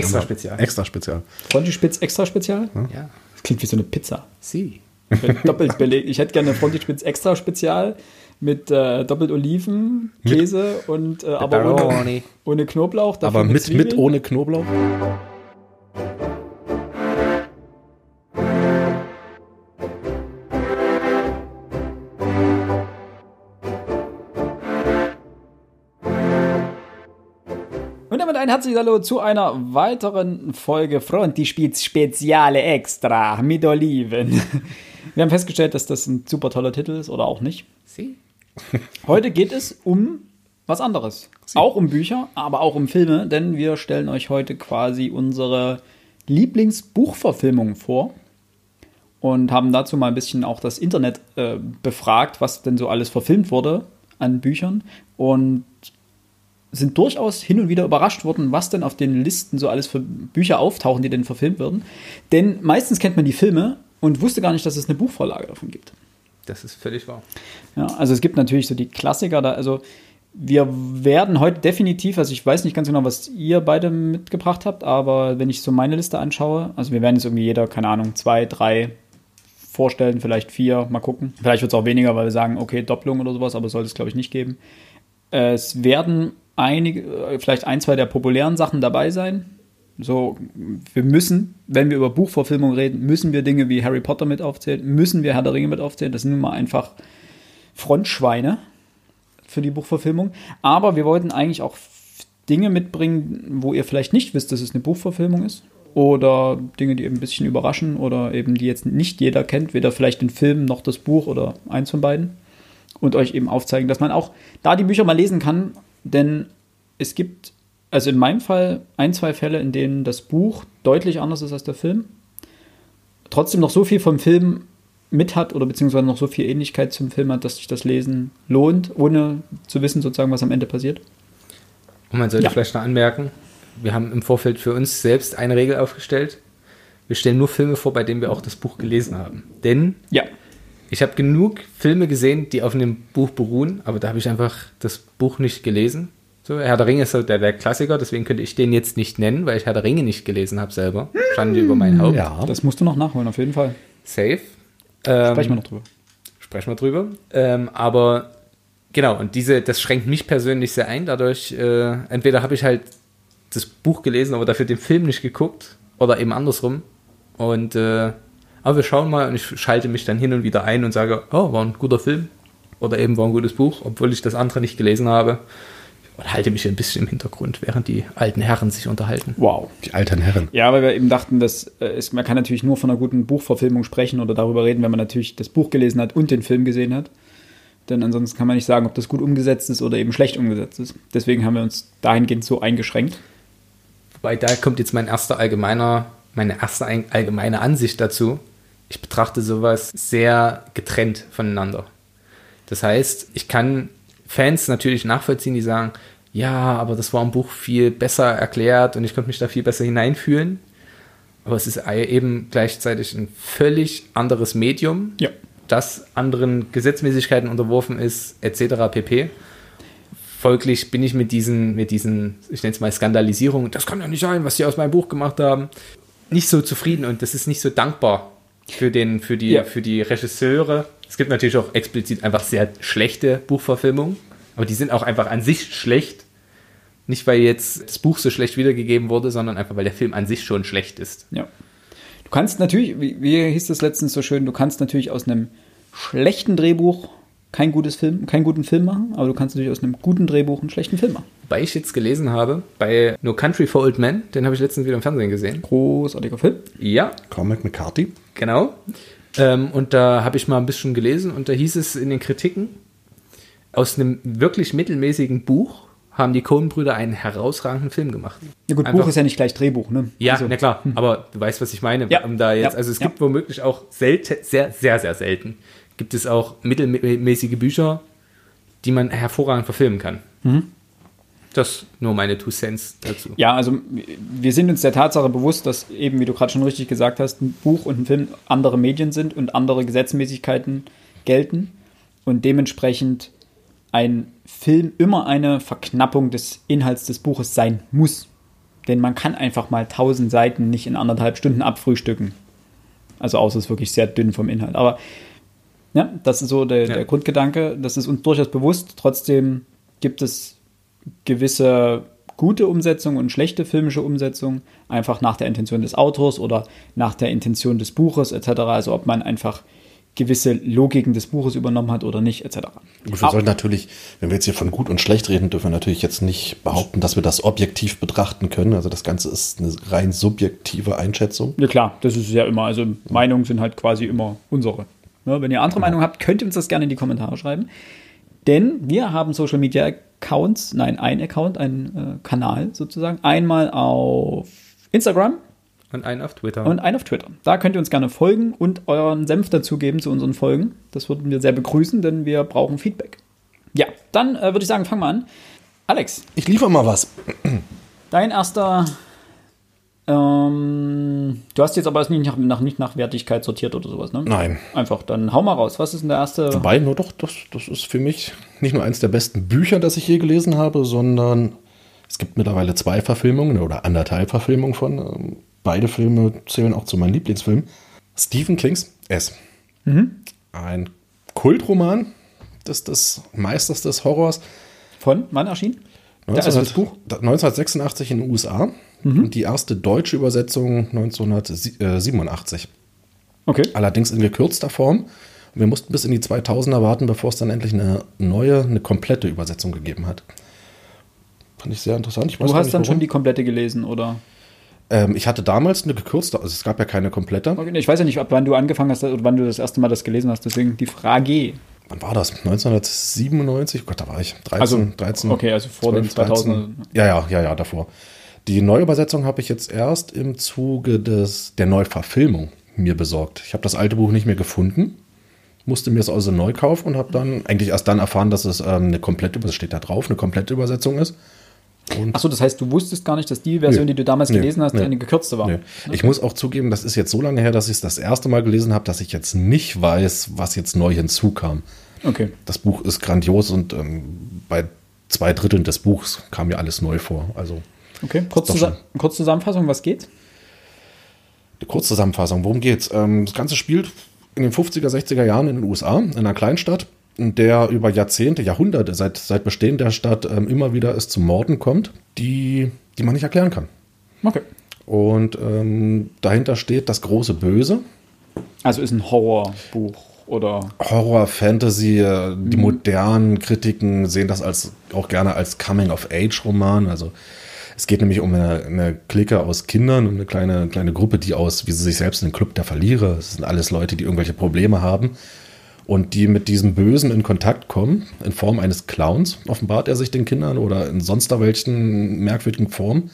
Extra Spezial. Extra Spezial. Frontispitz extra Spezial? Ja. Das klingt wie so eine Pizza. Sie. Doppelt belegt. Ich hätte gerne Frontispitz extra Spezial mit äh, doppelt Oliven, Käse und äh, aber ohne, ohne Knoblauch. dafür Aber mit, mit Zwiebeln. ohne Knoblauch? Herzliches Hallo zu einer weiteren Folge Frontispitz Speziale Extra mit Oliven. Wir haben festgestellt, dass das ein super toller Titel ist oder auch nicht. Sie. Heute geht es um was anderes. Auch um Bücher, aber auch um Filme, denn wir stellen euch heute quasi unsere Lieblingsbuchverfilmungen vor und haben dazu mal ein bisschen auch das Internet äh, befragt, was denn so alles verfilmt wurde an Büchern und sind durchaus hin und wieder überrascht worden, was denn auf den Listen so alles für Bücher auftauchen, die denn verfilmt werden. Denn meistens kennt man die Filme und wusste gar nicht, dass es eine Buchvorlage davon gibt. Das ist völlig wahr. Ja, also es gibt natürlich so die Klassiker da, also wir werden heute definitiv, also ich weiß nicht ganz genau, was ihr beide mitgebracht habt, aber wenn ich so meine Liste anschaue, also wir werden jetzt irgendwie jeder, keine Ahnung, zwei, drei vorstellen, vielleicht vier, mal gucken. Vielleicht wird es auch weniger, weil wir sagen, okay, Doppelung oder sowas, aber sollte es glaube ich nicht geben. Es werden einige, vielleicht ein, zwei der populären Sachen dabei sein. So, wir müssen, wenn wir über Buchverfilmung reden, müssen wir Dinge wie Harry Potter mit aufzählen, müssen wir Herr der Ringe mit aufzählen. Das sind nun mal einfach Frontschweine für die Buchverfilmung. Aber wir wollten eigentlich auch Dinge mitbringen, wo ihr vielleicht nicht wisst, dass es eine Buchverfilmung ist. Oder Dinge, die eben ein bisschen überraschen oder eben die jetzt nicht jeder kennt, weder vielleicht den Film noch das Buch oder eins von beiden. Und euch eben aufzeigen, dass man auch da die Bücher mal lesen kann, denn es gibt, also in meinem Fall, ein, zwei Fälle, in denen das Buch deutlich anders ist als der Film. Trotzdem noch so viel vom Film mit hat oder beziehungsweise noch so viel Ähnlichkeit zum Film hat, dass sich das Lesen lohnt, ohne zu wissen, sozusagen, was am Ende passiert. Und man sollte Ja. vielleicht noch anmerken, wir haben im Vorfeld für uns selbst eine Regel aufgestellt. Wir stellen nur Filme vor, bei denen wir auch das Buch gelesen haben. Denn Ja, ich habe genug Filme gesehen, die auf einem Buch beruhen, aber da habe ich einfach das Buch nicht gelesen. So, Herr der Ringe ist so der, der Klassiker, deswegen könnte ich den jetzt nicht nennen, weil ich Herr der Ringe nicht gelesen habe selber. Schande über mein Haupt. Ja. das musst du noch nachholen, auf jeden Fall. Safe. Ähm, Sprechen wir noch drüber. sprechen wir drüber. Ähm, aber genau, und diese, das schränkt mich persönlich sehr ein. Dadurch, äh, entweder habe ich halt das Buch gelesen, aber dafür den Film nicht geguckt, oder eben andersrum. Und äh, aber wir schauen mal und ich schalte mich dann hin und wieder ein und sage, oh, war ein guter Film. Oder eben war ein gutes Buch, obwohl ich das andere nicht gelesen habe. Und halte mich ein bisschen im Hintergrund, während die alten Herren sich unterhalten. Wow. Die alten Herren. Ja, weil wir eben dachten, dass äh, ist, man kann natürlich nur von einer guten Buchverfilmung sprechen oder darüber reden, wenn man natürlich das Buch gelesen hat und den Film gesehen hat. Denn ansonsten kann man nicht sagen, ob das gut umgesetzt ist oder eben schlecht umgesetzt ist. Deswegen haben wir uns dahingehend so eingeschränkt. Wobei da kommt jetzt mein erster allgemeiner, meine erste ein- allgemeine Ansicht dazu. Ich betrachte sowas sehr getrennt voneinander. Das heißt, ich kann Fans natürlich nachvollziehen, die sagen, ja, aber das war im Buch viel besser erklärt und ich konnte mich da viel besser hineinfühlen. Aber es ist eben gleichzeitig ein völlig anderes Medium, Ja. das anderen Gesetzmäßigkeiten unterworfen ist, etc. pp. Folglich bin ich mit diesen, mit diesen, ich nenne es mal Skandalisierungen, das kann ja nicht sein, was sie aus meinem Buch gemacht haben, nicht so zufrieden und das ist nicht so dankbar für, den, für, die, Ja. für die Regisseure. Es gibt natürlich auch explizit einfach sehr schlechte Buchverfilmungen, aber die sind auch einfach an sich schlecht. Nicht, weil jetzt das Buch so schlecht wiedergegeben wurde, sondern einfach, weil der Film an sich schon schlecht ist. Ja. Du kannst natürlich, wie, wie hieß das letztens so schön, du kannst natürlich aus einem schlechten Drehbuch kein gutes Film, keinen guten Film machen, aber du kannst natürlich aus einem guten Drehbuch einen schlechten Film machen. Wobei ich jetzt gelesen habe, bei No Country for Old Men, den habe ich letztens wieder im Fernsehen gesehen. Großartiger Film. Ja, Cormac McCarthy. Genau. Ähm, und da habe ich mal ein bisschen gelesen und da hieß es in den Kritiken, aus einem wirklich mittelmäßigen Buch haben die Coen-Brüder einen herausragenden Film gemacht. Ja gut, Einfach- Buch ist ja nicht gleich Drehbuch, ne? Ja, Also, na klar, aber du weißt, was ich meine. Ja. Um da jetzt, Ja. Also es Ja. gibt womöglich auch selten, sehr, sehr, sehr selten, gibt es auch mittelmäßige Bücher, die man hervorragend verfilmen kann. Das nur meine Two Cents dazu. Ja, also wir sind uns der Tatsache bewusst, dass eben, wie du gerade schon richtig gesagt hast, ein Buch und ein Film andere Medien sind und andere Gesetzmäßigkeiten gelten und dementsprechend ein Film immer eine Verknappung des Inhalts des Buches sein muss. Denn man kann einfach mal 1000 Seiten nicht in anderthalb Stunden abfrühstücken. Also außer es ist wirklich sehr dünn vom Inhalt. Aber ja, das ist so der, Ja. der Grundgedanke. Das ist uns durchaus bewusst. Trotzdem gibt es gewisse gute Umsetzungen und schlechte filmische Umsetzungen, einfach nach der Intention des Autors oder nach der Intention des Buches etc. Also ob man einfach gewisse Logiken des Buches übernommen hat oder nicht etc. Gut, wir sollten natürlich, wenn wir jetzt hier von gut und schlecht reden, dürfen wir natürlich jetzt nicht behaupten, dass wir das objektiv betrachten können. Also das Ganze ist eine rein subjektive Einschätzung. Ja klar, das ist ja immer. Also Meinungen sind halt quasi immer unsere. Ja, wenn ihr andere Meinungen habt, könnt ihr uns das gerne in die Kommentare schreiben. Denn wir haben Social Media Accounts, nein, ein Account, ein äh, Kanal sozusagen. Einmal auf Instagram Und einen auf Twitter. und einen auf Twitter. Da könnt ihr uns gerne folgen und euren Senf dazugeben zu unseren Folgen. Das würden wir sehr begrüßen, denn wir brauchen Feedback. Ja, dann äh, würde ich sagen, fangen wir an. Alex, Ich liefere mal was. Dein erster. Ähm, du hast jetzt aber nicht nach, nach, nicht nach Wertigkeit sortiert oder sowas, ne? Nein. Einfach, dann hau mal raus. Was ist denn der erste? Wobei, nur doch, das, das ist für mich nicht nur eins der besten Bücher, das ich je gelesen habe, sondern es gibt mittlerweile zwei Verfilmungen oder anderthalb Verfilmungen von. Ähm, Beide Filme zählen auch zu meinen Lieblingsfilmen. Stephen Kings S. Ein Kultroman des, des Meisters des Horrors. Von wann erschien? Ja, also das Buch. 1986 in den USA und die erste deutsche Übersetzung 1987. Okay. Allerdings in gekürzter Form. Wir mussten bis in die 2000er warten, bevor es dann endlich eine neue, eine komplette Übersetzung gegeben hat. Fand ich sehr interessant. Ich Du hast nicht, dann schon warum. die komplette gelesen, oder? Ähm, ich hatte damals eine gekürzte, also es gab ja keine komplette. Okay, Ich weiß ja nicht, ab wann du angefangen hast oder wann du das erste Mal das gelesen hast. Deswegen die Frage. Wann war das? 1997? Gott, da war ich 13, Also, 13. okay, also vor den 2000er. Ja, ja, ja, ja, davor. Die Neuübersetzung habe ich jetzt erst im Zuge des, der Neuverfilmung mir besorgt. Ich habe das alte Buch nicht mehr gefunden, musste mir es also neu kaufen und habe dann eigentlich erst dann erfahren, dass es ähm, eine komplette, das steht da drauf, eine komplette Übersetzung ist. Achso, das heißt, du wusstest gar nicht, dass die Version, Nee. die du damals Nee. gelesen hast, Nee. eine gekürzte war. Ich muss auch zugeben, das ist jetzt so lange her, dass ich es das erste Mal gelesen habe, dass ich jetzt nicht weiß, was jetzt neu hinzukam. Okay. Das Buch ist grandios und ähm, bei zwei Dritteln des Buchs kam mir alles neu vor. Also Okay. Kurz, zusa kurz Zusammenfassung, was geht? eine Kurzzusammenfassung, worum geht's? Ähm, das Ganze spielt in den 50er, 60er Jahren in den USA, in einer Kleinstadt, in der über Jahrzehnte, Jahrhunderte, seit, seit Bestehen der Stadt ähm, immer wieder es zu Morden kommt, die, die man nicht erklären kann. Okay. Und ähm, dahinter steht das große Böse, Also ist ein Horrorbuch oder. Horror, Fantasy, äh, die modernen Kritiken sehen das als, auch gerne als Coming-of-Age-Roman. Also es geht nämlich um eine, Clique aus Kindern, um eine kleine, kleine Gruppe, die aus, wie sie sich selbst einen Club der Verlierer, es sind alles Leute, die irgendwelche Probleme haben und die mit diesem Bösen in Kontakt kommen, in Form eines Clowns, offenbart er sich den Kindern oder in sonst welchen merkwürdigen Formen.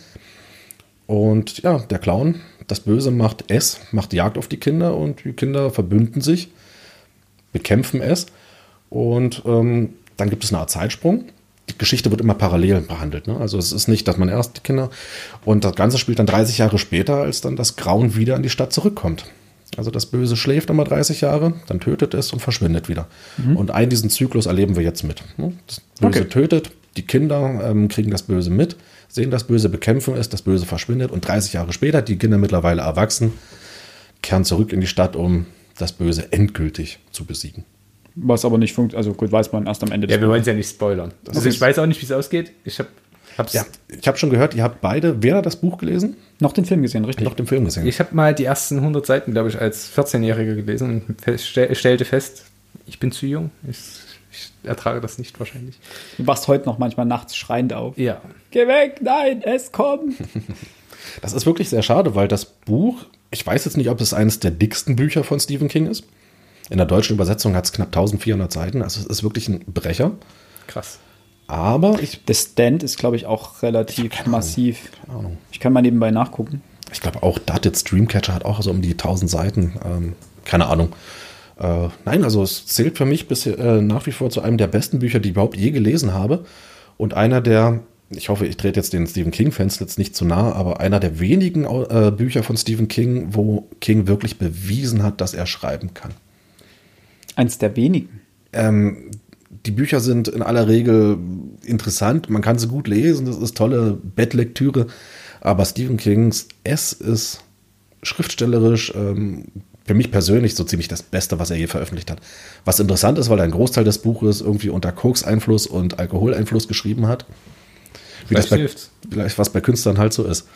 Und ja, der Clown, das Böse macht es, macht Jagd auf die Kinder und die Kinder verbünden sich bekämpfen es. Und ähm, dann gibt es eine Art Zeitsprung. Die Geschichte wird immer parallel behandelt. Ne? Also es ist nicht, dass man erst die Kinder und das Ganze spielt dann 30 Jahre später, als dann das Grauen wieder in die Stadt zurückkommt. Also das Böse schläft immer 30 Jahre, dann tötet es und verschwindet wieder. Und einen diesen Zyklus erleben wir jetzt mit. ne? Das Böse Okay. tötet, die Kinder ähm, kriegen das Böse mit, sehen das Böse, bekämpfen es, das Böse verschwindet und 30 Jahre später, die Kinder mittlerweile erwachsen, kehren zurück in die Stadt, um das Böse endgültig zu besiegen. Was aber nicht funktioniert. Also gut, weiß man erst am Ende ja, wir wollen es ja nicht spoilern. Also ich weiß auch nicht, wie es ausgeht. Ich habe hab's, Ja, ich habe schon gehört, ihr habt beide weder das Buch gelesen Noch den Film gesehen, richtig? noch den Film gesehen. ich habe mal die ersten 100 Seiten, glaube ich, als 14-Jähriger gelesen und fest, stell, stellte fest, ich bin zu jung. Ich, ich ertrage das nicht wahrscheinlich. Du wachst heute noch manchmal nachts schreiend auf. Ja. Geh weg, nein, es kommt. Das ist wirklich sehr schade, weil das Buch, ich weiß jetzt nicht, ob es eines der dicksten Bücher von Stephen King ist. In der deutschen Übersetzung hat es knapp 1400 Seiten, also es ist wirklich ein Brecher. Krass. Aber ich, Der Stand ist, glaube ich, auch relativ keine Ahnung. massiv. keine Ahnung. Ich kann mal nebenbei nachgucken. Ich glaube auch Dutted Streamcatcher hat auch so um die 1000 Seiten. Ähm, keine Ahnung. Äh, nein, also es zählt für mich bisher äh, nach wie vor zu einem der besten Bücher, die ich überhaupt je gelesen habe. Und einer der, ich hoffe, ich trete jetzt den Stephen King-Fans jetzt nicht zu nah, aber einer der wenigen äh, Bücher von Stephen King, wo King wirklich bewiesen hat, dass er schreiben kann. Eins der wenigen. Ähm, die Bücher sind in aller Regel interessant, man kann sie gut lesen, das ist tolle Bettlektüre, Aber Stephen Kings S ist schriftstellerisch ähm, für mich persönlich so ziemlich das Beste, was er je veröffentlicht hat. Was interessant ist, weil er einen Großteil des Buches irgendwie unter Koks-Einfluss und Alkoholeinfluss geschrieben hat. Wie das bei, vielleicht was bei Künstlern halt so ist.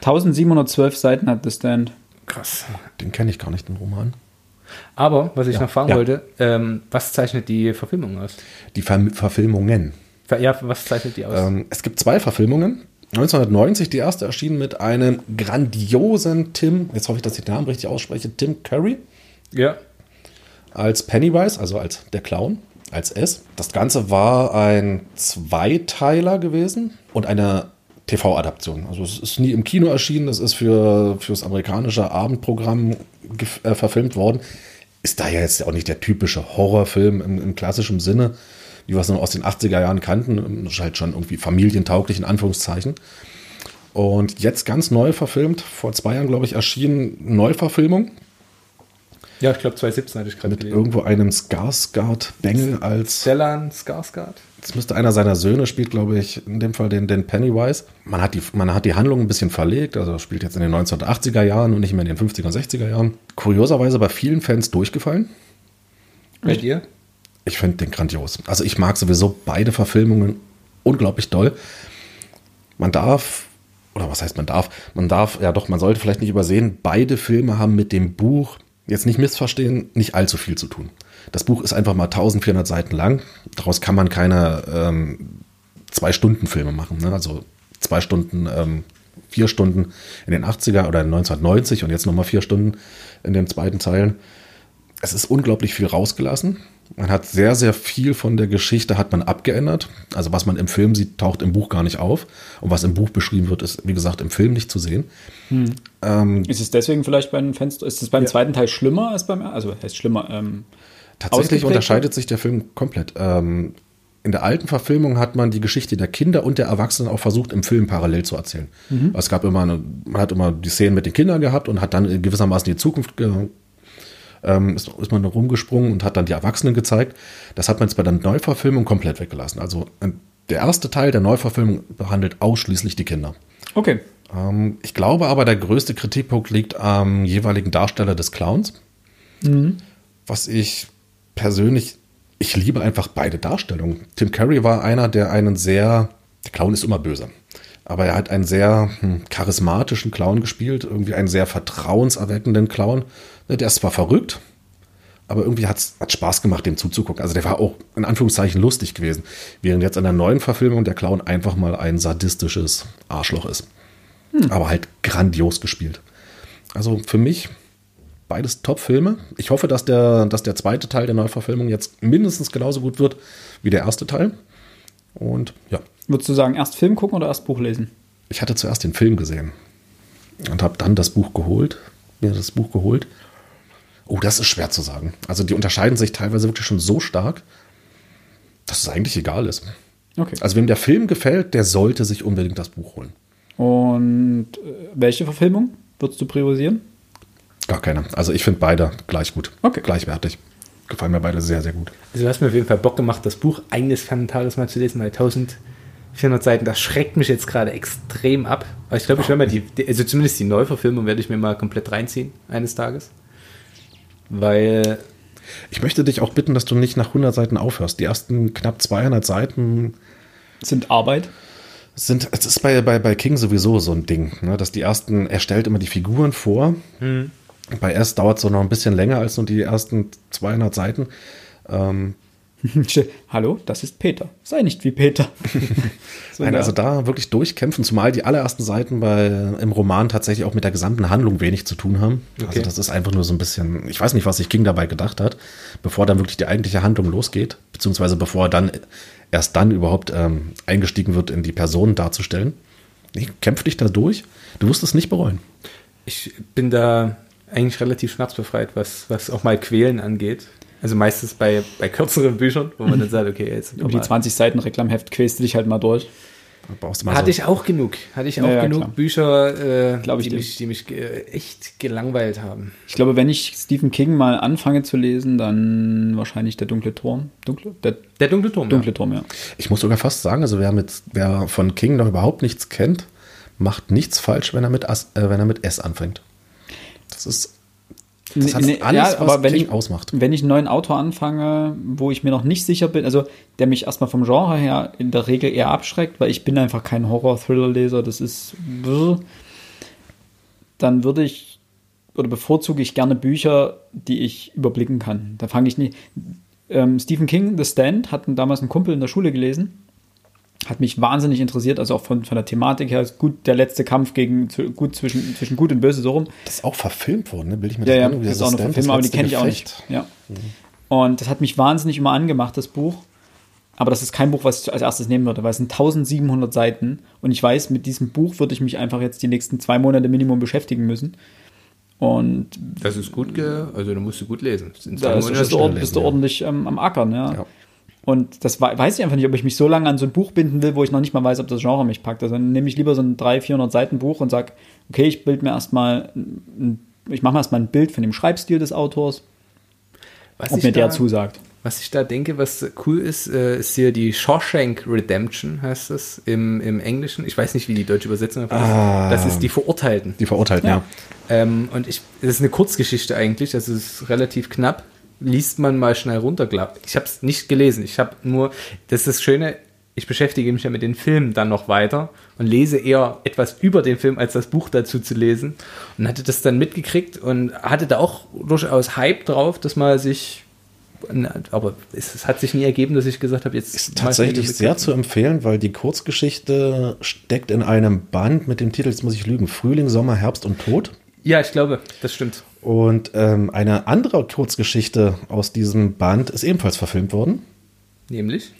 1712 Seiten hat The Stand. Krass. Den kenne ich gar nicht, den Roman. Aber, was ich Ja, noch fragen ja. wollte, ähm, was zeichnet die Verfilmung aus? Die Ver Verfilmungen. Ver- Ja, was zeichnet die aus? Ähm, es gibt zwei Verfilmungen. 1990, die erste erschien mit einem grandiosen Tim, jetzt hoffe ich, dass ich den Namen richtig ausspreche, Tim Curry ja. als Pennywise, also als der Clown, als S. Das Ganze war ein Zweiteiler gewesen und eine TV-Adaption. Also es ist nie im Kino erschienen, es ist für, für das amerikanische Abendprogramm äh, verfilmt worden. Ist da ja jetzt auch nicht der typische Horrorfilm im, im klassischen Sinne, wie wir es noch aus den 80er Jahren kannten. Das ist halt schon irgendwie familientauglich in Anführungszeichen. Und jetzt ganz neu verfilmt, vor zwei Jahren, glaube ich, erschien Neuverfilmung Ja, ich glaube 2017 hatte ich gerade mit gelesen. irgendwo einem Skarsgård-Bengel als Stellan Skarsgård. das müsste einer seiner Söhne spielt, glaube ich, in dem Fall den, den Pennywise. Man hat, die, man hat die Handlung ein bisschen verlegt, also spielt jetzt in den 1980er Jahren und nicht mehr in den 50er und 60er Jahren. Kurioserweise bei vielen Fans durchgefallen. Bei dir? Ich finde den grandios. Also ich mag sowieso beide Verfilmungen unglaublich doll. Man darf, oder was heißt man darf? Man darf, ja doch, man sollte vielleicht nicht übersehen, beide Filme haben mit dem Buch, jetzt nicht missverstehen, nicht allzu viel zu tun. Das Buch ist einfach mal 1400 Seiten lang. Daraus kann man keine ähm, Zwei-Stunden-Filme machen. Ne? Also zwei Stunden, ähm, vier Stunden in den 80er oder 1990 und jetzt nochmal vier Stunden in den zweiten Teilen es ist unglaublich viel rausgelassen. Man hat sehr, sehr viel von der Geschichte hat man abgeändert. Also was man im Film sieht, taucht im Buch gar nicht auf. Und was im Buch beschrieben wird, ist, wie gesagt, im Film nicht zu sehen. Ähm, Ist es deswegen vielleicht bei den Fans, ist es beim zweiten Teil schlimmer als beim, also heißt schlimmer, ähm, tatsächlich unterscheidet sich der Film komplett. Ähm, in der alten Verfilmung hat man die Geschichte der Kinder und der Erwachsenen auch versucht, im Film parallel zu erzählen. Also Es gab immer eine, man hat immer die Szenen mit den Kindern gehabt und hat dann gewissermaßen die Zukunft ge ähm, ist, ist man da rumgesprungen und hat dann die Erwachsenen gezeigt. Das hat man jetzt bei der Neuverfilmung komplett weggelassen. Also äh, der erste Teil der Neuverfilmung behandelt ausschließlich die Kinder. okay. Ähm, ich glaube aber, der größte Kritikpunkt liegt am jeweiligen Darsteller des Clowns. Was ich persönlich, ich liebe einfach beide Darstellungen. Tim Curry war einer, der einen sehr, der Clown ist immer böse, aber er hat einen sehr hm, charismatischen Clown gespielt, irgendwie einen sehr vertrauenserweckenden Clown. Ne, Der ist zwar verrückt, aber irgendwie hat es Spaß gemacht, dem zuzugucken. Also der war auch in Anführungszeichen lustig gewesen. Während jetzt in der neuen Verfilmung der Clown einfach mal ein sadistisches Arschloch ist. Aber halt grandios gespielt. Also für mich beides Top-Filme. Ich hoffe, dass der, dass der zweite Teil der Neuverfilmung jetzt mindestens genauso gut wird wie der erste Teil. Und ja, Würdest du sagen, erst Film gucken oder erst Buch lesen? ich hatte zuerst den Film gesehen und habe dann das Buch geholt, mir das Buch geholt. Oh, das ist schwer zu sagen. Also die unterscheiden sich teilweise wirklich schon so stark, dass es eigentlich egal ist. Okay. Also wem der Film gefällt, der sollte sich unbedingt das Buch holen. Und äh, welche Verfilmung würdest du priorisieren? Gar keine. Also ich finde beide gleich gut. Okay. Gleichwertig. Gefallen mir beide sehr, sehr gut. Also du hast mir auf jeden Fall Bock gemacht, das Buch eines Tages mal zu lesen, weil 1400 Seiten, das schreckt mich jetzt gerade extrem ab. Aber ich glaube, ich werde mir die, die, also zumindest die Neuverfilmung werde ich mir mal komplett reinziehen, eines Tages. Weil, Ich möchte dich auch bitten, dass du nicht nach 100 Seiten aufhörst. Die ersten knapp 200 Seiten Sind Arbeit? sind, es ist bei, bei, bei King sowieso so ein Ding, ne, dass die ersten, er stellt immer die Figuren vor. Bei S dauert es so noch ein bisschen länger als nur die ersten 200 Seiten. Ähm, Hallo, das ist Peter. Sei nicht wie Peter. so Nein, also da wirklich durchkämpfen, zumal die allerersten Seiten bei, im Roman tatsächlich auch mit der gesamten Handlung wenig zu tun haben. Also Okay. das ist einfach nur so ein bisschen, ich weiß nicht, was sich King dabei gedacht hat, bevor dann wirklich die eigentliche Handlung losgeht, beziehungsweise bevor er dann erst dann überhaupt ähm, eingestiegen wird, in die Person darzustellen. Nee, kämpf dich da durch, du wirst es nicht bereuen. ich bin da eigentlich relativ schmerzbefreit, was, was auch mal Quälen angeht. Also meistens bei, bei kürzeren Büchern, wo man dann sagt, okay, jetzt Über die 20 Seiten Reklamheft quälst du dich halt mal durch. Da brauchst du mal Hatte so, ich auch genug. Hatte ich auch Ja, ja, genug klar. Bücher, äh, die, mich, die mich äh, echt gelangweilt haben. Ich glaube, wenn ich Stephen King mal anfange zu lesen, dann wahrscheinlich der dunkle Turm. Dunkle? Der Der dunkle Turm. dunkle Turm, ja. ich muss sogar fast sagen, also wer, mit, wer von King noch überhaupt nichts kennt, macht nichts falsch, wenn er mit, As, äh, wenn er mit S anfängt. Das ist das hat Nee, alles, ja, was aber wenn ich, ausmacht. wenn ich einen neuen Autor anfange, wo ich mir noch nicht sicher bin, also der mich erstmal vom Genre her in der Regel eher abschreckt, weil ich bin einfach kein Horror-Thriller-Leser, das ist brr, dann würde ich oder bevorzuge ich gerne Bücher, die ich überblicken kann. Da fange ich nicht. Ähm, Stephen King, The Stand, hatten damals ein Kumpel in der Schule gelesen. Hat mich wahnsinnig interessiert, also auch von, von der Thematik her. Ist gut der letzte Kampf gegen zu- gut zwischen, zwischen gut und böse so rum. Das ist auch verfilmt worden, ne? Will ich mir Ja, ja, an, das ist das auch noch Stand, Film, das aber die kenne ich auch nicht. Ja. Und das hat mich wahnsinnig immer angemacht, das Buch. Aber das ist kein Buch, was ich als erstes nehmen würde, weil es sind 1700 Seiten und ich weiß, mit diesem Buch würde ich mich einfach jetzt die nächsten zwei Monate Minimum beschäftigen müssen. Und Das ist gut, ge also du musst du gut lesen. Das zwei da Monate bist, du, bist du ordentlich ähm, am Ackern, ja. Ja. Und das wei- weiß ich einfach nicht, ob ich mich so lange an so ein Buch binden will, wo ich noch nicht mal weiß, ob das Genre mich packt. Also dann nehme ich lieber so ein 300, 400 Seiten Buch und sage, okay, ich bild mir erstmal, ein- ich mache mir erstmal ein Bild von dem Schreibstil des Autors, Was ob mir der da- zusagt. Was ich da denke, was cool ist, äh, ist hier die Shawshank Redemption, heißt es im, im Englischen. Ich weiß nicht, wie die deutsche Übersetzung davon Ah. ist. Das ist die Verurteilten. Die Verurteilten, Ja. ja. Ähm, und ich, das ist eine Kurzgeschichte eigentlich, also es ist relativ knapp. Liest man mal schnell runter. Ich habe es nicht gelesen. Ich habe nur, das ist das Schöne, ich beschäftige mich ja mit den Filmen dann noch weiter und lese eher etwas über den Film, als das Buch dazu zu lesen. Und hatte das dann mitgekriegt und hatte da auch durchaus Hype drauf, dass man sich, aber es, hat sich nie ergeben, dass ich gesagt habe, jetzt Ist tatsächlich sehr zu empfehlen, weil die Kurzgeschichte steckt in einem Band mit dem Titel, jetzt muss ich lügen, Frühling, Sommer, Herbst und Tod. Ja, ich glaube, das stimmt. Und ähm, eine andere Kurzgeschichte aus diesem Band ist ebenfalls verfilmt worden. Nämlich.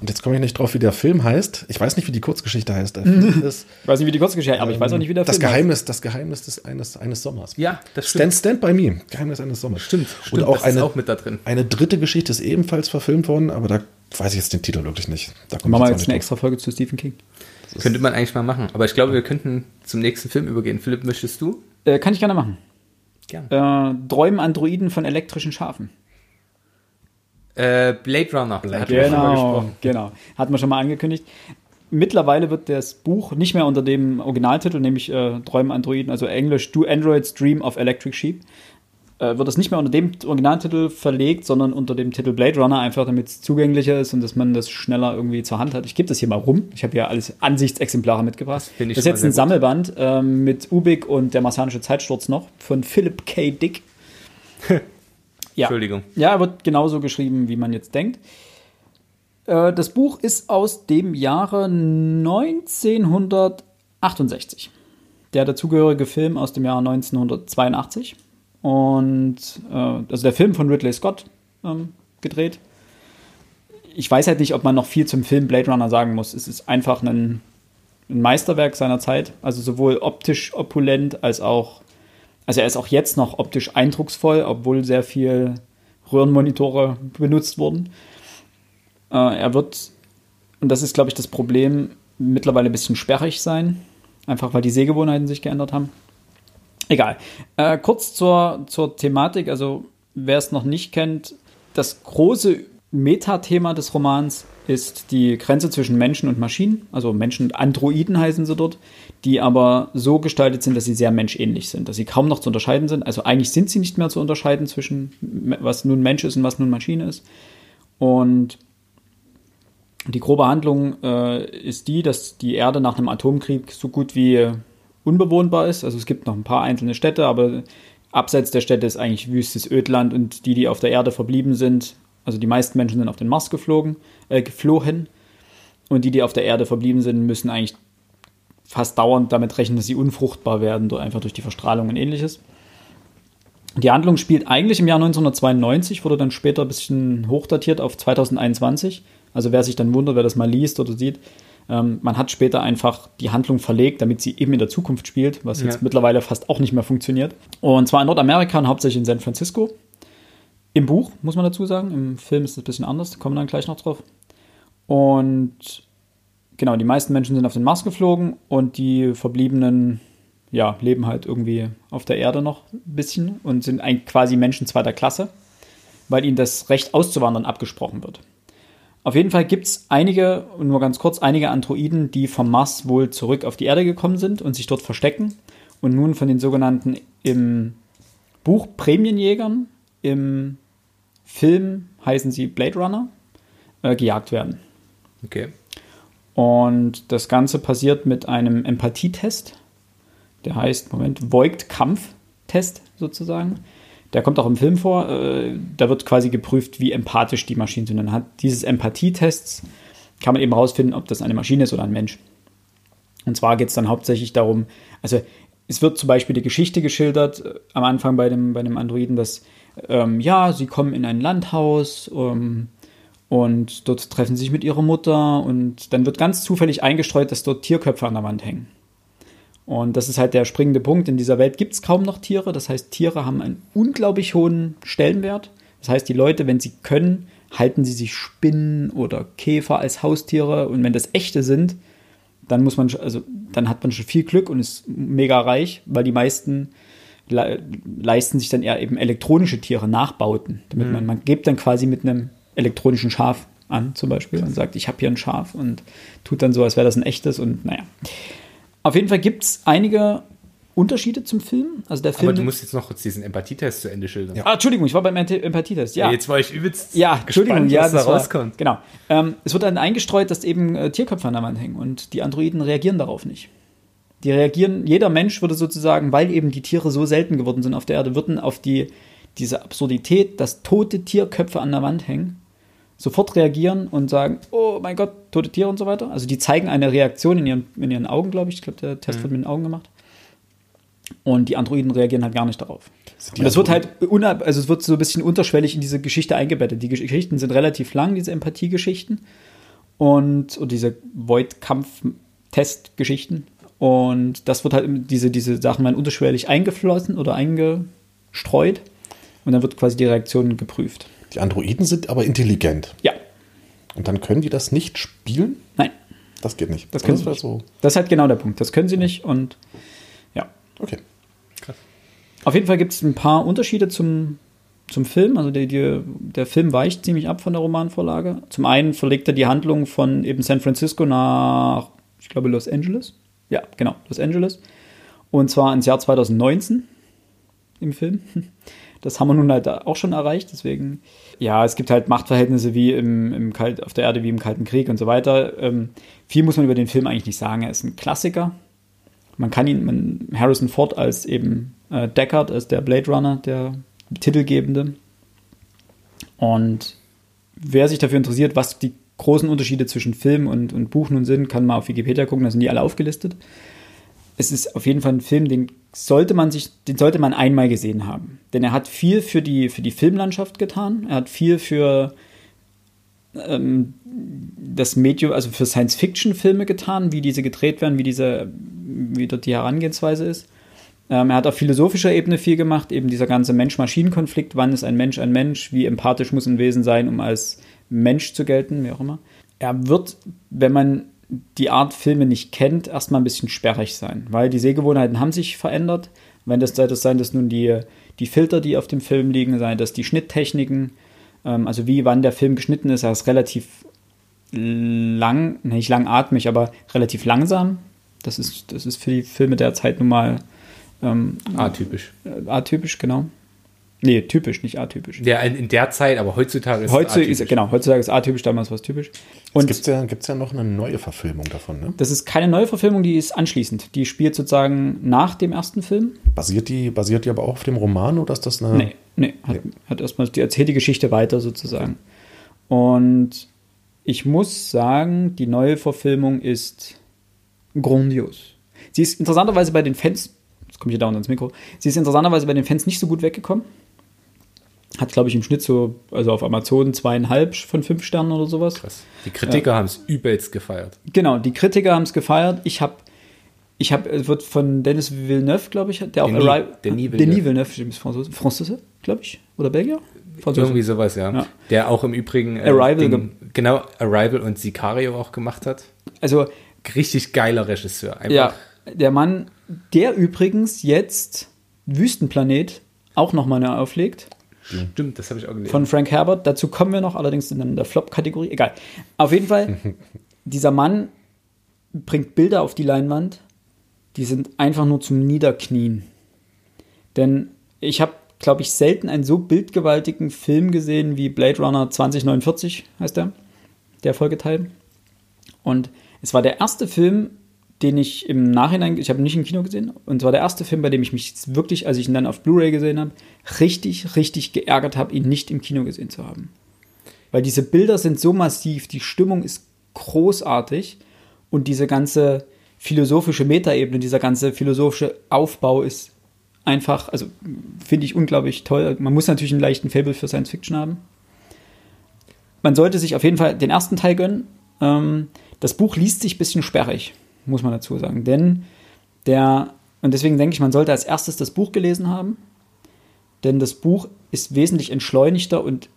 Und jetzt komme ich nicht drauf, wie der Film heißt. Ich weiß nicht, wie die Kurzgeschichte heißt. Der Film ist Ich weiß nicht, wie die Kurzgeschichte heißt, aber ich weiß auch nicht, wie der das Film heißt. Geheimnis, das Geheimnis des eines, eines Sommers. Ja, das stimmt. Stand, Stand by Me, Geheimnis eines Sommers. Stimmt, stimmt, Und auch das eine, ist auch mit da drin. eine dritte Geschichte ist ebenfalls verfilmt worden, aber da weiß ich jetzt den Titel wirklich nicht. Da kommt Machen wir jetzt nicht eine drauf. extra Folge zu Stephen King. Könnte man eigentlich mal machen. Aber ich glaube, wir könnten zum nächsten Film übergehen. Philipp, möchtest du? Äh, kann ich gerne machen. Äh, Träumen Androiden von elektrischen Schafen. Äh, Blade Runner. Da hatten wir schon mal Genau, gesprochen. genau. Hatten wir schon mal angekündigt. Mittlerweile wird das Buch nicht mehr unter dem Originaltitel, nämlich äh, Träumen Androiden, also Englisch Do Androids Dream of Electric Sheep, äh, wird es nicht mehr unter dem Originaltitel verlegt, sondern unter dem Titel Blade Runner, einfach damit es zugänglicher ist und dass man das schneller irgendwie zur Hand hat. Ich gebe das hier mal rum. Ich habe ja alles Ansichtsexemplare mitgebracht. ich das ist jetzt ein sehr Sammelband ähm, mit Ubik und der marsianische Zeitsturz noch von Philip K. Dick. ja. Entschuldigung. Ja, er wird genauso geschrieben, wie man jetzt denkt. Äh, Das Buch ist aus dem Jahre 1968. Der dazugehörige Film aus dem Jahr 1982. Und äh, also der Film von Ridley Scott ähm, gedreht. Ich weiß halt nicht, ob man noch viel zum Film Blade Runner sagen muss. Es ist einfach ein, ein Meisterwerk seiner Zeit. Also sowohl optisch opulent als auch also er ist auch jetzt noch optisch eindrucksvoll, obwohl sehr viel Röhrenmonitore benutzt wurden. Äh, er wird, und das ist, glaube ich, das Problem, mittlerweile ein bisschen sperrig sein. Einfach weil die Sehgewohnheiten sich geändert haben. Egal. Äh, kurz zur, zur Thematik. Also, wer es noch nicht kennt, das große Metathema des Romans ist die Grenze zwischen Menschen und Maschinen. Also Menschen und Androiden heißen sie dort, die aber so gestaltet sind, dass sie sehr menschähnlich sind, dass sie kaum noch zu unterscheiden sind. Also eigentlich sind sie nicht mehr zu unterscheiden zwischen was nun Mensch ist und was nun Maschine ist. Und die grobe Handlung äh, ist die, dass die Erde nach einem Atomkrieg so gut wie unbewohnbar ist. Also es gibt noch ein paar einzelne Städte, aber abseits der Städte ist eigentlich wüstes Ödland und die, die auf der Erde verblieben sind, also die meisten Menschen sind auf den Mars geflogen, äh, geflohen und die, die auf der Erde verblieben sind, müssen eigentlich fast dauernd damit rechnen, dass sie unfruchtbar werden, einfach durch die Verstrahlung und ähnliches. Die Handlung spielt eigentlich im Jahr 1992, wurde dann später ein bisschen hochdatiert auf 2021. Also wer sich dann wundert, wer das mal liest oder sieht, ähm, man hat später einfach die Handlung verlegt, damit sie eben in der Zukunft spielt, was jetzt Ja. mittlerweile fast auch nicht mehr funktioniert. Und zwar in Nordamerika und hauptsächlich in San Francisco. Im Buch, muss man dazu sagen. Im Film ist es ein bisschen anders, kommen wir dann gleich noch drauf. Und genau, die meisten Menschen sind auf den Mars geflogen und die Verbliebenen ja, leben halt irgendwie auf der Erde noch ein bisschen und sind eigentlich quasi Menschen zweiter Klasse, weil ihnen das Recht auszuwandern abgesprochen wird. Auf jeden Fall gibt es einige, und nur ganz kurz, einige Androiden, die vom Mars wohl zurück auf die Erde gekommen sind und sich dort verstecken und nun von den sogenannten im Buch Prämienjägern, im Film heißen sie Blade Runner, äh, gejagt werden. Okay. Und das Ganze passiert mit einem Empathietest. Der heißt, Moment, Voigt-Kampf-Test sozusagen. Der kommt auch im Film vor. Äh, da wird quasi geprüft, wie empathisch die Maschinen sind. Hat dieses Empathietests kann man eben herausfinden, ob das eine Maschine ist oder ein Mensch. Und zwar geht es dann hauptsächlich darum, also es wird zum Beispiel die Geschichte geschildert äh, am Anfang bei dem, bei dem Androiden, dass ähm, ja, sie kommen in ein Landhaus ähm, und dort treffen sie sich mit ihrer Mutter und dann wird ganz zufällig eingestreut, dass dort Tierköpfe an der Wand hängen. Und das ist halt der springende Punkt. In dieser Welt gibt es kaum noch Tiere. Das heißt, Tiere haben einen unglaublich hohen Stellenwert. Das heißt, die Leute, wenn sie können, halten sie sich Spinnen oder Käfer als Haustiere. Und wenn das echte sind, dann muss man, also dann hat man schon viel Glück und ist mega reich, weil die meisten le leisten sich dann eher eben elektronische Tiere, Nachbauten. Damit mhm. man, man gibt dann quasi mit einem elektronischen Schaf an, zum Beispiel, und sagt, ich habe hier ein Schaf und tut dann so, als wäre das ein echtes und naja. Auf jeden Fall gibt es einige Unterschiede zum Film. Also der Film. Aber du musst jetzt noch kurz diesen Empathietest zu Ende schildern. Ja. Ah, Entschuldigung, ich war beim Empathietest. Ja. ja. Jetzt war ich übelst. Ja, Entschuldigung, gespannt, ja, was da rauskommt. War, genau. Ähm, es wird dann eingestreut, dass eben äh, Tierköpfe an der Wand hängen und die Androiden reagieren darauf nicht. Die reagieren, jeder Mensch würde sozusagen, weil eben die Tiere so selten geworden sind auf der Erde, würden auf die, diese Absurdität, dass tote Tierköpfe an der Wand hängen, sofort reagieren und sagen, oh mein Gott, tote Tiere und so weiter. Also die zeigen eine Reaktion in ihren, in ihren Augen, glaube ich. Ich glaube, der Test mhm. wird mit den Augen gemacht. Und die Androiden reagieren halt gar nicht darauf. Und das wird halt, also es wird so ein bisschen unterschwellig in diese Geschichte eingebettet. Die Geschichten sind relativ lang, diese Empathiegeschichten und, und diese Void-Kampf-Test-Geschichten. Und das wird halt, diese, diese Sachen werden unterschwellig eingeflossen oder eingestreut. Und dann wird quasi die Reaktion geprüft. Die Androiden sind aber intelligent. Ja. Und dann können die das nicht spielen? Nein. Das geht nicht. Das, können das, sie nicht. So. das ist halt genau der Punkt. Das können sie nicht und ja. Okay. Krass. Auf jeden Fall gibt es ein paar Unterschiede zum, zum Film. Also die, die, der Film weicht ziemlich ab von der Romanvorlage. Zum einen verlegt er die Handlung von eben San Francisco nach, ich glaube, Los Angeles. Ja, genau, Los Angeles. Und zwar ins Jahr 2019 im Film. Das haben wir nun halt auch schon erreicht. Deswegen, ja, es gibt halt Machtverhältnisse wie im, im Kalt, auf der Erde wie im Kalten Krieg und so weiter. Ähm, viel muss man über den Film eigentlich nicht sagen. Er ist ein Klassiker. Man kann ihn, man, Harrison Ford als eben äh, Deckard, als der Blade Runner, der Titelgebende. Und wer sich dafür interessiert, was die großen Unterschiede zwischen Film und, und Buch nun sind, kann mal auf Wikipedia gucken, da sind die alle aufgelistet. Es ist auf jeden Fall ein Film, den sollte man sich, den sollte man einmal gesehen haben. Denn er hat viel für die, für die Filmlandschaft getan. Er hat viel für ähm, das Medium, also für Science-Fiction-Filme getan, wie diese gedreht werden, wie diese, wie dort die Herangehensweise ist. Ähm, er hat auf philosophischer Ebene viel gemacht, eben dieser ganze Mensch-Maschinen-Konflikt, wann ist ein Mensch ein Mensch, wie empathisch muss ein Wesen sein, um als Mensch zu gelten, wie auch immer. Er wird, wenn man die Art Filme nicht kennt, erstmal ein bisschen sperrig sein, weil die Sehgewohnheiten haben sich verändert. Wenn das, das sein, dass nun die, die Filter, die auf dem Film liegen, sein, dass die Schnitttechniken, ähm, also wie wann der Film geschnitten ist, er ist relativ lang, nicht langatmig, aber relativ langsam. Das ist, das ist für die Filme der Zeit nun mal ähm, atypisch. Äh, atypisch, genau. Nee, typisch, nicht atypisch. Ja, in der Zeit, aber heutzutage ist es atypisch. Ist, genau, heutzutage ist atypisch, damals war es typisch. Und gibt es ja, gibt's ja noch eine neue Verfilmung davon, ne? Das ist keine neue Verfilmung, die ist anschließend. Die spielt sozusagen nach dem ersten Film. Basiert die, basiert die aber auch auf dem Roman oder ist das eine. Nee, nee, hat, nee. hat erstmal, die erzählt die Geschichte weiter sozusagen. Und ich muss sagen, die neue Verfilmung ist grandios. Sie ist interessanterweise bei den Fans, jetzt komme ich hier dauernd ins Mikro, sie ist interessanterweise bei den Fans nicht so gut weggekommen. Hat, glaube ich, im Schnitt so, also auf Amazon zweieinhalb von fünf Sternen oder sowas. Krass. Die Kritiker ja. haben es übelst gefeiert. Genau, die Kritiker haben es gefeiert. Ich habe, ich habe, wird von Dennis Villeneuve, glaube ich, der auch Denis, Arri Denis Villeneuve. Denis Villeneuve, ist Franzose, Franzose glaube ich, oder Belgier? Franzose. Irgendwie sowas, ja. ja. Der auch im Übrigen äh, Arrival, den, genau, Arrival und Sicario auch gemacht hat. Also richtig geiler Regisseur. Einfach. Ja, der Mann, der übrigens jetzt Wüstenplanet auch nochmal auflegt. Stimmt, das habe ich auch gelesen. von Frank Herbert. Dazu kommen wir noch, allerdings in der Flop-Kategorie. Egal. Auf jeden Fall, dieser Mann bringt Bilder auf die Leinwand, die sind einfach nur zum Niederknien. Denn ich habe, glaube ich, selten einen so bildgewaltigen Film gesehen wie Blade Runner 2049, heißt der, der Folgeteil. Und es war der erste Film, den ich im Nachhinein, ich habe ihn nicht im Kino gesehen, und es war der erste Film, bei dem ich mich wirklich, als ich ihn dann auf Blu-ray gesehen habe, richtig, richtig geärgert habe, ihn nicht im Kino gesehen zu haben. Weil diese Bilder sind so massiv, die Stimmung ist großartig und diese ganze philosophische Metaebene, dieser ganze philosophische Aufbau ist einfach, also finde ich unglaublich toll. Man muss natürlich einen leichten Fable für Science Fiction haben. Man sollte sich auf jeden Fall den ersten Teil gönnen. Ähm, das Buch liest sich ein bisschen sperrig, muss man dazu sagen. Denn der, und deswegen denke ich, man sollte als erstes das Buch gelesen haben. Denn das Buch ist wesentlich entschleunigter und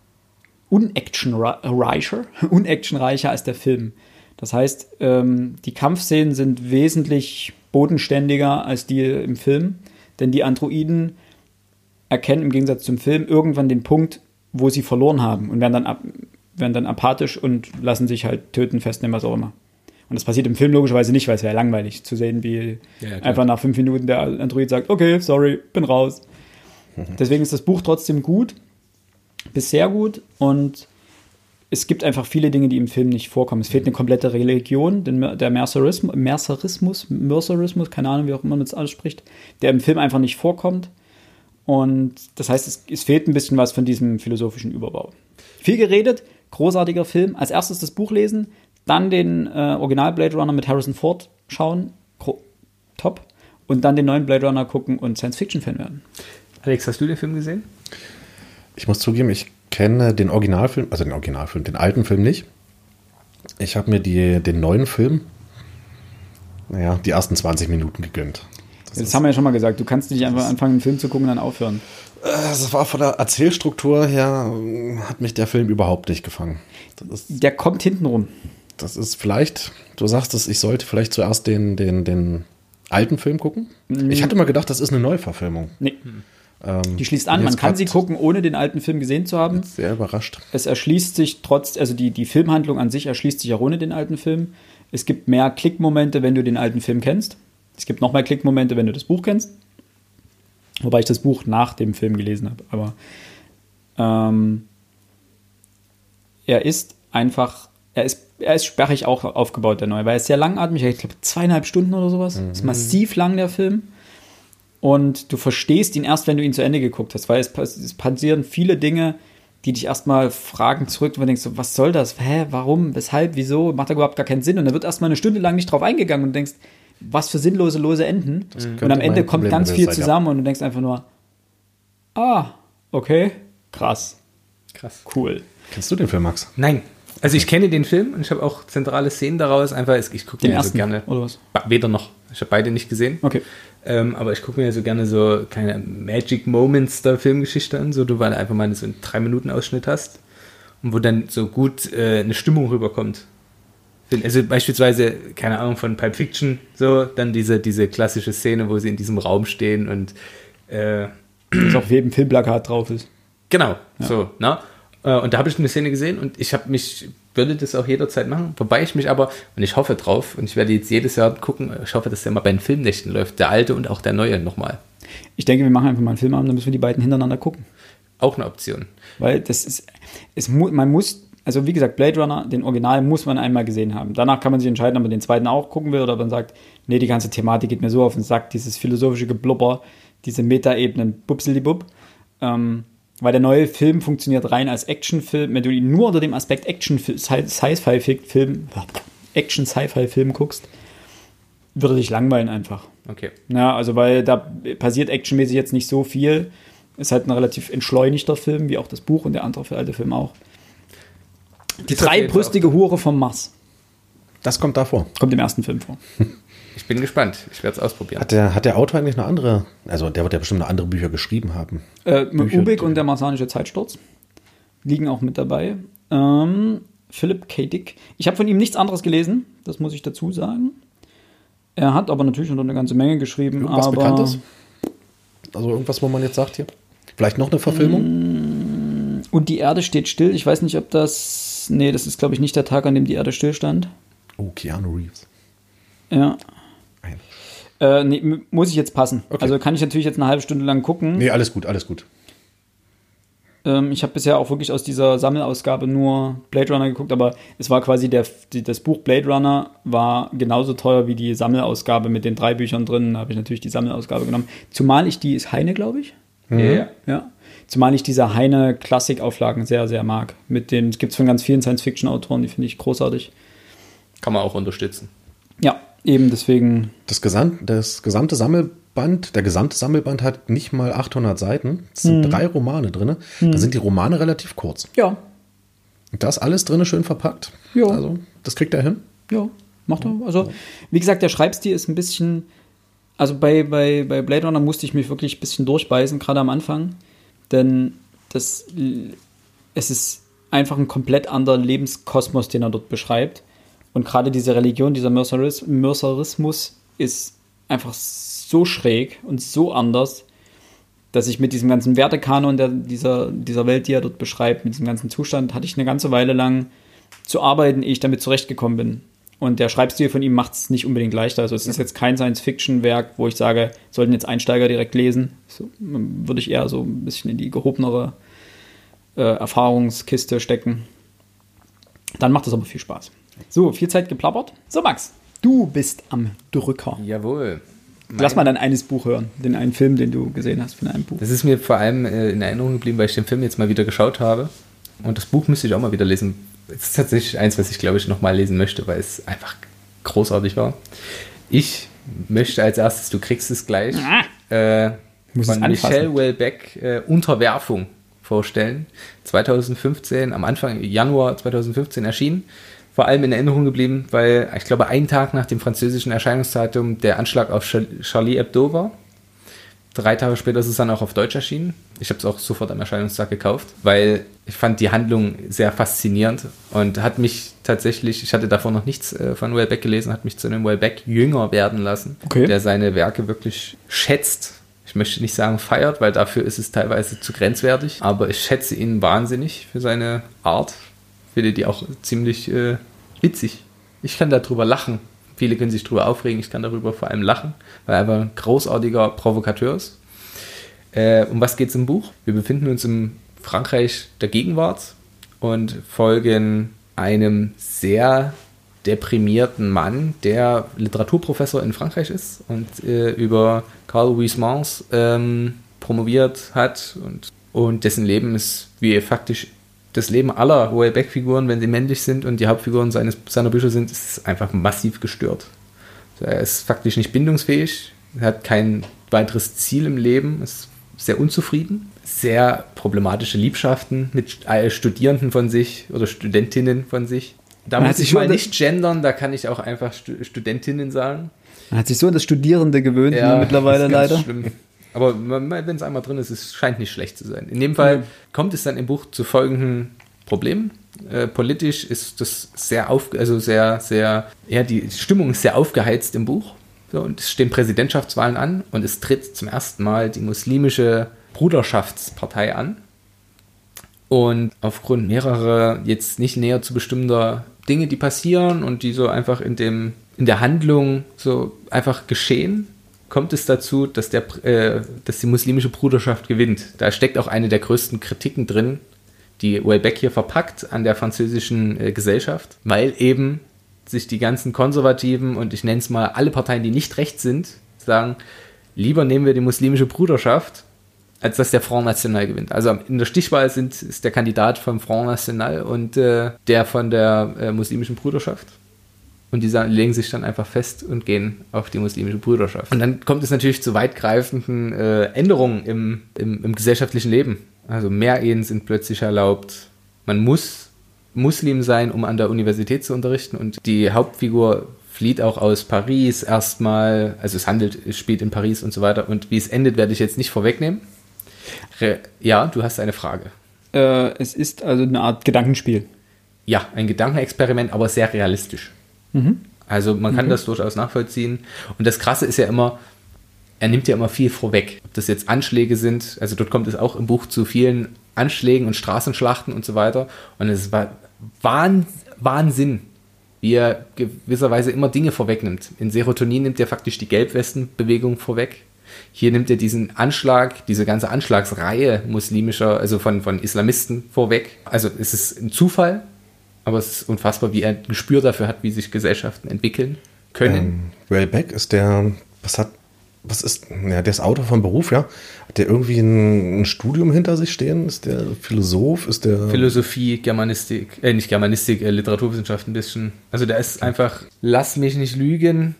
unactionreicher, unactionreicher als der Film. Das heißt, ähm, die Kampfszenen sind wesentlich bodenständiger als die im Film, denn die Androiden erkennen im Gegensatz zum Film irgendwann den Punkt, wo sie verloren haben und werden dann, ab, werden dann apathisch und lassen sich halt töten, festnehmen, was auch immer. Und das passiert im Film logischerweise nicht, weil es wäre langweilig zu sehen, wie Ja, einfach nach fünf Minuten der Android sagt, okay, sorry, bin raus. Deswegen ist das Buch trotzdem gut, bis sehr gut und es gibt einfach viele Dinge, die im Film nicht vorkommen. Es fehlt eine komplette Religion, denn der Mercerismus, Mercerismus, Mercerismus, keine Ahnung, wie auch immer man das ausspricht, der im Film einfach nicht vorkommt. Und das heißt, es, es fehlt ein bisschen was von diesem philosophischen Überbau. Viel geredet, großartiger Film. Als erstes das Buch lesen, dann den äh, Original Blade Runner mit Harrison Ford schauen, Gro top. Und dann den neuen Blade Runner gucken und Science-Fiction-Fan werden. Alex, hast du den Film gesehen? Ich muss zugeben, ich kenne den Originalfilm, also den Originalfilm, den alten Film nicht. Ich habe mir die, den neuen Film, naja, die ersten 20 Minuten gegönnt. Das, Das ist, haben wir ja schon mal gesagt. Du kannst nicht einfach anfangen, einen Film zu gucken und dann aufhören. das war von der Erzählstruktur her, äh, hat mich der Film überhaupt nicht gefangen. Das ist, Der kommt hinten rum. Das ist vielleicht, du sagst es, ich sollte vielleicht zuerst den, den, den alten Film gucken. Ich hatte mal gedacht, das ist eine Neuverfilmung. Nee, Ähm, die schließt an. Man kann sie gucken, ohne den alten Film gesehen zu haben. Sehr überrascht. Es erschließt sich trotz, also die, die Filmhandlung an sich erschließt sich auch ohne den alten Film. Es gibt mehr Klickmomente, wenn du den alten Film kennst. Es gibt noch mehr Klickmomente, wenn du das Buch kennst. Wobei ich das Buch nach dem Film gelesen habe. Aber ähm, er ist einfach, er ist, er ist sperrig auch aufgebaut, der neue, weil er ist sehr langatmig, ich glaube zweieinhalb Stunden oder sowas. Ist massiv lang, der Film. Und du verstehst ihn erst, wenn du ihn zu Ende geguckt hast, weil es, es passieren viele Dinge, die dich erstmal fragen zurück, wo du denkst, so, was soll das? Hä, warum, weshalb, wieso? Macht da überhaupt gar keinen Sinn. Und da wird erstmal eine Stunde lang nicht drauf eingegangen und du denkst, was für sinnlose, lose Enden. Und könnte am Ende kommt Problem ganz viel sein, ja. zusammen und du denkst einfach nur, ah, okay, krass, Krass. cool. Kennst du den Film, Max? Nein. Also ich kenne den Film und ich habe auch zentrale Szenen daraus. Einfach, ich gucke mir ja so ersten, gerne. oder was? Weder noch. Ich habe beide nicht gesehen. Okay. Ähm, aber ich gucke mir ja so gerne so kleine Magic Moments der Filmgeschichte an, so du, weil einfach mal so einen 3-Minuten-Ausschnitt hast und wo dann so gut äh, eine Stimmung rüberkommt. Also beispielsweise, keine Ahnung, von Pulp Fiction, so, dann diese, diese klassische Szene, wo sie in diesem Raum stehen und äh, Das auf jedem Filmplakat drauf ist. Genau, so, ne? Äh, Und da habe ich eine Szene gesehen und ich habe mich, würde das auch jederzeit machen, wobei ich mich aber, und ich hoffe drauf, und ich werde jetzt jedes Jahr gucken, ich hoffe, dass der mal bei den Filmnächten läuft, der alte und auch der neue nochmal. Ich denke, wir machen einfach mal einen Film an, dann müssen wir die beiden hintereinander gucken. Auch eine Option. Weil das ist, es man muss, also wie gesagt, Blade Runner, den Original muss man einmal gesehen haben. Danach kann man sich entscheiden, ob man den zweiten auch gucken will oder ob man sagt, nee, die ganze Thematik geht mir so auf den Sack, dieses philosophische Geblubber, diese Metaebenen, bubselibub. Ähm, weil der neue Film funktioniert rein als Actionfilm. Wenn du ihn nur unter dem Aspekt Action Sci-Fi-Film, Action Sci-Fi-Film guckst, würde dich langweilen einfach. Okay. Ja, also weil da passiert actionmäßig jetzt nicht so viel. Ist halt ein relativ entschleunigter Film, wie auch das Buch und der andere alte Film auch. Die dreibrüstige Hure vom Mars Das kommt davor. kommt im ersten Film vor. Ich bin gespannt. Ich werde es ausprobieren. Hat der, hat der Autor eigentlich eine andere, also der wird ja bestimmt eine andere Bücher geschrieben haben. Äh, Bücher, Ubik die- und der marsianische Zeitsturz liegen auch mit dabei. Ähm, Philip K. Dick. Ich habe von ihm nichts anderes gelesen, das muss ich dazu sagen. Er hat aber natürlich noch eine ganze Menge geschrieben. Irgendwas aber Bekanntes? Also irgendwas, wo man jetzt sagt hier? Vielleicht noch eine Verfilmung? Und die Erde steht still. Ich weiß nicht, ob das. Nee, das ist, glaube ich, nicht der Tag, an dem die Erde stillstand. Oh, Keanu Reeves. Ja. Äh, nee, muss ich jetzt passen. Okay. Also kann ich natürlich jetzt eine halbe Stunde lang gucken. Nee, alles gut, alles gut. Ähm, ich habe bisher auch wirklich aus dieser Sammelausgabe nur Blade Runner geguckt, aber es war quasi der, die, das Buch Blade Runner war genauso teuer wie die Sammelausgabe mit den drei Büchern drin. Da habe ich natürlich die Sammelausgabe genommen. Zumal ich die ist Heine, glaube ich. Ja. Ja. Zumal ich diese Heine Klassikauflagen sehr, sehr mag. Mit den, es gibt es von ganz vielen Science-Fiction-Autoren, die finde ich großartig. Kann man auch unterstützen. Ja, eben deswegen. Das, Gesam das gesamte Sammelband, der gesamte Sammelband hat nicht mal 800 Seiten. Es sind drei Romane drin. Da sind die Romane relativ kurz. Ja, Und da ist alles drin schön verpackt. Ja. Also, das kriegt er hin. Ja, macht er. Also, wie gesagt, der Schreibstil ist ein bisschen. Also bei, bei, bei Blade Runner musste ich mich wirklich ein bisschen durchbeißen, gerade am Anfang. Denn das, es ist einfach ein komplett anderer Lebenskosmos, den er dort beschreibt. Und gerade diese Religion, dieser Merceris Mercerismus ist einfach so schräg und so anders, dass ich mit diesem ganzen Wertekanon der, dieser, dieser Welt, die er dort beschreibt, mit diesem ganzen Zustand, hatte ich eine ganze Weile lang zu arbeiten, ehe ich damit zurechtgekommen bin. Und der Schreibstil von ihm macht es nicht unbedingt leichter. Also es ist jetzt kein Science-Fiction-Werk, wo ich sage, sollten jetzt Einsteiger direkt lesen. So, ähm, würde ich eher so ein bisschen in die gehobenere äh, Erfahrungskiste stecken. Dann macht es aber viel Spaß. So, viel Zeit geplappert. So, Max, du bist am Drücker. Jawohl. Lass mal dein eines Buch hören, den einen Film, den du gesehen hast von einem Buch. Das ist mir vor allem äh, in Erinnerung geblieben, weil ich den Film jetzt mal wieder geschaut habe. Und das Buch müsste ich auch mal wieder lesen. Es ist tatsächlich eins, was ich glaube ich noch mal lesen möchte, weil es einfach großartig war. Ich möchte als erstes, du kriegst es gleich, äh, Muss es von. Michelle Welbeck äh, Unterwerfung vorstellen. 2015, am Anfang Januar 2015 erschienen. Vor allem in Erinnerung geblieben, weil ich glaube, einen Tag nach dem französischen Erscheinungsdatum der Anschlag auf Char- Charlie Hebdo war. Drei Tage später ist es dann auch auf Deutsch erschienen. Ich habe es auch sofort am Erscheinungstag gekauft, weil ich fand die Handlung sehr faszinierend und hat mich tatsächlich, ich hatte davor noch nichts äh, von Wellbeck gelesen, hat mich zu einem Wellbeck-Jünger werden lassen, Okay. der seine Werke wirklich schätzt. Ich möchte nicht sagen feiert, weil dafür ist es teilweise zu grenzwertig, aber ich schätze ihn wahnsinnig für seine Art. Finde die auch ziemlich äh, witzig. Ich kann darüber lachen. Viele können sich darüber aufregen, ich kann darüber vor allem lachen, weil er einfach ein großartiger Provokateur ist. Äh, um was geht es im Buch? Wir befinden uns im Frankreich der Gegenwart und folgen einem sehr deprimierten Mann, der Literaturprofessor in Frankreich ist und äh, über Carl Huysmans ähm, promoviert hat und, und dessen Leben ist wie faktisch das Leben aller Houellebecq-Figuren, wenn sie männlich sind und die Hauptfiguren seines, seiner Bücher sind, ist einfach massiv gestört. Er ist faktisch nicht bindungsfähig, er hat kein weiteres Ziel im Leben, ist sehr unzufrieden, sehr problematische Liebschaften mit äh, Studierenden von sich oder Studentinnen von sich. Da Man muss ich mal nicht gendern, da kann ich auch einfach Stu Studentinnen sagen. Man hat sich so an das Studierende gewöhnt ne, mittlerweile das ist ganz leider. Schlimm. Aber wenn es einmal drin ist, es scheint nicht schlecht zu sein. In dem Fall kommt es dann im Buch zu folgenden Problemen. Äh, politisch ist das sehr auf, also sehr, sehr, ja, die Stimmung ist sehr aufgeheizt im Buch. So, und es stehen Präsidentschaftswahlen an und es tritt zum ersten Mal die muslimische Bruderschaftspartei an. Und aufgrund mehrerer jetzt nicht näher zu bestimmter Dinge, die passieren und die so einfach in, dem, in der Handlung so einfach geschehen, kommt es dazu, dass, der, äh, dass die muslimische Bruderschaft gewinnt. Da steckt auch eine der größten Kritiken drin, die Welbeck hier verpackt an der französischen äh, Gesellschaft, weil eben sich die ganzen Konservativen und ich nenne es mal alle Parteien, die nicht rechts sind, sagen, lieber nehmen wir die muslimische Bruderschaft, als dass der Front National gewinnt. Also in der Stichwahl sind, ist der Kandidat vom Front National und äh, der von der äh, muslimischen Bruderschaft. Und die legen sich dann einfach fest und gehen auf die muslimische Bruderschaft. Und dann kommt es natürlich zu weitgreifenden äh, Änderungen im, im, im gesellschaftlichen Leben. Also mehr Ehen sind plötzlich erlaubt. Man muss Muslim sein, um an der Universität zu unterrichten. Und die Hauptfigur flieht auch aus Paris erstmal. Also es handelt, es spielt in Paris und so weiter. Und wie es endet, werde ich jetzt nicht vorwegnehmen. Re ja, du hast eine Frage. Äh, es ist also eine Art Gedankenspiel. Ja, ein Gedankenexperiment, aber sehr realistisch. Also man kann das durchaus nachvollziehen. Und das Krasse ist ja immer, er nimmt ja immer viel vorweg. Ob das jetzt Anschläge sind, also dort kommt es auch im Buch zu vielen Anschlägen und Straßenschlachten und so weiter. Und es war Wahn, Wahnsinn, wie er gewisserweise immer Dinge vorwegnimmt. In Serotonin nimmt er faktisch die Gelbwestenbewegung vorweg. Hier nimmt er diesen Anschlag, diese ganze Anschlagsreihe muslimischer, also von, von Islamisten vorweg. Also es ist ein Zufall, aber es ist unfassbar, wie er ein Gespür dafür hat, wie sich Gesellschaften entwickeln können. Ähm, Wellbeck ist der, was hat, was ist, ja, der ist Autor von Beruf, ja. Hat der irgendwie ein, ein Studium hinter sich stehen? Ist der Philosoph? Ist der. Philosophie, Germanistik, äh, nicht Germanistik, äh, Literaturwissenschaft ein bisschen. Also der ist einfach, lass mich nicht lügen.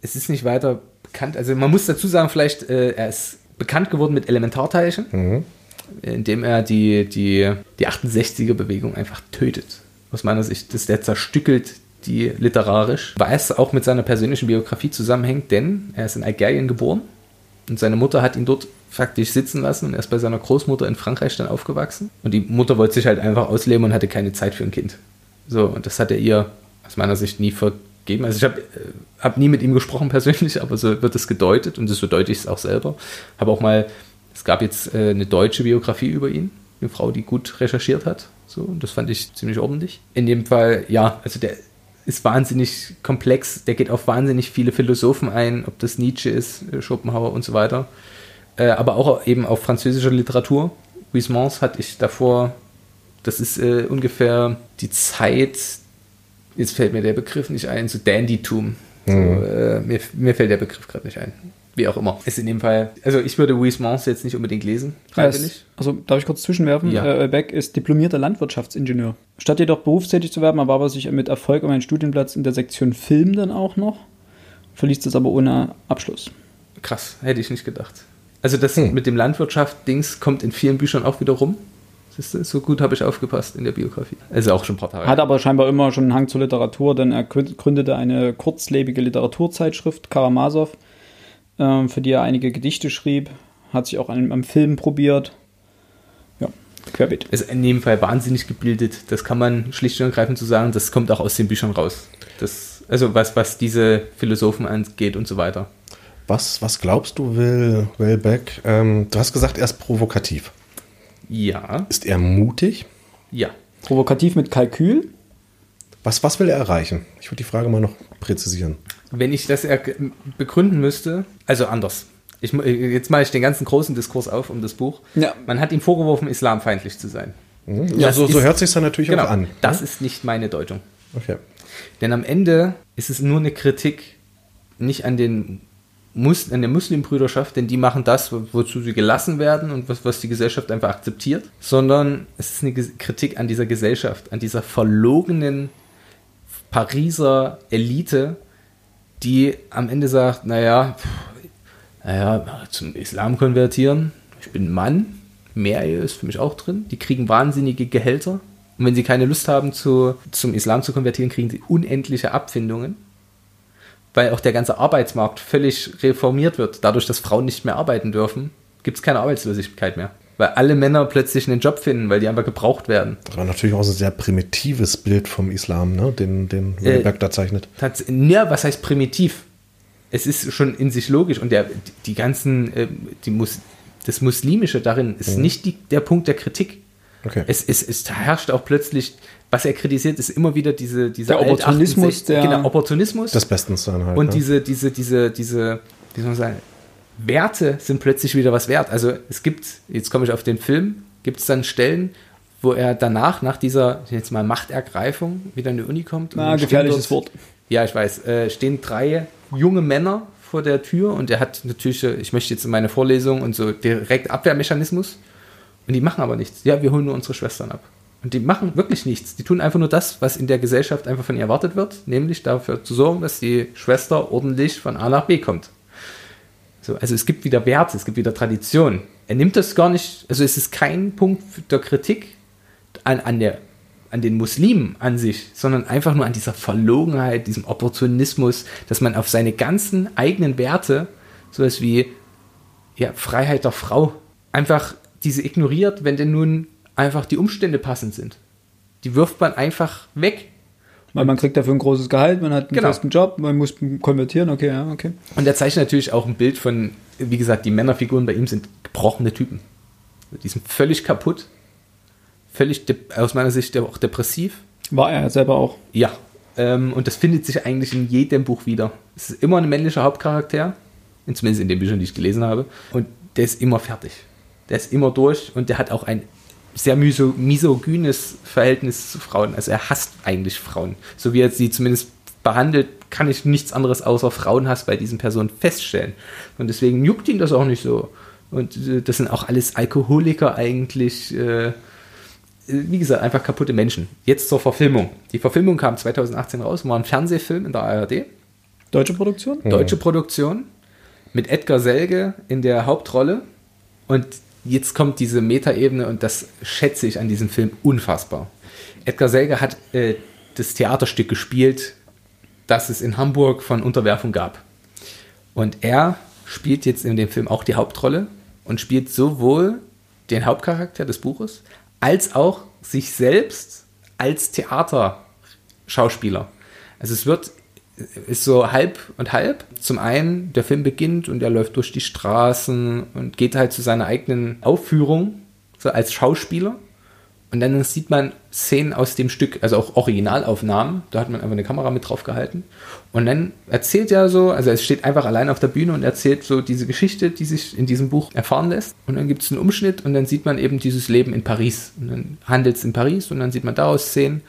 Es ist nicht weiter bekannt. Also man muss dazu sagen, vielleicht, äh, er ist bekannt geworden mit Elementarteilchen, Mhm. indem er die, die, die 68er-Bewegung einfach tötet. Aus meiner Sicht, das, der zerstückelt die literarisch, weil es auch mit seiner persönlichen Biografie zusammenhängt, denn er ist in Algerien geboren und seine Mutter hat ihn dort faktisch sitzen lassen und er ist bei seiner Großmutter in Frankreich dann aufgewachsen. Und die Mutter wollte sich halt einfach ausleben und hatte keine Zeit für ein Kind. So, und das hat er ihr aus meiner Sicht nie vergeben. Also ich habe äh, hab nie mit ihm gesprochen persönlich, aber so wird es gedeutet und so deute ich es auch selber. Habe auch mal, es gab jetzt äh, eine deutsche Biografie über ihn, eine Frau, die gut recherchiert hat. So, das fand ich ziemlich ordentlich. In dem Fall, ja, also der ist wahnsinnig komplex, der geht auf wahnsinnig viele Philosophen ein, ob das Nietzsche ist, äh, Schopenhauer und so weiter. Äh, aber auch eben auf französischer Literatur. Huysmans hatte ich davor, das ist äh, ungefähr die Zeit, jetzt fällt mir der Begriff nicht ein, so Dandytum. So, äh, mir, mir fällt der Begriff gerade nicht ein. Wie auch immer. Ist in dem Fall, also ich würde Huysmans jetzt nicht unbedingt lesen, freiwillig. also darf ich kurz zwischenwerfen? Ja. Äh, Beck ist diplomierter Landwirtschaftsingenieur. Statt jedoch berufstätig zu werden, erwarb er sich mit Erfolg um einen Studienplatz in der Sektion Film dann auch noch, verließ das aber ohne Abschluss. Krass, hätte ich nicht gedacht. Also das Hm. mit dem Landwirtschaft-Dings kommt in vielen Büchern auch wieder rum. Siehst du, so gut habe ich aufgepasst in der Biografie. Also auch schon ein paar Tage. Hat aber scheinbar immer schon einen Hang zur Literatur, denn er gründ- gründete eine kurzlebige Literaturzeitschrift, Karamasow, ähm, für die er einige Gedichte schrieb, hat sich auch an, am Film probiert. Ja, querbeet. ist in jedem Fall wahnsinnig gebildet. Das kann man schlicht und ergreifend so sagen. Das kommt auch aus den Büchern raus. Das, also was, was diese Philosophen angeht und so weiter. Was, was glaubst du, will Wellbeck? Ähm, du hast gesagt, er ist provokativ. Ja, Ist er mutig? ja. Provokativ mit Kalkül. Was, was will er erreichen? Ich würde die Frage mal noch präzisieren. Wenn ich das er begründen müsste, also anders. Ich, mu- jetzt mache ich den ganzen großen Diskurs auf um das Buch. Ja. Man hat ihm vorgeworfen, islamfeindlich zu sein. Ja, Das so, so ist- hört sich dann natürlich Genau, auch an. das ist nicht meine Deutung. Okay. Denn am Ende ist es nur eine Kritik nicht an den Mus an der Muslimbrüderschaft, denn die machen das, wo- wozu sie gelassen werden und was, was die Gesellschaft einfach akzeptiert, sondern es ist eine Kritik an dieser Gesellschaft, an dieser verlogenen Pariser Elite, die am Ende sagt, naja, naja, zum Islam konvertieren, ich bin Mann, Mehrehe ist für mich auch drin, die kriegen wahnsinnige Gehälter und wenn sie keine Lust haben, zu, zum Islam zu konvertieren, kriegen sie unendliche Abfindungen, weil auch der ganze Arbeitsmarkt völlig reformiert wird. Dadurch, dass Frauen nicht mehr arbeiten dürfen, gibt es keine Arbeitslosigkeit mehr. Weil alle Männer plötzlich einen Job finden, weil die einfach gebraucht werden. Das war natürlich auch so ein sehr primitives Bild vom Islam, ne? den, den Wellbeck da zeichnet. Tats ja, was heißt primitiv? Es ist schon in sich logisch und der, die ganzen, äh, die Mus das Muslimische darin ist nicht die, der Punkt der Kritik. Okay. Es, es, es herrscht auch plötzlich, was er kritisiert, ist immer wieder diese, diese Der Opportunismus, Alt-68 der- genau, Opportunismus Des Bestens dann halt. und ne? diese, diese, diese, diese, wie soll man sagen, Werte sind plötzlich wieder was wert. Also es gibt, jetzt komme ich auf den Film, gibt es dann Stellen, wo er danach, nach dieser, jetzt mal Machtergreifung, wieder in die Uni kommt. Na, stehen gefährliches dort- Wort. ja, ich weiß. Äh, stehen drei junge Männer vor der Tür und er hat natürlich, äh, ich möchte jetzt in meine Vorlesung und so direkt Abwehrmechanismus. Und die machen aber nichts. Ja, wir holen nur unsere Schwestern ab. Und die machen wirklich nichts. Die tun einfach nur das, was in der Gesellschaft einfach von ihr erwartet wird, nämlich dafür zu sorgen, dass die Schwester ordentlich von A nach B kommt. So, also es gibt wieder Werte, es gibt wieder Tradition. Er nimmt das gar nicht, also es ist kein Punkt der Kritik an, an, der, an den Muslimen an sich, sondern einfach nur an dieser Verlogenheit, diesem Opportunismus, dass man auf seine ganzen eigenen Werte, sowas wie ja, Freiheit der Frau, einfach diese ignoriert, wenn denn nun einfach die Umstände passend sind. Die wirft man einfach weg. Weil man kriegt dafür ein großes Gehalt, man hat einen Genau. festen Job, man muss konvertieren, okay, ja, okay. Und er zeichnet natürlich auch ein Bild von, wie gesagt, die Männerfiguren bei ihm sind gebrochene Typen. Die sind völlig kaputt. Völlig, aus meiner Sicht auch depressiv. War er selber auch. Ja. Ähm, und das findet sich eigentlich in jedem Buch wieder. Es ist immer ein männlicher Hauptcharakter, zumindest in den Büchern, die ich gelesen habe. Und der ist immer fertig. Der ist immer durch und der hat auch ein sehr miso misogynes Verhältnis zu Frauen. Also er hasst eigentlich Frauen. So wie er sie zumindest behandelt, kann ich nichts anderes außer Frauenhass bei diesen Personen feststellen. Und deswegen juckt ihn das auch nicht so. Und äh, das sind auch alles Alkoholiker eigentlich. Äh, wie gesagt, einfach kaputte Menschen. Jetzt zur Verfilmung. Die Verfilmung kam 2018 raus, war ein Fernsehfilm in der ARD. Deutsche Produktion? Deutsche Produktion. Mit Edgar Selge in der Hauptrolle. Und jetzt kommt diese Metaebene und das schätze ich an diesem Film unfassbar. Edgar Selge hat äh, das Theaterstück gespielt, das es in Hamburg von Unterwerfung gab. Und er spielt jetzt in dem Film auch die Hauptrolle und spielt sowohl den Hauptcharakter des Buches als auch sich selbst als Theaterschauspieler. Also es wird ist so halb und halb. Zum einen, der Film beginnt und er läuft durch die Straßen und geht halt zu seiner eigenen Aufführung, so als Schauspieler. Und dann sieht man Szenen aus dem Stück, also auch Originalaufnahmen. Da hat man einfach eine Kamera mit drauf gehalten. Und dann erzählt er so, also es steht einfach allein auf der Bühne und erzählt so diese Geschichte, die sich in diesem Buch erfahren lässt. Und dann gibt es einen Umschnitt und dann sieht man eben dieses Leben in Paris. Und dann handelt es in Paris und dann sieht man daraus Szenen.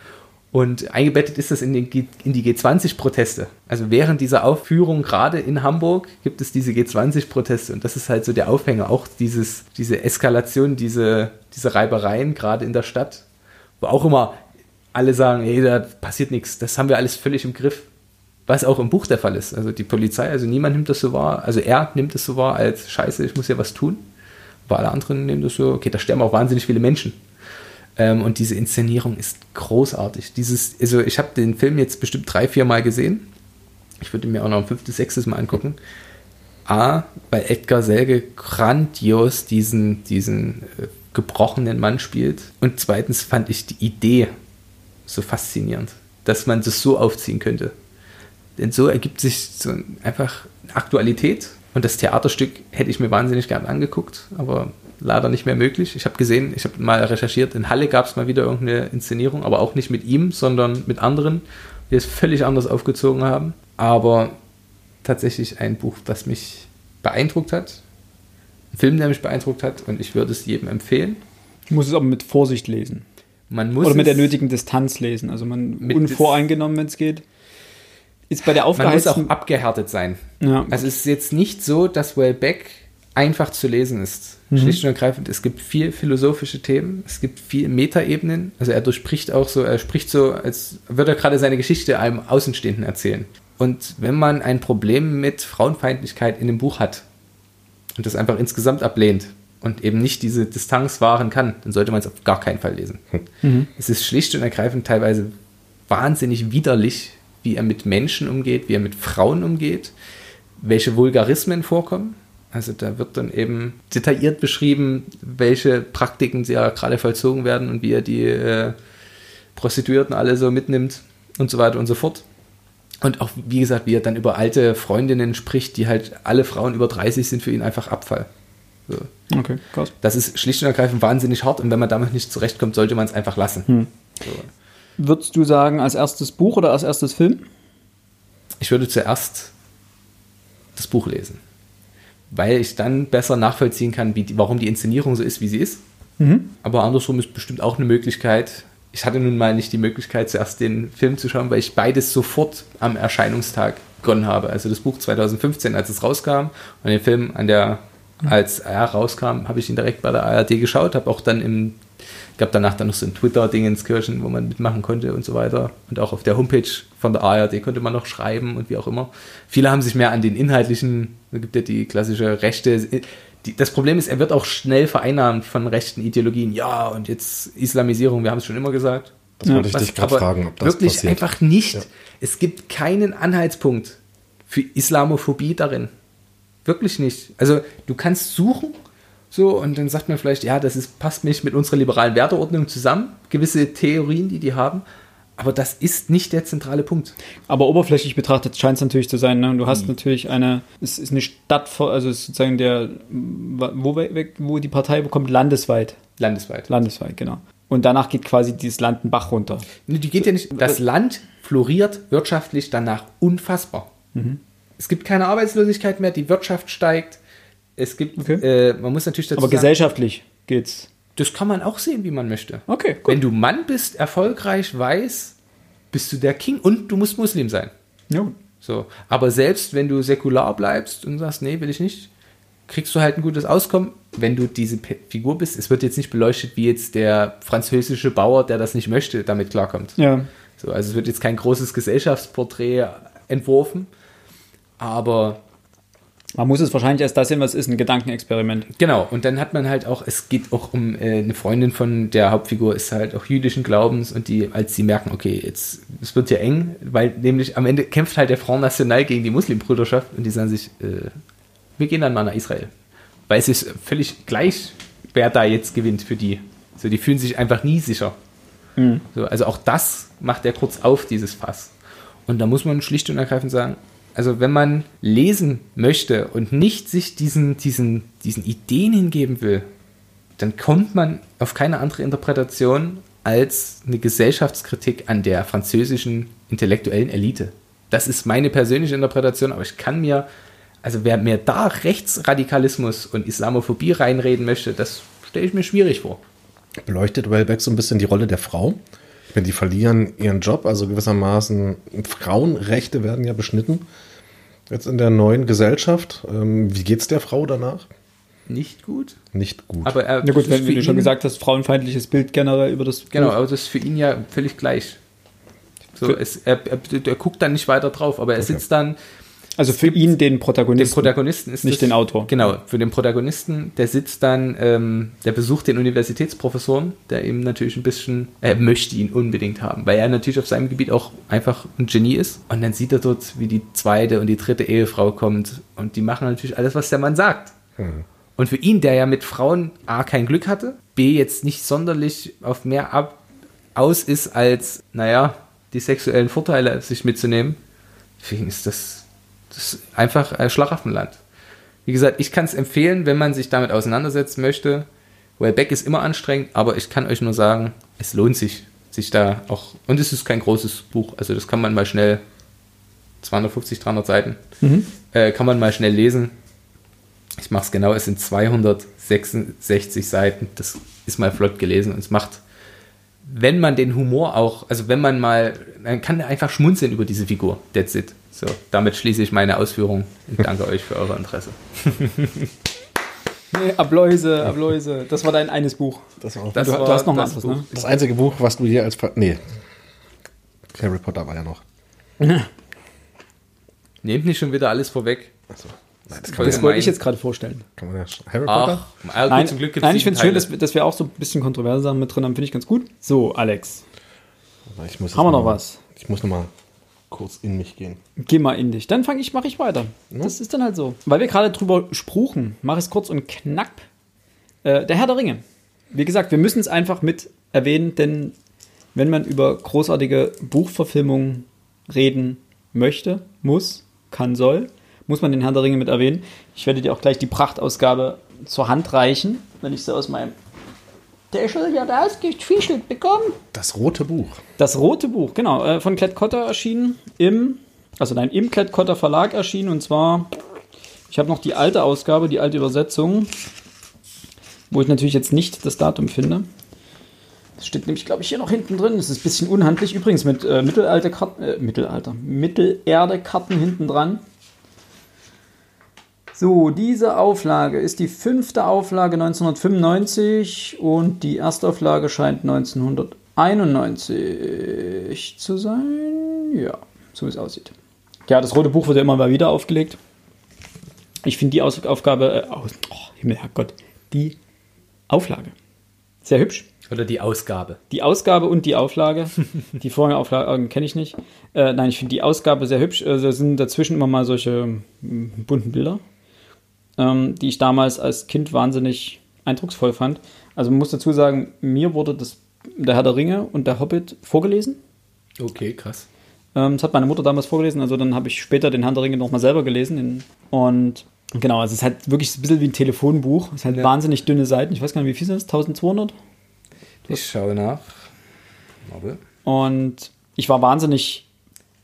Und eingebettet ist das in, den in die G20-Proteste. Also während dieser Aufführung, gerade in Hamburg, gibt es diese G20-Proteste. Und das ist halt so der Aufhänger, auch dieses, diese Eskalation, diese, diese Reibereien, gerade in der Stadt, wo auch immer alle sagen, hey, da passiert nichts, das haben wir alles völlig im Griff. Was auch im Buch der Fall ist. Also die Polizei, also niemand nimmt das so wahr, also er nimmt das so wahr als Scheiße, ich muss ja was tun. Aber alle anderen nehmen das so, okay, da sterben auch wahnsinnig viele Menschen. Ähm, und diese Inszenierung ist großartig. Dieses, also ich habe den Film jetzt bestimmt drei, vier Mal gesehen. Ich würde mir auch noch ein fünftes, sechstes Mal angucken. A, weil Edgar Selge grandios diesen, diesen äh, gebrochenen Mann spielt. Und zweitens fand ich die Idee so faszinierend, dass man das so aufziehen könnte. Denn so ergibt sich so einfach Aktualität. Und das Theaterstück hätte ich mir wahnsinnig gern angeguckt, aber leider nicht mehr möglich. Ich habe gesehen, ich habe mal recherchiert, in Halle gab es mal wieder irgendeine Inszenierung, aber auch nicht mit ihm, sondern mit anderen, die es völlig anders aufgezogen haben. Aber tatsächlich ein Buch, das mich beeindruckt hat. Ein Film, der mich beeindruckt hat und ich würde es jedem empfehlen. Ich muss es aber mit Vorsicht lesen. Man muss Oder mit der nötigen Distanz lesen. Also man unvoreingenommen, wenn es geht. Ist bei der Aufgeheizten... Man muss auch abgehärtet sein. Ja. Also es ist jetzt nicht so, dass Wellbeck einfach zu lesen ist. Mhm. Schlicht und ergreifend, es gibt viel philosophische Themen, es gibt viel Metaebenen. Also er durchspricht auch so, er spricht so, als würde er gerade seine Geschichte einem Außenstehenden erzählen. Und wenn man ein Problem mit Frauenfeindlichkeit in dem Buch hat und das einfach insgesamt ablehnt und eben nicht diese Distanz wahren kann, dann sollte man es auf gar keinen Fall lesen. Mhm. Es ist schlicht und ergreifend teilweise wahnsinnig widerlich, wie er mit Menschen umgeht, wie er mit Frauen umgeht, welche Vulgarismen vorkommen also da wird dann eben detailliert beschrieben, welche Praktiken ja gerade vollzogen werden und wie er die äh, Prostituierten alle so mitnimmt und so weiter und so fort. Und auch, wie gesagt, wie er dann über alte Freundinnen spricht, die halt alle Frauen über 30 sind für ihn einfach Abfall. So. Okay, krass. Das ist schlicht und ergreifend wahnsinnig hart und wenn man damit nicht zurechtkommt, sollte man es einfach lassen. Hm. So. Würdest du sagen, als erstes Buch oder als erstes Film? Ich würde zuerst das Buch lesen weil ich dann besser nachvollziehen kann, wie warum die Inszenierung so ist, wie sie ist. Mhm. Aber andersrum ist bestimmt auch eine Möglichkeit. Ich hatte nun mal nicht die Möglichkeit, zuerst den Film zu schauen, weil ich beides sofort am Erscheinungstag begonnen habe. Also das Buch 2015, als es rauskam, und den Film an der, als er rauskam, habe ich ihn direkt bei der ARD geschaut, habe auch dann im gab danach dann noch so ein Twitter-Ding ins Kirchen, wo man mitmachen konnte und so weiter. Und auch auf der Homepage von der ARD konnte man noch schreiben und wie auch immer. Viele haben sich mehr an den inhaltlichen, da gibt ja die klassische Rechte. Die, das Problem ist, er wird auch schnell vereinnahmt von rechten Ideologien. Ja, und jetzt Islamisierung, wir haben es schon immer gesagt. Das wollte ich Was, dich gerade fragen, ob das wirklich passiert. einfach nicht. Ja. Es gibt keinen Anhaltspunkt für Islamophobie darin. Wirklich nicht. Also du kannst suchen so, und dann sagt man vielleicht, ja, das ist, passt nicht mit unserer liberalen Werteordnung zusammen, gewisse Theorien, die die haben. Aber das ist nicht der zentrale Punkt. Aber oberflächlich betrachtet scheint es natürlich zu sein. Ne? Du hast natürlich eine, es ist eine Stadt, also es ist sozusagen der, wo, wo die Partei bekommt, landesweit. Landesweit. Landesweit, genau. Und danach geht quasi dieses Land einen Bach runter. Nee, Die geht ja nicht. Das Land floriert wirtschaftlich danach unfassbar. Mhm. Es gibt keine Arbeitslosigkeit mehr, die Wirtschaft steigt. Es gibt, Okay. äh, man muss natürlich dazu Aber sagen, gesellschaftlich geht's. das kann man auch sehen, wie man möchte. Okay, gut. Wenn du Mann bist, erfolgreich, weiß, bist du der King und du musst Muslim sein. Ja. So. Aber selbst wenn du säkular bleibst und sagst, nee, will ich nicht, kriegst du halt ein gutes Auskommen, wenn du diese Figur bist. Es wird jetzt nicht beleuchtet, wie jetzt der französische Bauer, der das nicht möchte, damit klarkommt. ja. So, also es wird jetzt kein großes Gesellschaftsporträt entworfen, aber Man muss es wahrscheinlich erst das sehen, was ist, ein Gedankenexperiment. genau, und dann hat man halt auch, es geht auch um äh, eine Freundin von der Hauptfigur, ist halt auch jüdischen Glaubens und die, als sie merken, okay, jetzt, es wird ja eng, weil nämlich am Ende kämpft halt der Front National gegen die Muslimbrüderschaft und die sagen sich, äh, wir gehen dann mal nach Israel. Weil es ist völlig gleich, wer da jetzt gewinnt für die. So, die fühlen sich einfach nie sicher. So, also auch das macht er kurz auf, dieses Fass. Und da muss man schlicht und ergreifend sagen, also wenn man lesen möchte und nicht sich diesen, diesen, diesen Ideen hingeben will, dann kommt man auf keine andere Interpretation als eine Gesellschaftskritik an der französischen intellektuellen Elite. Das ist meine persönliche Interpretation, aber ich kann mir, also wer mir da Rechtsradikalismus und Islamophobie reinreden möchte, das stelle ich mir schwierig vor. beleuchtet Wellbeck so ein bisschen die Rolle der Frau. Wenn die verlieren ihren Job, also gewissermaßen Frauenrechte werden ja beschnitten. Jetzt in der neuen Gesellschaft. Ähm, wie geht's der Frau danach? Nicht gut. Nicht gut. Aber er, Na gut, wenn, wenn du schon gesagt hast, frauenfeindliches Bild generell über das Genau, Buch. aber das ist für ihn ja völlig gleich. So, es, er, er, der guckt dann nicht weiter drauf, aber er sitzt dann, Also für ihn den Protagonisten. Protagonisten ist Nicht das, den Autor. Genau, für den Protagonisten, der sitzt dann, ähm, der besucht den Universitätsprofessoren, der ihm natürlich ein bisschen, er möchte ihn unbedingt haben, weil er natürlich auf seinem Gebiet auch einfach ein Genie ist. Und dann sieht er dort, wie die zweite und die dritte Ehefrau kommt und die machen natürlich alles, was der Mann sagt. Und für ihn, der ja mit Frauen A kein Glück hatte, B jetzt nicht sonderlich auf mehr ab aus ist, als, naja, die sexuellen Vorteile sich mitzunehmen, für ihn ist das ist einfach ein Schlaraffenland. Wie gesagt, ich kann es empfehlen, wenn man sich damit auseinandersetzen möchte. Wellbeck ist immer anstrengend, aber ich kann euch nur sagen, es lohnt sich, sich da auch, und es ist kein großes Buch, also das kann man mal schnell, 250, 300 Seiten, äh, kann man mal schnell lesen. Ich mache es genau, es sind 266 Seiten. Das ist mal flott gelesen und es macht, wenn man den Humor auch, also wenn man mal, man kann einfach schmunzeln über diese Figur. That's it. So, damit schließe ich meine Ausführungen und danke euch für euer Interesse. Nee, Abläuse, Abläuse. Das war dein eines Buch. Das war auch Das du, war du hast noch das anderes, Buch. ne? das einzige Buch, was du hier als. Ver nee. Harry Potter war ja noch. Nehmt nicht schon wieder alles vorweg. Achso. Nein, das kann Voll man, Das wollte ich jetzt gerade vorstellen. kann man ja. schon- Harry Potter? Ach, gut, Nein, zum Glück gibt's nein ich finde es schön, dass, wir- dass wir auch so ein bisschen kontroverse Sachen mit drin haben. Finde ich ganz gut. So, Alex, Ich muss haben wir noch was? Ich muss noch mal kurz in mich gehen. Geh mal in dich. Dann fange ich, mache ich weiter. Das ist dann halt so. Weil wir gerade drüber spruchen, mache ich es kurz und knapp. Äh, der Herr der Ringe. Wie gesagt, wir müssen es einfach mit erwähnen, denn wenn man über großartige Buchverfilmungen reden möchte, muss, kann, soll, muss man den Herr der Ringe mit erwähnen. Ich werde dir auch gleich die Prachtausgabe zur Hand reichen, wenn ich sie aus meinem Täschel ja rausgefischelt bekomme. Das rote Buch. Das rote Buch, genau, äh, von Klett-Cotta erschienen im, also nein, im Klett-Cotta Verlag erschienen und zwar, ich habe noch die alte Ausgabe, die alte Übersetzung, wo ich natürlich jetzt nicht das Datum finde. Das steht nämlich, glaube ich, hier noch hinten drin. Das ist ein bisschen unhandlich. Übrigens mit äh, Mittelalter Karten, äh, Mittelalter, Mittelerde-Karten hinten dran. So, diese Auflage ist die fünfte Auflage 1995 und die Erstauflage scheint 1991 zu sein. Ja, so wie es aussieht. Ja, das rote Buch wird ja immer mal wieder aufgelegt. Ich finde die Aus Aufgabe, äh, aus, oh, Himmel, Herrgott, die Auflage sehr hübsch. Oder die Ausgabe. Die Ausgabe und die Auflage. Die vorherige Auflage kenne ich nicht. Äh, nein, ich finde die Ausgabe sehr hübsch. Äh, da sind dazwischen immer mal solche mm, bunten Bilder, ähm, die ich damals als Kind wahnsinnig eindrucksvoll fand. Also man muss dazu sagen, mir wurde das der Herr der Ringe und der Hobbit vorgelesen. Okay, krass. Ähm, das hat meine Mutter damals vorgelesen, also dann habe ich später den Herrn der Ringe nochmal selber gelesen. Und genau, also es ist halt wirklich ein bisschen wie ein Telefonbuch. Es halt Ja. wahnsinnig dünne Seiten. Ich weiß gar nicht, wie viel sind es? 1200? Ich schaue nach. Warte. Und ich war wahnsinnig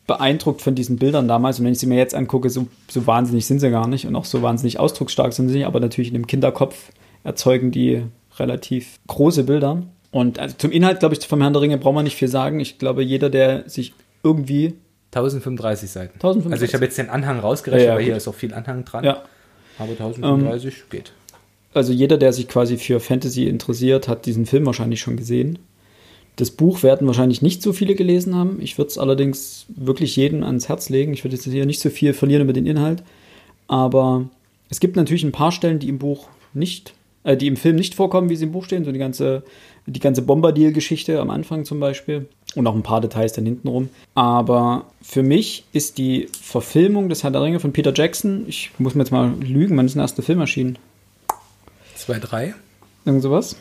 beeindruckt von diesen Bildern damals. Und wenn ich sie mir jetzt angucke, so, so wahnsinnig sind sie gar nicht und auch so wahnsinnig ausdrucksstark sind sie nicht. Aber natürlich in dem Kinderkopf erzeugen die relativ große Bilder. Und also zum Inhalt, glaube ich, vom Herrn der Ringe braucht man nicht viel sagen. Ich glaube, jeder, der sich irgendwie 1035 Seiten. 1035. Also ich habe jetzt den Anhang rausgerechnet, Ja, ja, aber hier ist auch viel Anhang dran. ja, Aber 1035 geht. also jeder, der sich quasi für Fantasy interessiert, hat diesen Film wahrscheinlich schon gesehen. Das Buch werden wahrscheinlich nicht so viele gelesen haben. Ich würde es allerdings wirklich jedem ans Herz legen. Ich würde jetzt hier nicht so viel verlieren über den Inhalt. Aber es gibt natürlich ein paar Stellen, die im Buch nicht, äh, die im Film nicht vorkommen, wie sie im Buch stehen. So die ganze, die ganze Bombardier-Geschichte am Anfang zum Beispiel. Und auch ein paar Details dann hinten rum. Aber für mich ist die Verfilmung des Herr der Ringe von Peter Jackson, ich muss mir jetzt mal lügen, wann ist der erste Film erschienen? 2, 3. Irgend sowas.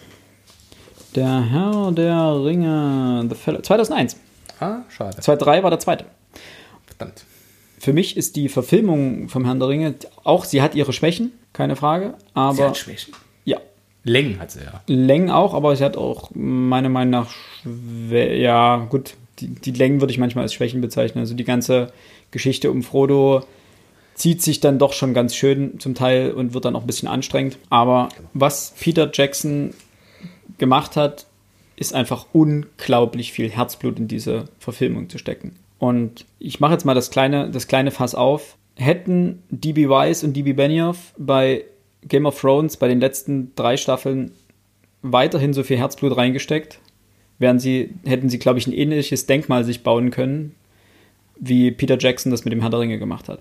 Der Herr der Ringe, The Fellow, 2001. Ah, schade. 2003 war der zweite. Verdammt. Für mich ist die Verfilmung vom Herrn der Ringe auch, sie hat ihre Schwächen, keine Frage, Sie aber hat Schwächen. ja, Längen hat sie ja. Längen auch, aber sie hat auch meiner Meinung nach, schwä- ja gut, die, die Längen würde ich manchmal als Schwächen bezeichnen. Also die ganze Geschichte um Frodo zieht sich dann doch schon ganz schön zum Teil und wird dann auch ein bisschen anstrengend. Aber was Peter Jackson gemacht hat, ist einfach unglaublich viel Herzblut in diese Verfilmung zu stecken. Und ich mache jetzt mal das kleine, das kleine Fass auf. Hätten D.B. Weiss und D.B. Benioff bei Game of Thrones bei den letzten drei Staffeln weiterhin so viel Herzblut reingesteckt, wären sie, hätten sie, glaube ich, ein ähnliches Denkmal sich bauen können, wie Peter Jackson das mit dem Herr der Ringe gemacht hat.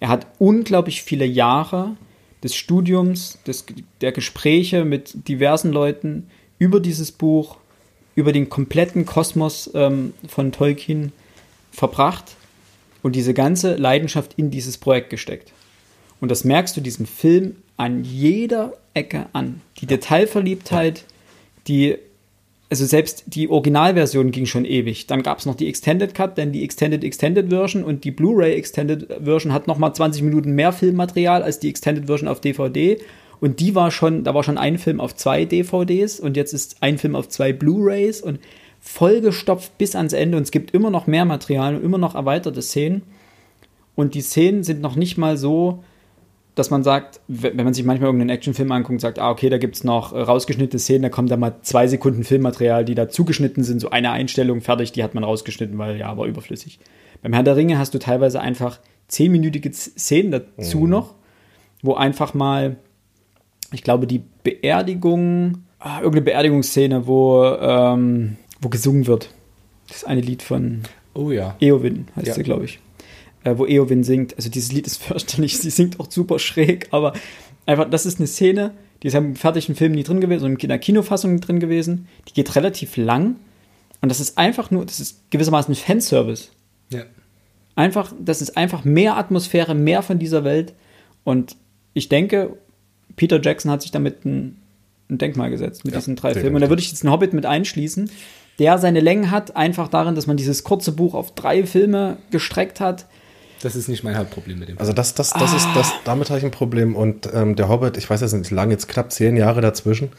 Er hat unglaublich viele Jahre des Studiums, des, der Gespräche mit diversen Leuten über dieses Buch, über den kompletten Kosmos ähm, von Tolkien verbracht und diese ganze Leidenschaft in dieses Projekt gesteckt. Und das merkst du diesem Film an jeder Ecke an. Die Detailverliebtheit, die, also selbst die Originalversion ging schon ewig. Dann gab es noch die Extended Cut, dann die Extended Extended Version und die Blu-ray Extended Version hat nochmal 20 Minuten mehr Filmmaterial als die Extended Version auf DVD. Und die war schon, da war schon ein Film auf zwei DVDs und jetzt ist ein Film auf zwei Blu-rays und vollgestopft bis ans Ende und es gibt immer noch mehr Material und immer noch erweiterte Szenen. Und die Szenen sind noch nicht mal so, dass man sagt, wenn man sich manchmal irgendeinen Actionfilm anguckt, sagt, ah, okay, da gibt es noch äh, rausgeschnittene Szenen, da kommt da mal zwei Sekunden Filmmaterial, die da zugeschnitten sind, so eine Einstellung, fertig, die hat man rausgeschnitten, weil ja, war überflüssig. Beim Herr der Ringe hast du teilweise einfach zehnminütige Szenen dazu noch, wo einfach mal, ich glaube, die Beerdigung, ah, irgendeine Beerdigungsszene, wo, ähm, wo gesungen wird. Das eine Lied von Oh ja. Eowyn heißt Ja. sie, glaube ich. Äh, wo Eowyn singt. Also dieses Lied ist fürchterlich. Sie singt auch super schräg, aber einfach, das ist eine Szene, die ist ja im fertigen Film nie drin gewesen und in der Kinofassung drin gewesen. Die geht relativ lang und das ist einfach nur, das ist gewissermaßen Fanservice. ja. Einfach, das ist einfach mehr Atmosphäre, mehr von dieser Welt und ich denke, Peter Jackson hat sich damit ein, ein Denkmal gesetzt mit Ja, diesen drei. Filmen. Und da würde ich jetzt einen Hobbit mit einschließen, der seine Längen hat, einfach darin, dass man dieses kurze Buch auf drei Filme gestreckt hat. Das ist nicht mein Hauptproblem mit dem. Also das, das, das ist das, damit habe ich ein Problem. Und ähm, der Hobbit, ich weiß jetzt nicht lang, jetzt knapp zehn Jahre dazwischen,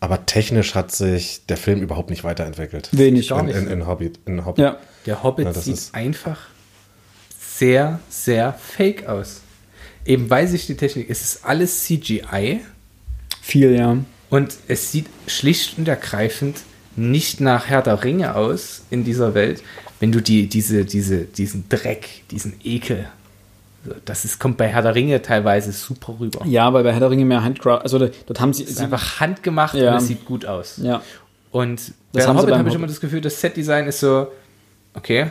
aber technisch hat sich der Film überhaupt nicht weiterentwickelt. Wenig. Gar In, nicht. in, in Hobbit. In Hobbit. Ja. Der Hobbit Ja, das sieht ist- einfach sehr, sehr fake aus. Eben weil sich die Technik, es ist alles CGI Viel, ja. und es sieht schlicht und ergreifend nicht nach Herr der Ringe aus in dieser Welt, wenn du die, diese, diese, diesen Dreck, diesen Ekel, das ist, kommt bei Herr der Ringe teilweise super rüber. Ja, weil bei Herr der Ringe mehr Handcraft, also dort haben sie, Es ist einfach handgemacht Ja. und es sieht gut aus. ja, Und Das bei haben Hobbit habe ich immer das Gefühl, das Setdesign ist so, okay,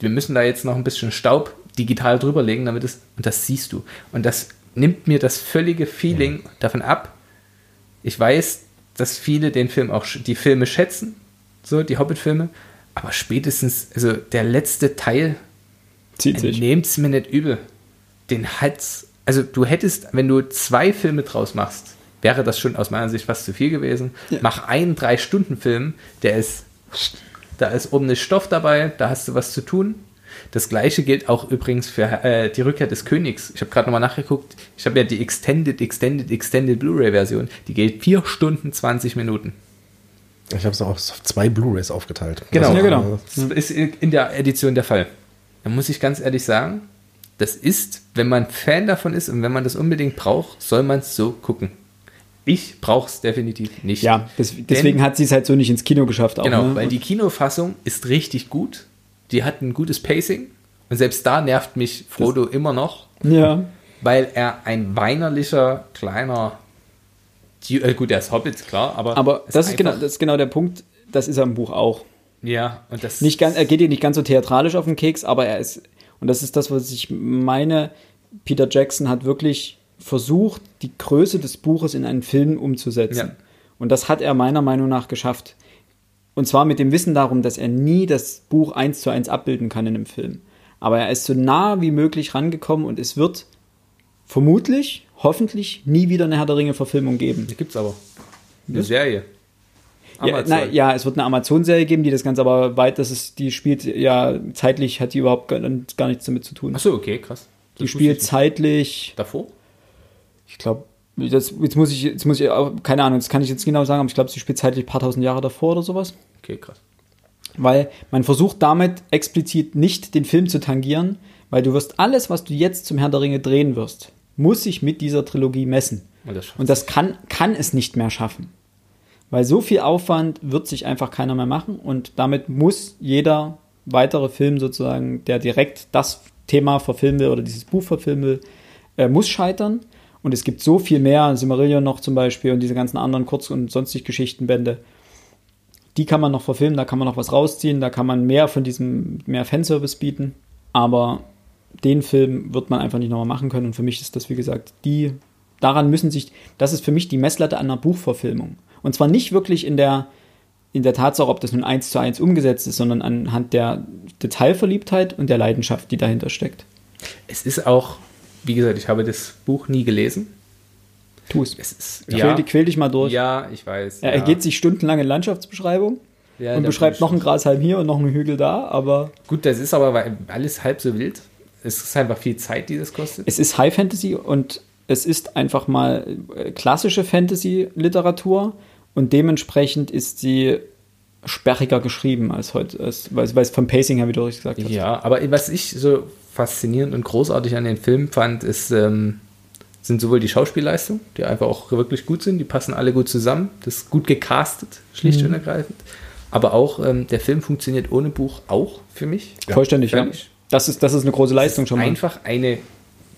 wir müssen da jetzt noch ein bisschen Staub digital drüber legen, damit es, und das siehst du. Und das nimmt mir das völlige Feeling davon ab. Ich weiß, dass viele den Film auch, die Filme schätzen, so die Hobbit-Filme, aber spätestens, also der letzte Teil, nehmt es mir nicht übel. Den Hals, also du hättest, wenn du zwei Filme draus machst, wäre das schon aus meiner Sicht fast zu viel gewesen. Ja. Mach einen Drei-Stunden-Film, der ist da ist ordentlich Stoff dabei, da hast du was zu tun. Das gleiche gilt auch übrigens für äh, die Rückkehr des Königs. Ich habe gerade nochmal nachgeguckt. Ich habe ja die Extended, Extended, Extended Blu-ray-Version. Die geht 4 Stunden 20 Minuten. Ich habe es auch auf zwei Blu-rays aufgeteilt. Genau, Ja, genau. Das ist in der Edition der Fall. Da muss ich ganz ehrlich sagen, das ist, wenn man Fan davon ist und wenn man das unbedingt braucht, soll man es so gucken. Ich brauche es definitiv nicht. Ja, des, deswegen Denn- hat sie es halt so nicht ins Kino geschafft. Auch, Genau, ne? weil die Kinofassung ist richtig gut. Die hat ein gutes Pacing. Und selbst da nervt mich Frodo immer noch, Ja, weil er ein weinerlicher, kleiner. Äh, gut, er ist Hobbit, klar, aber. aber das ist, genau, das ist genau der Punkt. Das ist er im Buch auch. Ja, und das. Nicht ganz, er geht ihr nicht ganz so theatralisch auf den Keks, aber er ist, und das ist das, was ich meine, Peter Jackson hat wirklich versucht, die Größe des Buches in einen Film umzusetzen. Ja. Und das hat er meiner Meinung nach geschafft. Und zwar mit dem Wissen darum, dass er nie das Buch eins zu eins abbilden kann in einem Film. Aber er ist so nah wie möglich rangekommen und es wird vermutlich, hoffentlich nie wieder eine Herr der Ringe-Verfilmung geben. Die gibt's aber. Eine Serie. Ja, na, ja, es wird eine Amazon-Serie geben, die das Ganze aber weit, das ist, die spielt ja zeitlich, hat die überhaupt gar, gar nichts damit zu tun. Achso, okay, krass. Das die spielt zeitlich, davor. ich glaube, das, jetzt muss ich, jetzt muss ich, auch, keine Ahnung, das kann ich jetzt genau sagen, aber ich glaube, sie spielt zeitlich ein paar tausend Jahre davor oder sowas. Okay, krass. Weil man versucht damit explizit nicht den Film zu tangieren, weil du wirst alles, was du jetzt zum Herrn der Ringe drehen wirst, muss sich mit dieser Trilogie messen. Und das Und das kann, kann es nicht mehr schaffen. Weil so viel Aufwand wird sich einfach keiner mehr machen und damit muss jeder weitere Film sozusagen, der direkt das Thema verfilmen will oder dieses Buch verfilmen will, äh, muss scheitern. Und es gibt so viel mehr, Silmarillion noch zum Beispiel und diese ganzen anderen Kurz- und sonstig Geschichtenbände, die kann man noch verfilmen, da kann man noch was rausziehen, da kann man mehr von diesem, mehr Fanservice bieten. Aber den Film wird man einfach nicht nochmal machen können. Und für mich ist das, wie gesagt, die, daran müssen sich, das ist für mich die Messlatte einer Buchverfilmung. Und zwar nicht wirklich in der, in der Tatsache, ob das nun eins zu eins umgesetzt ist, sondern anhand der Detailverliebtheit und der Leidenschaft, die dahinter steckt. Es ist auch, wie gesagt, ich habe das Buch nie gelesen. Tu es. Es ist, Quäl, dich- quäl dich mal durch. ja, ich weiß. Er ja. ergeht sich stundenlang in Landschaftsbeschreibung Ja, und beschreibt noch einen Grashalm hier und noch einen Hügel da, aber Gut, das ist aber alles halb so wild. Es ist einfach viel Zeit, die das kostet. es ist High Fantasy und es ist einfach mal äh, klassische Fantasy-Literatur und dementsprechend ist sie sperriger geschrieben als heute, als, weil, weil es vom Pacing her, wie du richtig gesagt hast. Ja, aber was ich so faszinierend und großartig an den Film fand, ist, ähm, sind sowohl die Schauspielleistungen, die einfach auch wirklich gut sind, die passen alle gut zusammen, das ist gut gecastet, schlicht und ergreifend. Aber auch ähm, der Film funktioniert ohne Buch auch für mich. Vollständig, ja. völlig. Das ist, das ist eine große Leistung schon mal. Einfach eine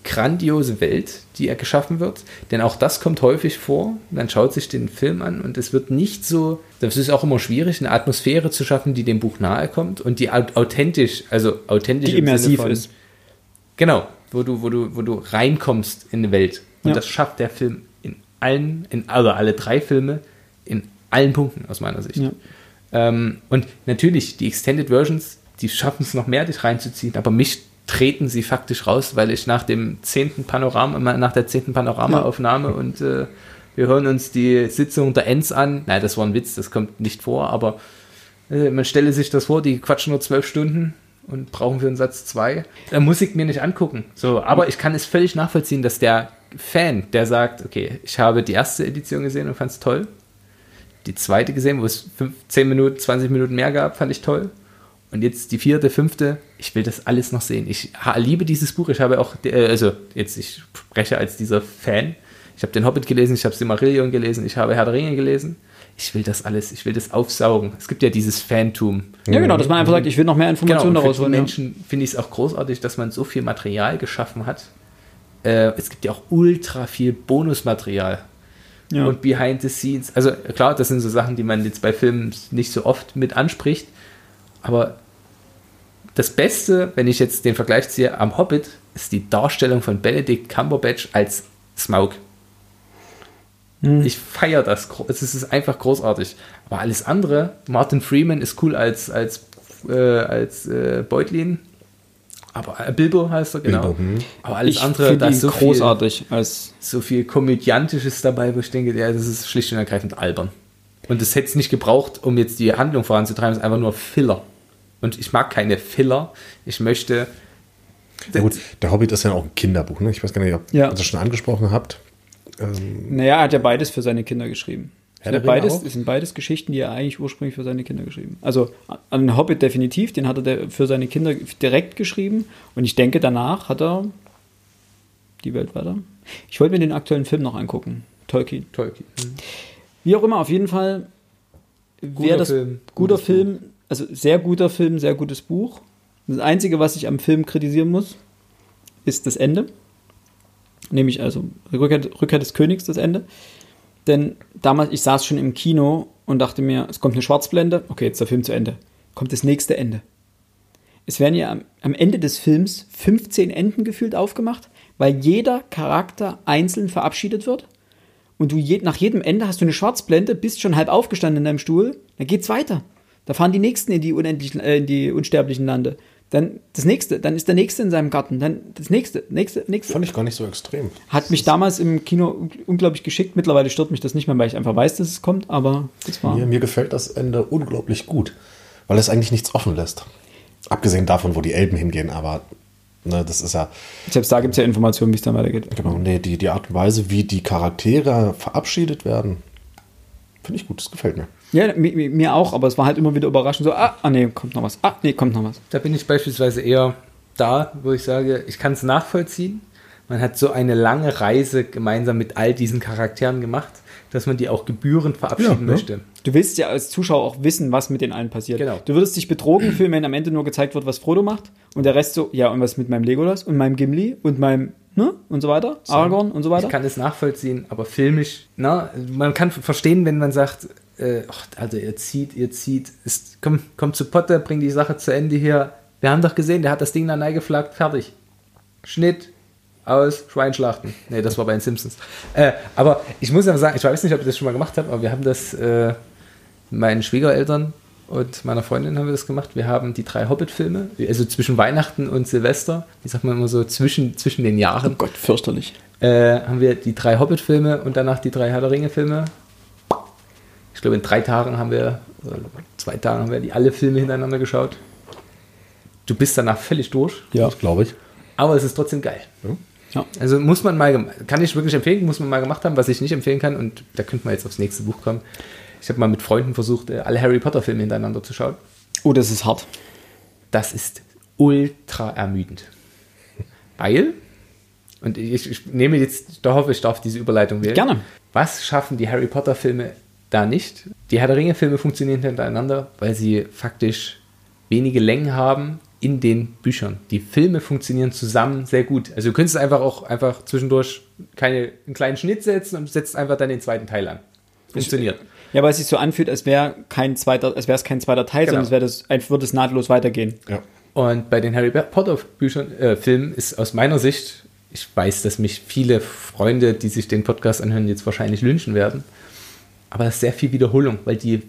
grandiose Welt, die er geschaffen wird. Denn auch das kommt häufig vor. Man schaut sich den Film an und es wird nicht so, das ist auch immer schwierig, eine Atmosphäre zu schaffen, die dem Buch nahe kommt und die au- authentisch, also authentisch Die immersiv von- ist. Genau, wo du, wo du, wo du reinkommst in eine Welt. Und Ja. das schafft der Film in allen, in also alle drei Filme, in allen Punkten aus meiner Sicht. Ja. Ähm, und natürlich, die Extended Versions, die schaffen es noch mehr, dich reinzuziehen, aber mich treten sie faktisch raus, weil ich nach dem zehnten Panorama, nach der zehnten Panoramaaufnahme und äh, wir hören uns die Sitzung der Ends an. Nein, das war ein Witz, das kommt nicht vor, aber äh, man stelle sich das vor, die quatschen nur zwölf Stunden und brauchen für einen Satz zwei. Da muss ich mir nicht angucken. So, aber ich kann es völlig nachvollziehen, dass der Fan, der sagt, okay, ich habe die erste Edition gesehen und fand es toll. Die zweite gesehen, wo es 10 Minuten, 20 Minuten mehr gab, fand ich toll. Und jetzt die vierte, fünfte, ich will das alles noch sehen. Ich liebe dieses Buch. Ich habe auch, äh, also jetzt, ich spreche als dieser Fan. Ich habe den Hobbit gelesen, ich habe Silmarillion gelesen, ich habe Herr der Ringe gelesen. Ich will das alles, ich will das aufsaugen. Es gibt ja dieses Fantum. Ja, genau, dass man einfach sagt, ich will noch mehr Informationen Genau, daraus holen. ja. Menschen finde ich es auch großartig, dass man so viel Material geschaffen hat. Äh, es gibt ja auch ultra viel Bonusmaterial Ja. und Behind the Scenes. Also klar, das sind so Sachen, die man jetzt bei Filmen nicht so oft mit anspricht. Aber das Beste, wenn ich jetzt den Vergleich ziehe, am Hobbit ist die Darstellung von Benedict Cumberbatch als Smaug. Hm. Ich feiere das. Es ist einfach großartig. Aber alles andere, Martin Freeman ist cool als, als, äh, als äh, Beutlin. Aber äh, Bilbo heißt er, genau. Bilbo, hm. Aber alles ich andere, da ist so viel, großartig als so viel Komödiantisches dabei, wo ich denke, ja, das ist schlicht und ergreifend albern. Und es hätte es nicht gebraucht, um jetzt die Handlung voranzutreiben, es ist einfach nur Filler. Und ich mag keine Filler. Ich möchte. Ja gut, der Hobbit ist ja auch ein Kinderbuch, ne? Ich weiß gar nicht, ob Ja. ihr das schon angesprochen habt. Naja, er hat ja beides für seine Kinder geschrieben. Herr Ringe beides, auch? das sind beides Geschichten, die er eigentlich ursprünglich für seine Kinder geschrieben Also an Hobbit definitiv, den hat er für seine Kinder direkt geschrieben. Und ich denke, danach hat er die Welt weiter. Ich wollte mir den aktuellen Film noch angucken. Tolkien. Tolkien. Wie auch immer, auf jeden Fall. Guter Wer das, Film, Guter gutes Film, also sehr guter Film, sehr gutes Buch. Das Einzige, was ich am Film kritisieren muss, ist das Ende. Nämlich also Rückkehr, Rückkehr des Königs, das Ende. Denn damals, ich saß schon im Kino und dachte mir, es kommt eine Schwarzblende, okay, jetzt ist der Film zu Ende. Kommt das nächste Ende. Es werden ja am, Ende des Films 15 Enden gefühlt aufgemacht, weil jeder Charakter einzeln verabschiedet wird. Und du je, nach jedem Ende hast du eine Schwarzblende, bist schon halb aufgestanden in deinem Stuhl, dann geht's weiter. Da fahren die nächsten in die unendlichen, äh, in die unsterblichen Lande. Dann das nächste, dann ist der nächste in seinem Garten, dann das nächste, nächste, nächste. Fand ich gar nicht so extrem. Hat mich damals im Kino un- unglaublich geschickt. Mittlerweile stört mich das nicht mehr, weil ich einfach weiß, dass es kommt, aber das war. Mir, mir gefällt das Ende unglaublich gut, weil es eigentlich nichts offen lässt. Abgesehen davon, wo die Elben hingehen, aber ne, das ist ja Selbst da gibt es ja Informationen, wie es dann weitergeht. genau, nee, die, die Art und Weise, wie die Charaktere verabschiedet werden, finde ich gut, das gefällt mir. Ja, mi- mi- mir auch, aber es war halt immer wieder überraschend. So, ah, ah nee, kommt noch was. Ah, nee, kommt noch was. Da bin ich beispielsweise eher da, wo ich sage, ich kann es nachvollziehen. Man hat so eine lange Reise gemeinsam mit all diesen Charakteren gemacht, dass man die auch gebührend verabschieden Ja, möchte. Du willst ja als Zuschauer auch wissen, was mit den allen passiert. Genau. Du würdest dich betrogen fühlen, wenn am Ende nur gezeigt wird, was Frodo macht und der Rest so, ja, und was mit meinem Legolas und meinem Gimli und meinem, ne, und so weiter, Aragorn und so weiter. Ich kann es nachvollziehen, aber filmisch, na, man kann verstehen, wenn man sagt, äh, also ihr zieht, ihr zieht, ist, komm, komm zu Potter, bring die Sache zu Ende hier. Wir haben doch gesehen, der hat das Ding dann eingeflaggt, fertig. Schnitt, aus, Schwein schlachten. Nee, das war bei den Simpsons. Äh, aber ich muss aber sagen, ich weiß nicht, ob ich das schon mal gemacht habe, aber wir haben das äh, mit meinen Schwiegereltern und meiner Freundin haben wir das gemacht. Wir haben die drei Hobbit-Filme, also zwischen Weihnachten und Silvester, wie sagt man immer so, zwischen, zwischen den Jahren Oh Gott, fürchterlich. äh, haben wir die drei Hobbit-Filme und danach die drei Herr der Ringe-Filme. Ich glaube, in drei Tagen haben wir, oder zwei Tagen haben wir die alle Filme hintereinander geschaut. Du bist danach völlig durch, Ja. Das glaube ich. aber es ist trotzdem geil. Ja. Also muss man mal, kann ich wirklich empfehlen, muss man mal gemacht haben, was ich nicht empfehlen kann und da könnte man jetzt aufs nächste Buch kommen. Ich habe mal mit Freunden versucht, äh, alle Harry Potter-Filme hintereinander zu schauen. Oh, das ist hart. Das ist ultra ermüdend. Weil, und ich, ich nehme jetzt, da hoffe ich, darf diese Überleitung wählen. Gerne. Was schaffen die Harry Potter-Filme da nicht? Die Herr der Ringe-Filme funktionieren hintereinander, weil sie faktisch wenige Längen haben in den Büchern. Die Filme funktionieren zusammen sehr gut. Also du könntest einfach auch einfach zwischendurch keine, einen kleinen Schnitt setzen und setzt einfach dann den zweiten Teil an. Funktioniert. Ja, weil es sich so anfühlt, als wäre kein zweiter, als wäre es kein zweiter Teil, Genau. sondern es wäre das, einfach würde es nahtlos weitergehen. Ja. Und bei den Harry Potter Büchern, äh, Filmen ist aus meiner Sicht, ich weiß, dass mich viele Freunde, die sich den Podcast anhören, jetzt wahrscheinlich lynchen werden, aber sehr viel Wiederholung, weil die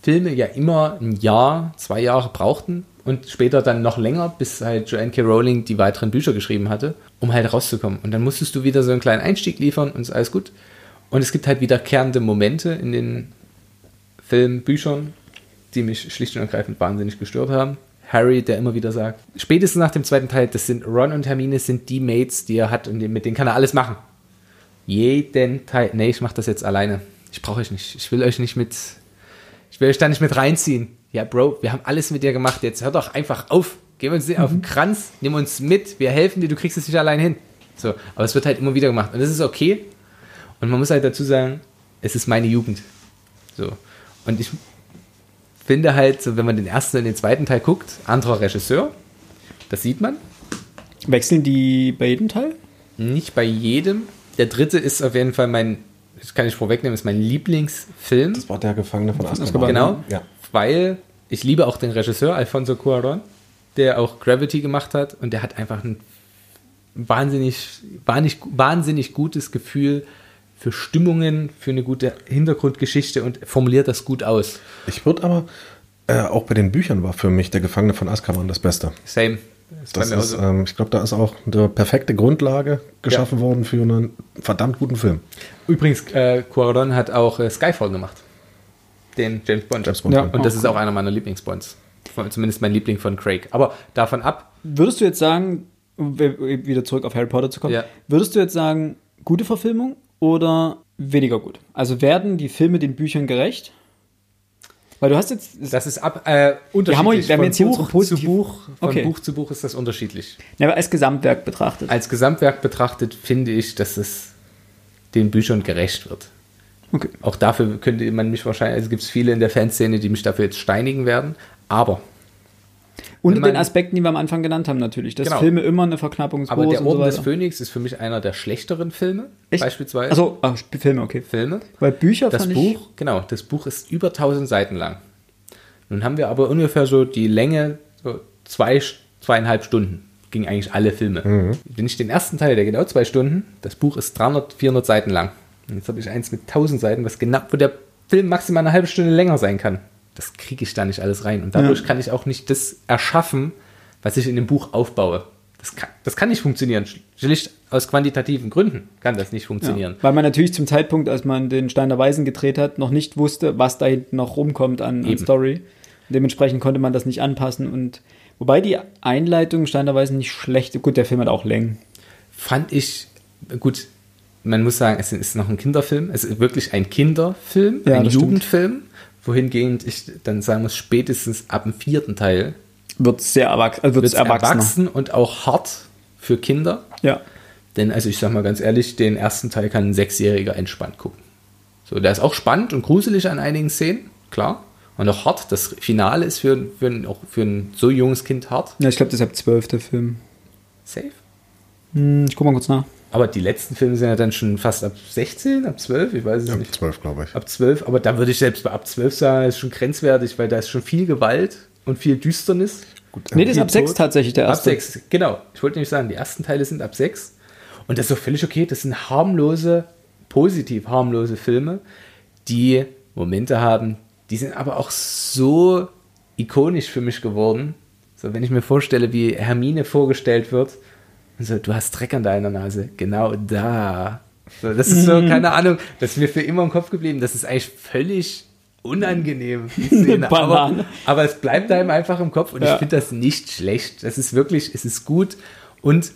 Filme ja immer ein Jahr, zwei Jahre brauchten und später dann noch länger, bis halt Joanne K. Rowling die weiteren Bücher geschrieben hatte, um halt rauszukommen. Und dann musstest du wieder so einen kleinen Einstieg liefern und ist alles gut. Und es gibt halt wiederkehrende Momente in den Filmen, Büchern, die mich schlicht und ergreifend wahnsinnig gestört haben. Harry, der immer wieder sagt, spätestens nach dem zweiten Teil, das sind Ron und Hermine sind die Mates, die er hat und mit denen kann er alles machen. Jeden Teil, nee, ich mach das jetzt alleine. Ich brauche euch nicht. Ich will euch nicht mit, ich will euch da nicht mit reinziehen. Ja, Bro, wir haben alles mit dir gemacht. Jetzt hör doch einfach auf. Geh uns auf den Kranz, nimm uns mit, wir helfen dir, du kriegst es nicht allein hin. So, aber es wird halt immer wieder gemacht und das ist okay. Und man muss halt dazu sagen, es ist meine Jugend. So. Und ich finde halt, so, wenn man den ersten und den zweiten Teil guckt, anderer Regisseur, das sieht man. Wechseln die bei jedem Teil? Nicht bei jedem. Der dritte ist auf jeden Fall mein, das kann ich vorwegnehmen, ist mein Lieblingsfilm. Das war der Gefangene von Azkaban. Genau, Ja. weil ich liebe auch den Regisseur Alfonso Cuarón, der auch Gravity gemacht hat und der hat einfach ein wahnsinnig, wahnsinnig, wahnsinnig gutes Gefühl für Stimmungen, für eine gute Hintergrundgeschichte und formuliert das gut aus. Ich würde aber, äh, auch bei den Büchern war für mich der Gefangene von Azkaban das Beste. Same. Das ist, ähm, ich glaube, da ist auch eine perfekte Grundlage geschaffen worden für einen verdammt guten Film. Übrigens, äh, Cuarón hat auch äh, Skyfall gemacht. den James Bond. James Bond, Ja. ja. Und das ist auch einer meiner Lieblingsbonds. Zumindest mein Liebling von Craig. Aber davon ab, Würdest du jetzt sagen, um wieder zurück auf Harry Potter zu kommen, Ja. würdest du jetzt sagen, gute Verfilmung oder weniger gut? Also werden die Filme den Büchern gerecht? Weil du hast jetzt. das ist ab, äh, unterschiedlich. haben wir- wir haben von jetzt hier Buch zu Buch, von Okay. Buch zu Buch ist das unterschiedlich. Ja, aber als Gesamtwerk betrachtet. Als Gesamtwerk betrachtet finde ich, dass es den Büchern gerecht wird. Okay. Auch dafür könnte man mich wahrscheinlich, also gibt es viele in der Fanszene, die mich dafür jetzt steinigen werden. Aber Unter wenn man- den Aspekten, die wir am Anfang genannt haben, natürlich. Dass Genau. Filme immer eine Verknappung Aber der und Orden so des. Phönix ist für mich einer der schlechteren Filme, Echt? beispielsweise. Also ah, Filme, okay. Filme. Weil Bücher Das fand Buch, ich. genau, das Buch ist über 1000 Seiten lang. Nun haben wir aber ungefähr so die Länge, so zwei, zweieinhalb Stunden. Ging eigentlich alle Filme. Wenn ich den ersten Teil, der genau zwei Stunden, das Buch ist 300, 400 Seiten lang. Und jetzt habe ich eins mit 1000 Seiten, was genau, wo der Film maximal eine halbe Stunde länger sein kann. Das kriege ich da nicht alles rein. Und dadurch Ja. kann ich auch nicht das erschaffen, was ich in dem Buch aufbaue. Das kann, das kann nicht funktionieren. Schlicht aus quantitativen Gründen kann das nicht funktionieren. Ja, weil man natürlich zum Zeitpunkt, als man den Stein der Weisen gedreht hat, noch nicht wusste, was da hinten noch rumkommt an, an. Story. Dementsprechend konnte man das nicht anpassen. Und wobei die Einleitung Stein der Weisen nicht schlecht. Gut, der Film hat auch Längen. fand ich, gut, man muss sagen, es ist noch ein Kinderfilm. Es ist wirklich ein Kinderfilm, Ja, ein das stimmt. Wohingehend ich dann sagen muss, spätestens ab dem vierten Teil Wird sehr erwachsen. Also wird wird es erwachsener. erwachsen und auch hart für Kinder. Ja. Denn, also ich sag mal ganz ehrlich, den ersten Teil kann ein Sechsjähriger entspannt gucken. So, der ist auch spannend und gruselig an einigen Szenen, klar. Und auch hart. Das Finale ist für, für, ein, auch für ein so junges Kind hart. Ja, ich glaube, das ist ab 12 der Film. Safe. Hm, ich guck mal kurz nach. Aber die letzten Filme sind ja dann schon fast ab 16, ab 12, ich weiß es Ja, nicht. zwölf, glaube ich. Ab 12, aber da würde ich selbst bei ab 12 sagen, ist schon grenzwertig, weil da ist schon viel Gewalt und viel Düsternis. Gut, Nee, das ist ab 6 Tod. tatsächlich der Ab erste. 6, genau. Ich wollte nämlich sagen, die ersten Teile sind ab 6. Und das ist auch völlig okay. Das sind harmlose, positiv harmlose Filme, die Momente haben, die sind aber auch so ikonisch für mich geworden. So, wenn ich mir vorstelle, wie Hermine vorgestellt wird, so, du hast Dreck an deiner Nase, genau da. So, das ist so, keine Ahnung, das ist mir für immer im Kopf geblieben. Das ist eigentlich völlig unangenehm, die Szene. aber, aber es bleibt einem einfach im Kopf und Ja. ich finde das nicht schlecht. Das ist wirklich, es ist gut und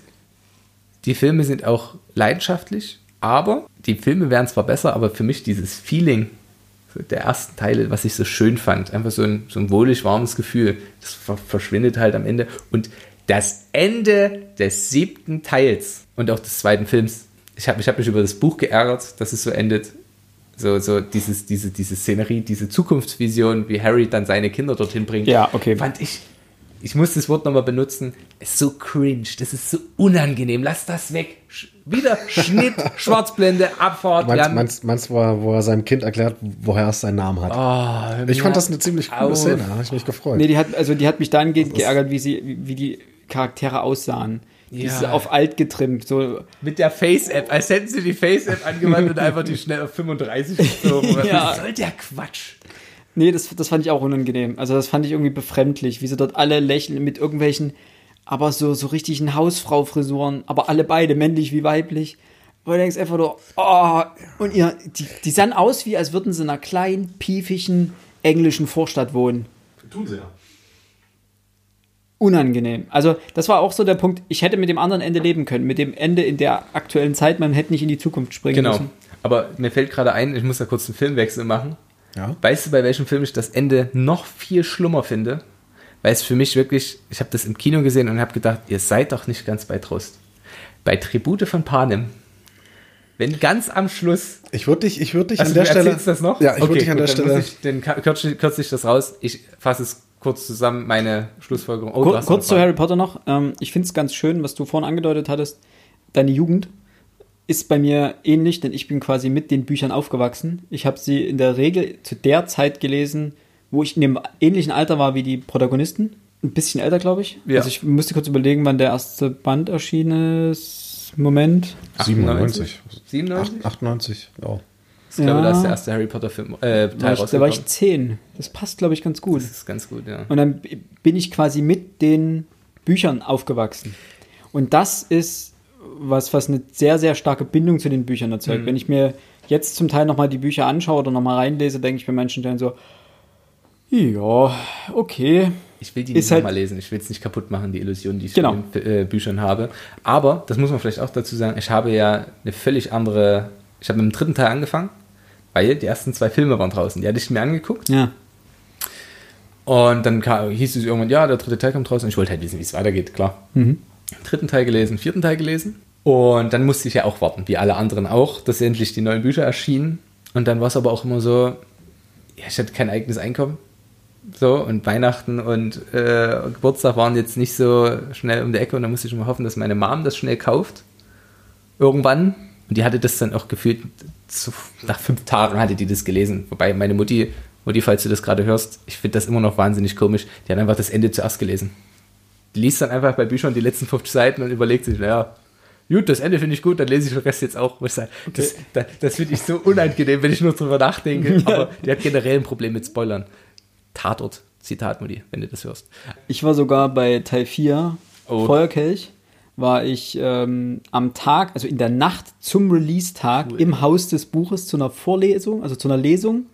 die Filme sind auch leidenschaftlich, aber die Filme wären zwar besser, aber für mich dieses Feeling der ersten Teile, was ich so schön fand, einfach so ein, so ein wohlig warmes Gefühl, das ver verschwindet halt am Ende. Und das Ende des siebten Teils und auch des zweiten Films, ich habe ich hab mich über das Buch geärgert, dass es so endet. So, so dieses, diese, diese Szenerie, diese Zukunftsvision, wie Harry dann seine Kinder dorthin bringt. Ja, okay. Fand ich, ich muss das Wort nochmal benutzen, ist so cringe, das ist so unangenehm, lass das weg. Sch wieder Schnitt, Schwarzblende, Abfahrt. Meinst, meinst, meinst wo, er, wo er seinem Kind erklärt, woher es seinen Namen hat? Oh, ich fand das eine ziemlich coole auf. Szene, da habe ich mich gefreut. Nee, die hat, also die hat mich dahingehend geärgert, wie sie, wie, wie die Charaktere aussahen. Die Ja. ist auf alt getrimmt. So, Mit der Face-App, als hätten sie die Face-App angewandt und einfach die schnell auf 35 gezogen. Ja. Was soll der Quatsch? nee, das, das fand ich auch unangenehm. Also das fand ich irgendwie befremdlich, wie sie dort alle lächeln mit irgendwelchen, aber so, so richtigen Hausfrau-Frisuren, aber alle beide, männlich wie weiblich. Wo du denkst einfach nur, oh, und ihr, die, die sahen aus, wie als würden sie in einer kleinen, piefigen englischen Vorstadt wohnen. Tun sie ja. Unangenehm. Also das war auch so der Punkt, ich hätte mit dem anderen Ende leben können, mit dem Ende in der aktuellen Zeit, man hätte nicht in die Zukunft springen Genau. müssen. Aber mir fällt gerade ein, ich muss da kurz einen Filmwechsel machen. Ja. Weißt du, bei welchem Film ich das Ende noch viel schlimmer finde? Weil es für mich wirklich, ich habe das im Kino gesehen und habe gedacht, ihr seid doch nicht ganz bei Trost. Bei Tribute von Panem, wenn ganz am Schluss Ich würde dich, ich würde dich Also an der Stelle. das noch? Ja, ich würde dich an gut, der Stelle. Ich, dann kürze ich, kürze ich das raus. Ich fasse es kurz zusammen, meine Schlussfolgerung. Oh, Kur kurz zu Harry Potter noch. Ähm, ich finde es ganz schön, was du vorhin angedeutet hattest. Deine Jugend ist bei mir ähnlich, denn ich bin quasi mit den Büchern aufgewachsen. Ich habe sie in der Regel zu der Zeit gelesen, wo ich in dem ähnlichen Alter war wie die Protagonisten. Ein bisschen älter, glaube ich. Ja. Also ich musste kurz überlegen, wann der erste Band erschienen ist. Moment. 97. 97? 98, ja. Ich glaube, Ja. da ist der erste Harry Potter Film, äh, Teil Da war, ich, da war ich zehn. Das passt, glaube ich, ganz gut. Das ist ganz gut, ja. Und dann bin ich quasi mit den Büchern aufgewachsen. Und das ist was, was eine sehr, sehr starke Bindung zu den Büchern erzeugt. Wenn ich mir jetzt zum Teil nochmal die Bücher anschaue oder nochmal reinlese, denke ich bei manchen Stellen so, ja, okay. Ich will die nicht halt- nochmal lesen. Ich will es nicht kaputt machen, die Illusion, die ich Genau. von den äh, Büchern habe. Aber, das muss man vielleicht auch dazu sagen, ich habe ja eine völlig andere. Ich habe mit dem dritten Teil angefangen, weil die ersten zwei Filme waren draußen. Die hatte ich mir angeguckt. Ja. Und dann kam, hieß es irgendwann, ja, der dritte Teil kommt raus. Und ich wollte halt wissen, wie es weitergeht, klar. Dritten Teil gelesen, vierten Teil gelesen. Und dann musste ich ja auch warten, wie alle anderen auch, dass endlich die neuen Bücher erschienen. Und dann war es aber auch immer so, ja, ich hatte kein eigenes Einkommen. So, und Weihnachten und äh, Geburtstag waren jetzt nicht so schnell um die Ecke und dann musste ich immer hoffen, dass meine Mom das schnell kauft. Irgendwann. Und die hatte das dann auch gefühlt, so, nach fünf Tagen hatte die das gelesen. Wobei meine Mutti, Mutti, falls du das gerade hörst, ich finde das immer noch wahnsinnig komisch, die hat einfach das Ende zuerst gelesen. Die liest dann einfach bei Büchern die letzten 50 Seiten und überlegt sich, naja, gut, das Ende finde ich gut, dann lese ich den Rest jetzt auch. Sage, Das, das, das finde ich so unangenehm, wenn ich nur drüber nachdenke. Aber die hat generell ein Problem mit Spoilern. Tatort, Zitat, Mutti, wenn du das hörst. Ich war sogar bei Teil 4, Oh. Feuerkelch, war ich ähm, am Tag, also in der Nacht zum Release-Tag Cool. im Haus des Buches zu einer Vorlesung, also zu einer Lesung.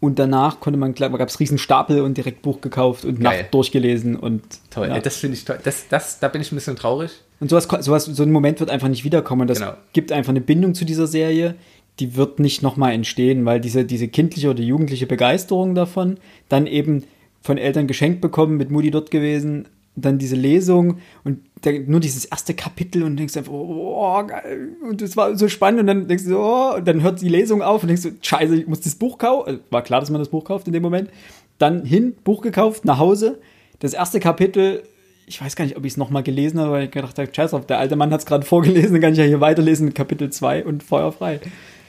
Und danach konnte man, gab es riesen Stapel und direkt Buch gekauft und Geil. Nacht durchgelesen und Toll, Ja. das finde ich toll. Das, das, da bin ich ein bisschen traurig. Und sowas, sowas, so ein Moment wird einfach nicht wiederkommen. Das Genau. gibt einfach eine Bindung zu dieser Serie, die wird nicht nochmal entstehen, weil diese, diese kindliche oder jugendliche Begeisterung davon, dann eben von Eltern geschenkt bekommen, mit Mutti dort gewesen, dann diese Lesung und da, nur dieses erste Kapitel und denkst einfach, oh, geil, und das war so spannend und dann denkst du, oh, und dann hört die Lesung auf und denkst du, scheiße, ich muss das Buch kaufen. Also, War klar, dass man das Buch kauft in dem Moment. Dann hin, Buch gekauft, nach Hause. Das erste Kapitel, ich weiß gar nicht, ob ich es nochmal gelesen habe, weil ich gedacht habe, scheiß auf, der alte Mann hat es gerade vorgelesen, dann kann ich ja hier weiterlesen mit Kapitel 2 und feuerfrei.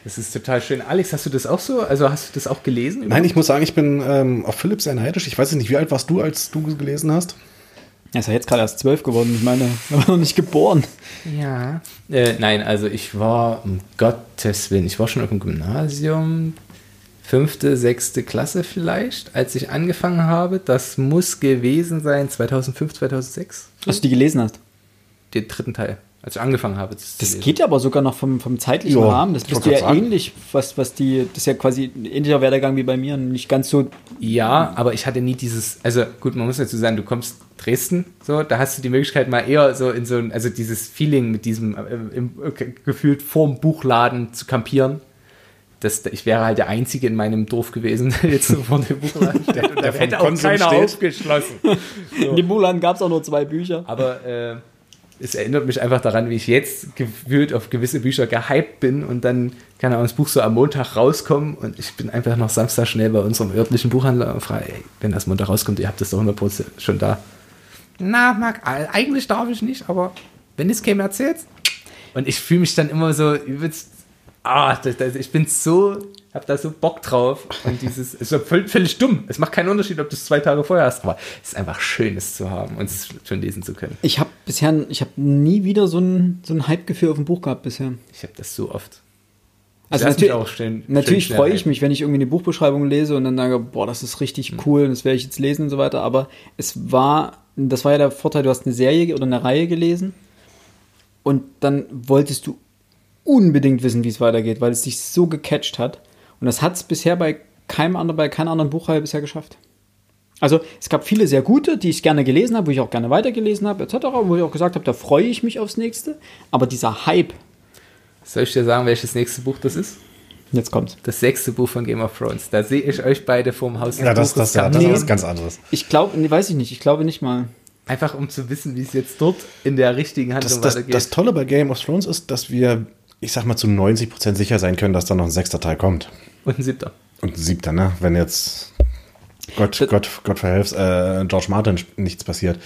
Das ist total schön. Alex, hast du das auch so? Also hast du das auch gelesen? Nein, ich muss sagen, ich bin ähm, auf Philipp sehr neidisch. Ich weiß nicht, wie alt warst du, als du gelesen hast? Er ist ja jetzt gerade erst zwölf geworden, ich meine, er war noch nicht geboren. Ja. Äh, nein, also ich war, um Gottes Willen, ich war schon auf dem Gymnasium, fünfte, sechste Klasse vielleicht, als ich angefangen habe. Das muss gewesen sein 2005, 2006. Dass du die gelesen hast. Den dritten Teil, als ich angefangen habe. Das, Das geht ja aber sogar noch vom, vom zeitlichen Ja, Rahmen. Das bist du ja sagen. ähnlich, was, was die, das ist ja quasi ein ähnlicher Werdegang wie bei mir. Nicht ganz so, Ja, aber ich hatte nie dieses, also gut, man muss dazu sagen, du kommst Dresden, so, da hast du die Möglichkeit mal eher so in so ein, also dieses Feeling mit diesem, äh, im, äh, gefühlt vorm Buchladen zu kampieren. Das, ich wäre halt der Einzige in meinem Dorf gewesen, der jetzt so vor dem Buchladen steht. Und da hätte auch Konsum keiner steht. aufgeschlossen. in dem Buchland gab es auch nur zwei Bücher. Aber äh, es erinnert mich einfach daran, wie ich jetzt gefühlt auf gewisse Bücher gehypt bin und dann kann das Buch so am Montag rauskommen und ich bin einfach noch Samstag schnell bei unserem örtlichen Buchhändler und frage, ey, wenn das Montag rauskommt, ihr habt das doch 100% schon da. Na, Marc, eigentlich darf ich nicht, aber wenn es käme, erzählt's. Und ich fühle mich dann immer so übelst, ah, das, das, ich bin so, hab da so Bock drauf und dieses, ist so völlig, völlig dumm. Es macht keinen Unterschied, ob du es zwei Tage vorher hast, aber es ist einfach schön, es zu haben und es schon lesen zu können. Ich habe bisher, ich habe nie wieder so ein, so ein Hype-Gefühl auf ein Buch gehabt bisher. Ich habe das so oft. Also natürlich, auch schön- natürlich schön freue ich mich, wenn ich irgendwie eine Buchbeschreibung lese und dann sage, boah, das ist richtig Mhm. cool, das werde ich jetzt lesen und so weiter. Aber es war, das war ja der Vorteil, du hast eine Serie oder eine Reihe gelesen und dann wolltest du unbedingt wissen, wie es weitergeht, weil es dich so gecatcht hat. Und das hat es bisher bei keinem anderen, bei keiner anderen Buchreihe bisher geschafft. Also es gab viele sehr gute, die ich gerne gelesen habe, wo ich auch gerne weitergelesen habe, etc., wo ich auch gesagt habe, da freue ich mich aufs nächste. Aber dieser Hype, Soll ich dir sagen, welches nächste Buch das ist? Jetzt kommt's. Das sechste Buch von Game of Thrones. Da sehe ich euch beide vorm Haus. Ja, das, das, ja, das ist was ganz anderes. Ich glaube, nee, weiß ich nicht, ich glaube nicht mal. Einfach um zu wissen, wie es jetzt dort in der richtigen Handlung Das, das, weitergeht. das Tolle bei Game of Thrones ist, dass wir, ich sag mal, zu 90% sicher sein können, dass da noch ein sechster Teil kommt. Und ein siebter. Und ein siebter, ne? Wenn jetzt Gott, Gott, Gott verhelf's, äh, George Martin nichts passiert.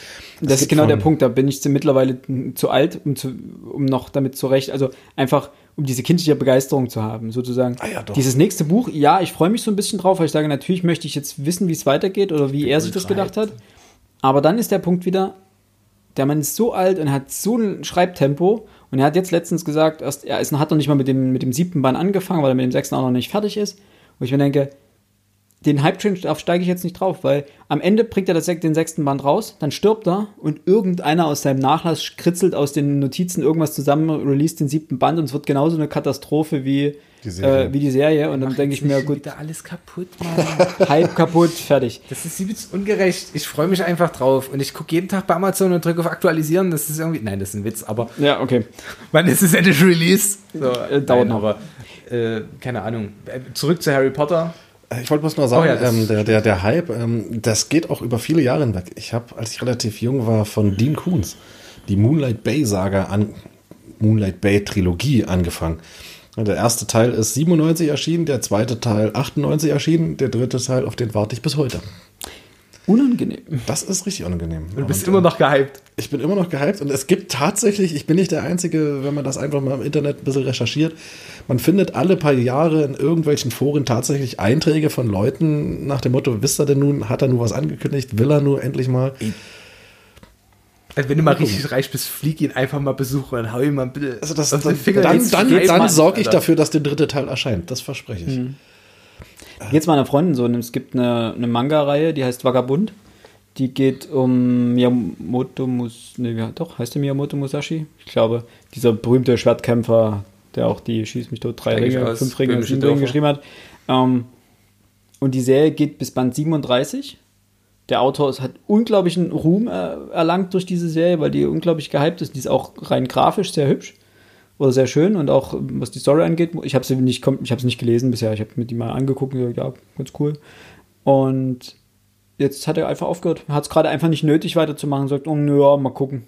Es Das ist genau von- der Punkt, da bin ich mittlerweile zu alt, um, zu, um noch damit zurecht, also einfach um diese kindliche Begeisterung zu haben, sozusagen. Ah ja, doch. Dieses nächste Buch, ja, ich freue mich so ein bisschen drauf, weil ich sage, natürlich möchte ich jetzt wissen, wie es weitergeht oder wie er sich das gedacht hat. Aber dann ist der Punkt wieder, der Mann ist so alt und hat so ein Schreibtempo und er hat jetzt letztens gesagt, erst, er ist, hat noch nicht mal mit dem, mit dem siebten Band angefangen, weil er mit dem sechsten auch noch nicht fertig ist. Und ich mir denke, den Hype-Train steige ich jetzt nicht drauf, weil am Ende bringt er das, den sechsten Band raus, dann stirbt er und irgendeiner aus seinem Nachlass kritzelt aus den Notizen irgendwas zusammen, release den siebten Band und es wird genauso eine Katastrophe wie Die Serie. Äh, wie die Serie. Und dann denke ich mir, gut, Wieder alles kaputt, Mann. Hype kaputt, fertig. Das ist übelst ungerecht. Ich freue mich einfach drauf. Und ich gucke jeden Tag bei Amazon und drücke auf Aktualisieren. Das ist irgendwie. Nein, das ist ein Witz, aber Ja, okay. wann ist es endlich released? So, Äh, dauert noch. aber äh, keine Ahnung. Äh, Zurück zu Harry Potter. Ich wollte bloß mal sagen, Oh ja, ähm, der, der, der Hype, ähm, das geht auch über viele Jahre hinweg. Ich habe, als ich relativ jung war, von Dean Koons die Moonlight Bay Saga an, Moonlight Bay Trilogie angefangen. Der erste Teil ist 97 erschienen, der zweite Teil 98 erschienen, der dritte Teil, auf den warte ich bis heute. Unangenehm. Das ist richtig unangenehm. Du bist Und, immer äh, noch gehypt. Ich bin immer noch gehypt und es gibt tatsächlich, ich bin nicht der Einzige, wenn man das einfach mal im Internet ein bisschen recherchiert, man findet alle paar Jahre in irgendwelchen Foren tatsächlich Einträge von Leuten nach dem Motto, wisst ihr denn nun, hat er nur was angekündigt, will er nur endlich mal? Also wenn du mal richtig reich bist, flieg ihn einfach mal besuchen und hau ihm mal ein bisschen Also das, auf den dann, Finger. dann, Jetzt dann, dann sorge ich dafür, dass der dritte Teil erscheint. Das verspreche ich. Geht's meiner Freundin so. Es gibt eine, eine Manga-Reihe, die heißt Vagabund. Die geht um Miyamoto Mus nee, ja, doch, heißt der Miyamoto Musashi? Ich glaube, dieser berühmte Schwertkämpfer, der auch die Schieß mich tot, drei Eigentlich Ringe, fünf Ringe, sieben Ringe geschrieben hat. Ähm, und die Serie geht bis Band 37. Der Autor hat unglaublichen Ruhm äh, erlangt durch diese Serie, weil die unglaublich gehypt ist. Die ist auch rein grafisch sehr hübsch oder sehr schön und auch was die Story angeht, ich habe sie nicht, ich habe es nicht gelesen bisher. Ich habe mir die mal angeguckt und gesagt, ja, ganz cool. Und jetzt hat er einfach aufgehört. Hat es gerade einfach nicht nötig weiterzumachen. Sagt, oh, nö, ja, mal gucken.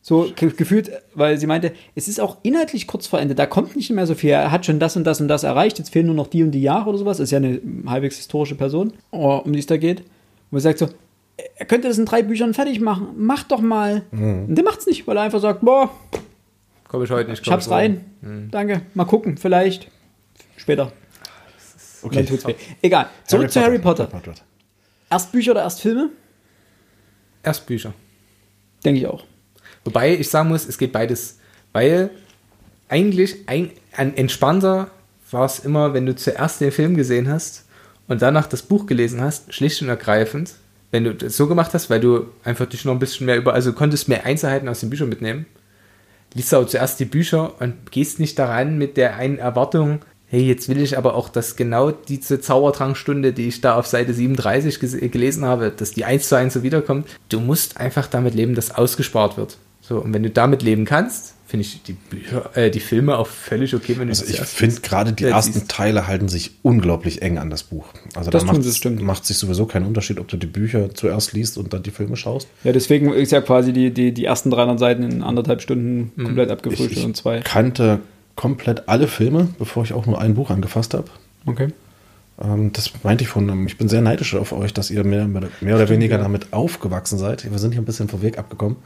So ge gefühlt, weil sie meinte, es ist auch inhaltlich kurz vor Ende. Da kommt nicht mehr so viel. Er hat schon das und das und das erreicht. Jetzt fehlen nur noch die und die Jahre oder sowas. Ist ja eine halbwegs historische Person, oh, um die es da geht. Und er sagt so, er könnte das in drei Büchern fertig machen. Mach doch mal. Und der macht's nicht, weil er einfach sagt, boah, Komm ich heute nicht. ich hab's rein. Danke. Mal gucken, vielleicht. Später. Okay. Dann tut's weh. Egal. Zurück zu Harry Potter. Potter. Erst Bücher oder erst Filme? Erst Bücher. Denke ich auch. Wobei ich sagen muss, es geht beides. Weil eigentlich ein, ein entspannter war es immer, wenn du zuerst den Film gesehen hast und danach das Buch gelesen hast, schlicht und ergreifend. Wenn du das so gemacht hast, weil du einfach dich noch ein bisschen mehr über, also konntest mehr Einzelheiten aus den Büchern mitnehmen, liest auch zuerst die Bücher und gehst nicht daran mit der einen Erwartung, hey, jetzt will ich aber auch, dass genau diese Zaubertrankstunde, die ich da auf Seite 37 ges- gelesen habe, dass die eins zu eins so wiederkommt. Du musst einfach damit leben, dass ausgespart wird. So, und wenn du damit leben kannst, finde ich die Bücher, äh, die Filme auch völlig okay, wenn du Also ich finde gerade die Ja, ersten. Teile halten sich unglaublich eng an das Buch. Also Das da macht, stimmt. macht sich sowieso keinen Unterschied, ob du die Bücher zuerst liest und dann die Filme schaust. Ja, deswegen ist ja quasi die, die, die ersten 300 Seiten in anderthalb Stunden komplett Ich, abgefrühstückt ich und zwei. kannte komplett alle Filme, bevor ich auch nur ein Buch angefasst habe. Okay. Ähm, das meinte ich von, ich bin sehr neidisch auf euch, dass ihr mehr, mehr oder weniger damit aufgewachsen seid. Wir sind hier ein bisschen vom Weg abgekommen,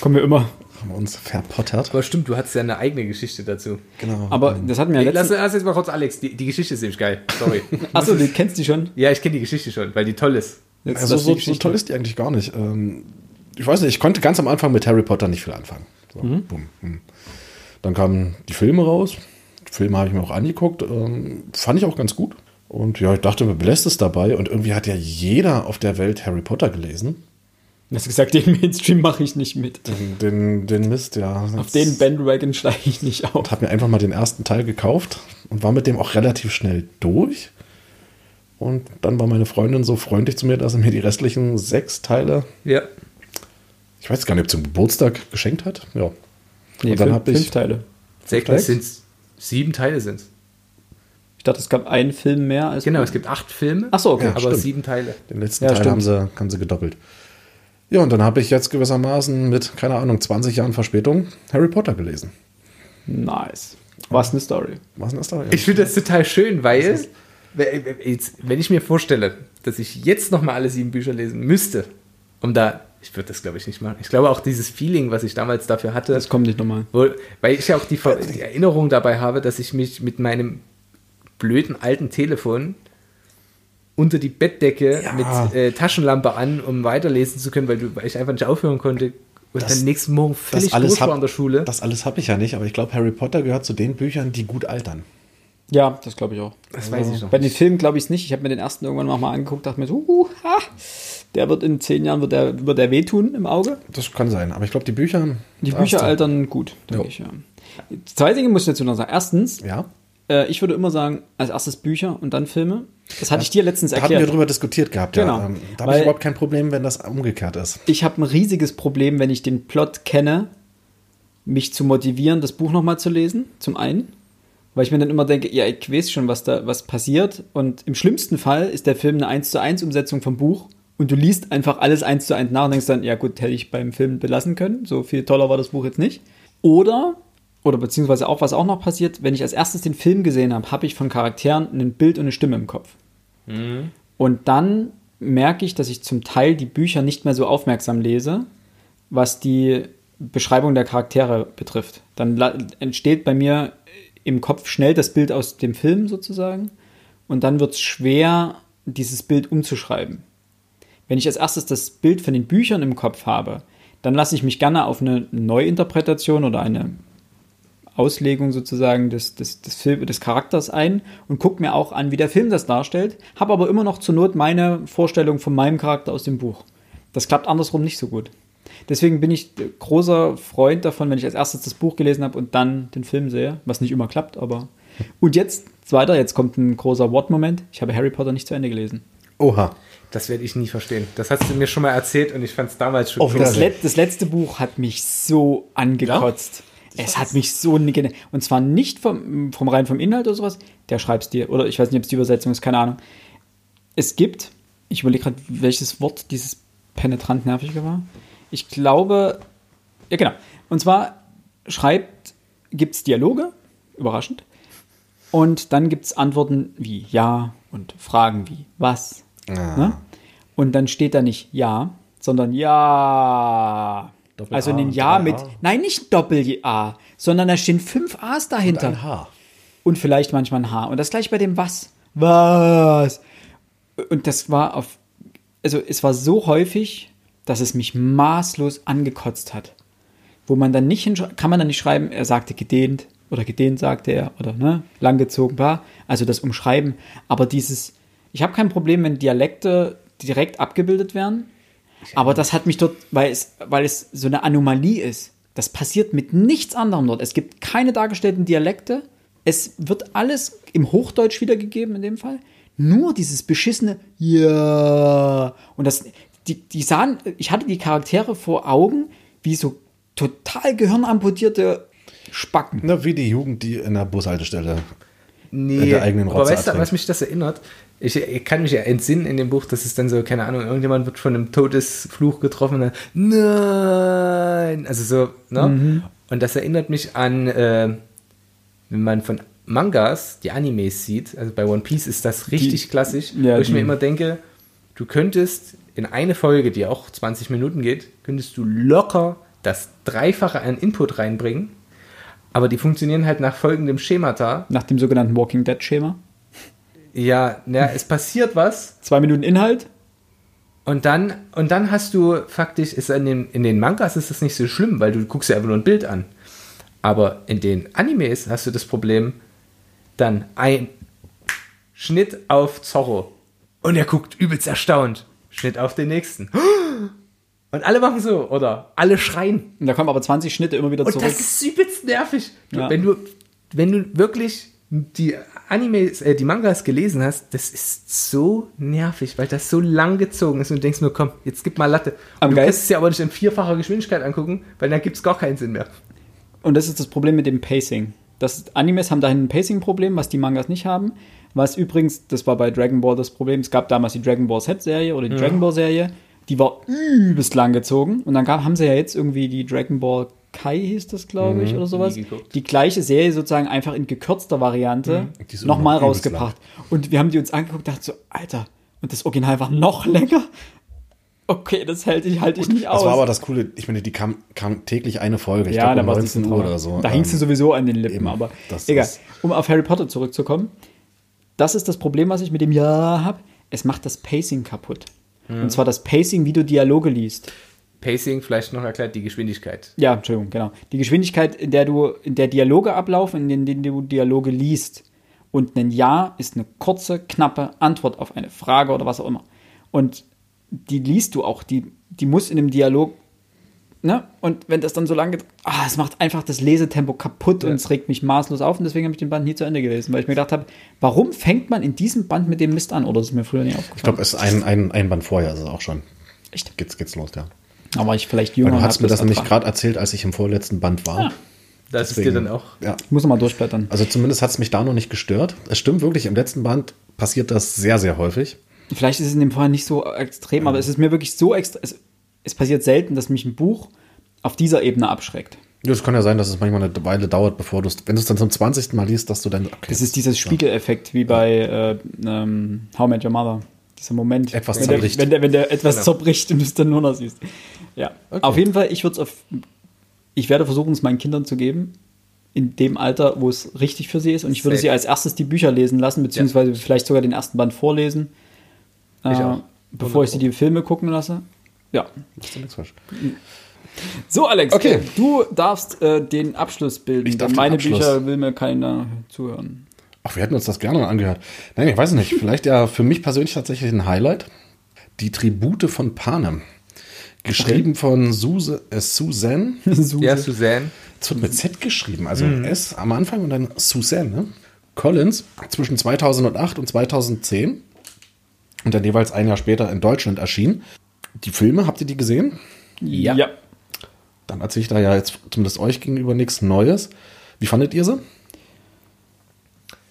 Kommen wir immer. Haben uns verpottert. Aber stimmt, du hattest ja eine eigene Geschichte dazu. Genau. Aber das hatten wir ja Hey, lass, letztens. lass jetzt mal kurz Alex, die, die Geschichte ist nämlich geil. Sorry. Achso, du kennst die schon? ja, ich kenne die Geschichte schon, weil die toll ist. Jetzt also so, so toll ist die eigentlich gar nicht. Ähm, ich weiß nicht, ich konnte ganz am Anfang mit Harry Potter nicht viel anfangen. So, bumm, hm. Dann kamen die Filme raus. Die Filme habe ich mir auch angeguckt. Ähm, fand ich auch ganz gut. Und ja, ich dachte, mir belässt es dabei. Und irgendwie hat ja jeder auf der Welt Harry Potter gelesen. Du hast gesagt, den Mainstream mache ich nicht mit. Den, den, den Mist, ja. Auf den Bandwagon steige ich nicht auf. Und habe mir einfach mal den ersten Teil gekauft und war mit dem auch relativ schnell durch. Und dann war meine Freundin so freundlich zu mir, dass sie mir die restlichen sechs Teile, Ja. ich weiß gar nicht, ob zum Geburtstag geschenkt hat. Ja. Nee, und dann fünf, habe ich fünf Teile. Sechs Teile? sind sieben Teile sind Ich dachte, es gab einen Film mehr als. Genau, es gibt acht Filme. Ach so, okay. aber stimmt. sieben Teile. Den letzten Ja, Teil stimmt. haben sie, haben sie gedoppelt. Ja, und dann habe ich jetzt gewissermaßen mit, keine Ahnung, 20 Jahren Verspätung Harry Potter gelesen. Nice. Was eine Story. Was ist das da? Ich finde das total schön, weil jetzt, wenn ich mir vorstelle, dass ich jetzt noch mal alle sieben Bücher lesen müsste, um da, ich würde das glaube ich nicht machen. Ich glaube auch dieses Feeling, was ich damals dafür hatte, Das kommt nicht nochmal. wo, weil ich ja auch die, Ver- die Erinnerung dabei habe, dass ich mich mit meinem blöden alten Telefon unter die Bettdecke Ja. mit äh, Taschenlampe an, um weiterlesen zu können, weil, du, weil ich einfach nicht aufhören konnte und Das- dann nächsten Morgen völlig das alles durch war an der Schule. Das alles habe ich ja nicht, aber ich glaube, Harry Potter gehört zu den Büchern, die gut altern. Ja, das glaube ich auch. das weiß ich noch. Bei den Filmen glaube ich es nicht. Ich habe mir den ersten irgendwann noch mal angeguckt, dachte mir so, uh, ha, der wird in zehn Jahren wird der, wird der wehtun im Auge. Das kann sein, aber ich glaube, die Bücher. Die Bücher altern gut, denke ich, ja. Zwei Dinge muss ich dazu noch sagen. Erstens, Ja. Äh, ich würde immer sagen, als erstes Bücher und dann Filme. Das hatte ich dir letztens Da hatten erklärt. wir drüber diskutiert gehabt, Genau. ja. Ähm, Da habe ich überhaupt kein Problem, wenn das umgekehrt ist. ich habe ein riesiges Problem, wenn ich den Plot kenne, mich zu motivieren, das Buch nochmal zu lesen, zum einen. Weil ich mir dann immer denke, ja, ich weiß schon, was da was passiert. Und im schlimmsten Fall ist der Film eine 1 zu 1 Umsetzung vom Buch und du liest einfach alles 1 zu 1 nach und denkst dann, ja gut, hätte ich beim Film belassen können. So viel toller war das Buch jetzt nicht. Oder, oder beziehungsweise auch, was auch noch passiert, wenn ich als erstes den Film gesehen habe, habe ich von Charakteren ein Bild und eine Stimme im Kopf. Und dann merke ich, dass ich zum Teil die Bücher nicht mehr so aufmerksam lese, was die Beschreibung der Charaktere betrifft. Dann entsteht bei mir im Kopf schnell das Bild aus dem Film sozusagen und dann wird es schwer, dieses Bild umzuschreiben. Wenn ich als erstes das Bild von den Büchern im Kopf habe, dann lasse ich mich gerne auf eine Neuinterpretation oder eine Auslegung sozusagen des, des, des, Film, des Charakters ein und gucke mir auch an, wie der Film das darstellt, habe aber immer noch zur Not meine Vorstellung von meinem Charakter aus dem Buch. Das klappt andersrum nicht so gut. Deswegen bin ich großer Freund davon, wenn ich als erstes das Buch gelesen habe und dann den Film sehe, was nicht immer klappt, aber. Und jetzt, weiter, jetzt kommt ein großer What-Moment. Ich habe Harry Potter nicht zu Ende gelesen. Oha. Das werde ich nie verstehen. Das hast du mir schon mal erzählt und ich fand es damals schon cool. Das. Let das letzte Buch hat mich so angekotzt. Es hat mich so gene- und zwar nicht vom, vom rein vom Inhalt oder sowas. Der schreibst dir oder ich weiß nicht, ob es die Übersetzung ist, keine Ahnung. Es gibt, ich überlege gerade, welches Wort dieses penetrant nervige war. Ich glaube, ja genau. Und zwar schreibt, gibt es Dialoge, überraschend. Und dann gibt es Antworten wie ja und Fragen wie was. Ah. Ne? Und dann steht da nicht ja, sondern ja. Doppel also A ein und Ja drei mit, nein, nicht Doppel-A, sondern da stehen fünf A's dahinter. Ein Haar. Und vielleicht manchmal ein H. Und das gleich bei dem Was. Was? Und das war auf, also es war so häufig, dass es mich maßlos angekotzt hat. Wo man dann nicht hinschreibt, kann man dann nicht schreiben, er sagte gedehnt oder gedehnt sagte er oder ne, langgezogen war. Also das Umschreiben. Aber dieses, ich habe kein Problem, wenn Dialekte direkt abgebildet werden. Aber das hat mich dort, weil es, weil es so eine Anomalie ist. Das passiert mit nichts anderem dort. Es gibt keine dargestellten Dialekte. Es wird alles im Hochdeutsch wiedergegeben in dem Fall. Nur dieses beschissene Ja. Und das, die, die sahen, ich hatte die Charaktere vor Augen wie so total gehirnamputierte Spacken. Na, wie die Jugend, die in der Bushaltestelle Nee, in der eigenen aber Rotze weißt du, was mich das erinnert? Ich, ich kann mich ja entsinnen in dem Buch, dass es dann so, keine Ahnung, irgendjemand wird von einem Todesfluch getroffen und dann, nein, also so, ne? Mhm. Und das erinnert mich an, äh, wenn man von Mangas die Animes sieht, also bei One Piece ist das richtig Die- klassisch, ja, wo ich die- mir immer denke, du könntest in eine Folge, die auch 20 Minuten geht, könntest du locker das Dreifache an Input reinbringen, aber die funktionieren halt nach folgendem Schemata. Nach dem sogenannten Walking Dead Schema. Ja, na, es passiert was Zwei Minuten Inhalt. und dann, und dann hast du faktisch, ist in den, in den Mangas ist das nicht so schlimm, weil du guckst ja einfach nur ein Bild an. Aber in den Animes hast du das Problem, dann ein Schnitt auf Zorro. Und er guckt übelst erstaunt. Schnitt auf den nächsten. Und alle machen so, oder alle schreien. Und da kommen aber 20 Schnitte immer wieder Und zurück. das ist übelst nervig. Ja. wenn, du, wenn du wirklich die Animes, äh, die Mangas gelesen hast, das ist so nervig, weil das so lang gezogen ist und du denkst nur, komm, jetzt gib mal Latte. Und Am du Geist- kannst es ja aber nicht in vierfacher Geschwindigkeit angucken, weil dann gibt es gar keinen Sinn mehr. Und das ist das Problem mit dem Pacing. Das Animes haben dahin ein Pacing-Problem, was die Mangas nicht haben. Was übrigens, das war bei Dragon Ball das Problem, es gab damals die Dragon Ball Z-Serie oder die Dragon Ball-Serie, die war übelst lang gezogen. Und dann gab, haben sie ja jetzt irgendwie die Dragon Ball Kai, hieß das, glaube ich, oder sowas. Die gleiche Serie sozusagen einfach in gekürzter Variante immer nochmal rausgebracht. Und wir haben die uns angeguckt und dachten so, Alter, und das Original war noch länger? Okay, das halte ich, halte ich nicht aus. Das war aber das Coole, ich meine, die kam, kam täglich eine Folge, ich ja, glaube da um war es 19 nicht Uhr oder so. Da hing Ähm, sie sowieso an den Lippen, eben. aber Das egal. Um auf Harry Potter zurückzukommen, das ist das Problem, was ich mit dem Ja habe. Es macht das Pacing kaputt. Mhm. Und zwar das Pacing, wie du Dialoge liest. Pacing vielleicht noch erklärt, die Geschwindigkeit. Ja, Entschuldigung, genau. Die Geschwindigkeit, in der du, in der Dialoge ablaufen, in denen du Dialoge liest. Und ein Ja ist eine kurze, knappe Antwort auf eine Frage oder was auch immer. Und die liest du auch, die, die muss in einem Dialog ne? Und wenn das dann so lange, ah, es macht einfach das Lesetempo kaputt und es regt mich maßlos auf und deswegen habe ich den Band nie zu Ende gelesen, weil ich mir gedacht habe, warum fängt man in diesem Band mit dem Mist an? Oder ist mir früher nicht aufgefallen? Ich glaube, es ist ein, ein, ein Band vorher, ist es auch schon. Echt? Geht's, geht's los, ja. Aber ich vielleicht Weil jünger du hast mir das nämlich ertragen. gerade erzählt, als ich im vorletzten Band war. Das ist dir dann auch. Ja. Ich muss noch mal durchblättern. Also zumindest hat es mich da noch nicht gestört. Es stimmt wirklich, im letzten Band passiert das sehr, sehr häufig. Vielleicht ist es in dem Fall nicht so extrem, aber es ist mir wirklich so extrem. Es, es passiert selten, dass mich ein Buch auf dieser Ebene abschreckt. Ja, Es kann ja sein, dass es manchmal eine Weile dauert, bevor du es, wenn du es dann zum 20. Mal liest, dass du dann, okay. Das ist dieser Spiegeleffekt wie bei äh, ähm, How I Met Your Mother. Dieser Moment, Etwas wenn, der, zerbricht. wenn, der, wenn der etwas Genau. zerbricht und du es dann nur noch siehst. Ja, auf jeden Fall, ich würde es auf. Ich werde versuchen, es meinen Kindern zu geben, in dem Alter, wo es richtig für sie ist. Und ich würde Safe. sie als erstes die Bücher lesen lassen, beziehungsweise vielleicht sogar den ersten Band vorlesen, Ich äh, bevor ich sie die Filme gucken lasse. Ja. Ja. So, Alex, Okay. äh, du darfst äh, den Abschluss bilden. Ich darf meine Abschluss. Bücher will mir keiner zuhören. Ach, wir hätten uns das gerne angehört. Nein, ich weiß nicht. Vielleicht ja für mich persönlich tatsächlich ein Highlight. Die Tribute von Panem. Geschrieben von Suse, äh, Suzanne. Ja, Suzanne. Es wird mit Z geschrieben, also S am Anfang und dann Suzanne. Ne? Collins zwischen 2008 und 2010 und dann jeweils ein Jahr später in Deutschland erschien. Die Filme, habt ihr die gesehen? Ja. ja. Dann erzähle ich da ja jetzt zumindest euch gegenüber nichts Neues. Wie fandet ihr sie?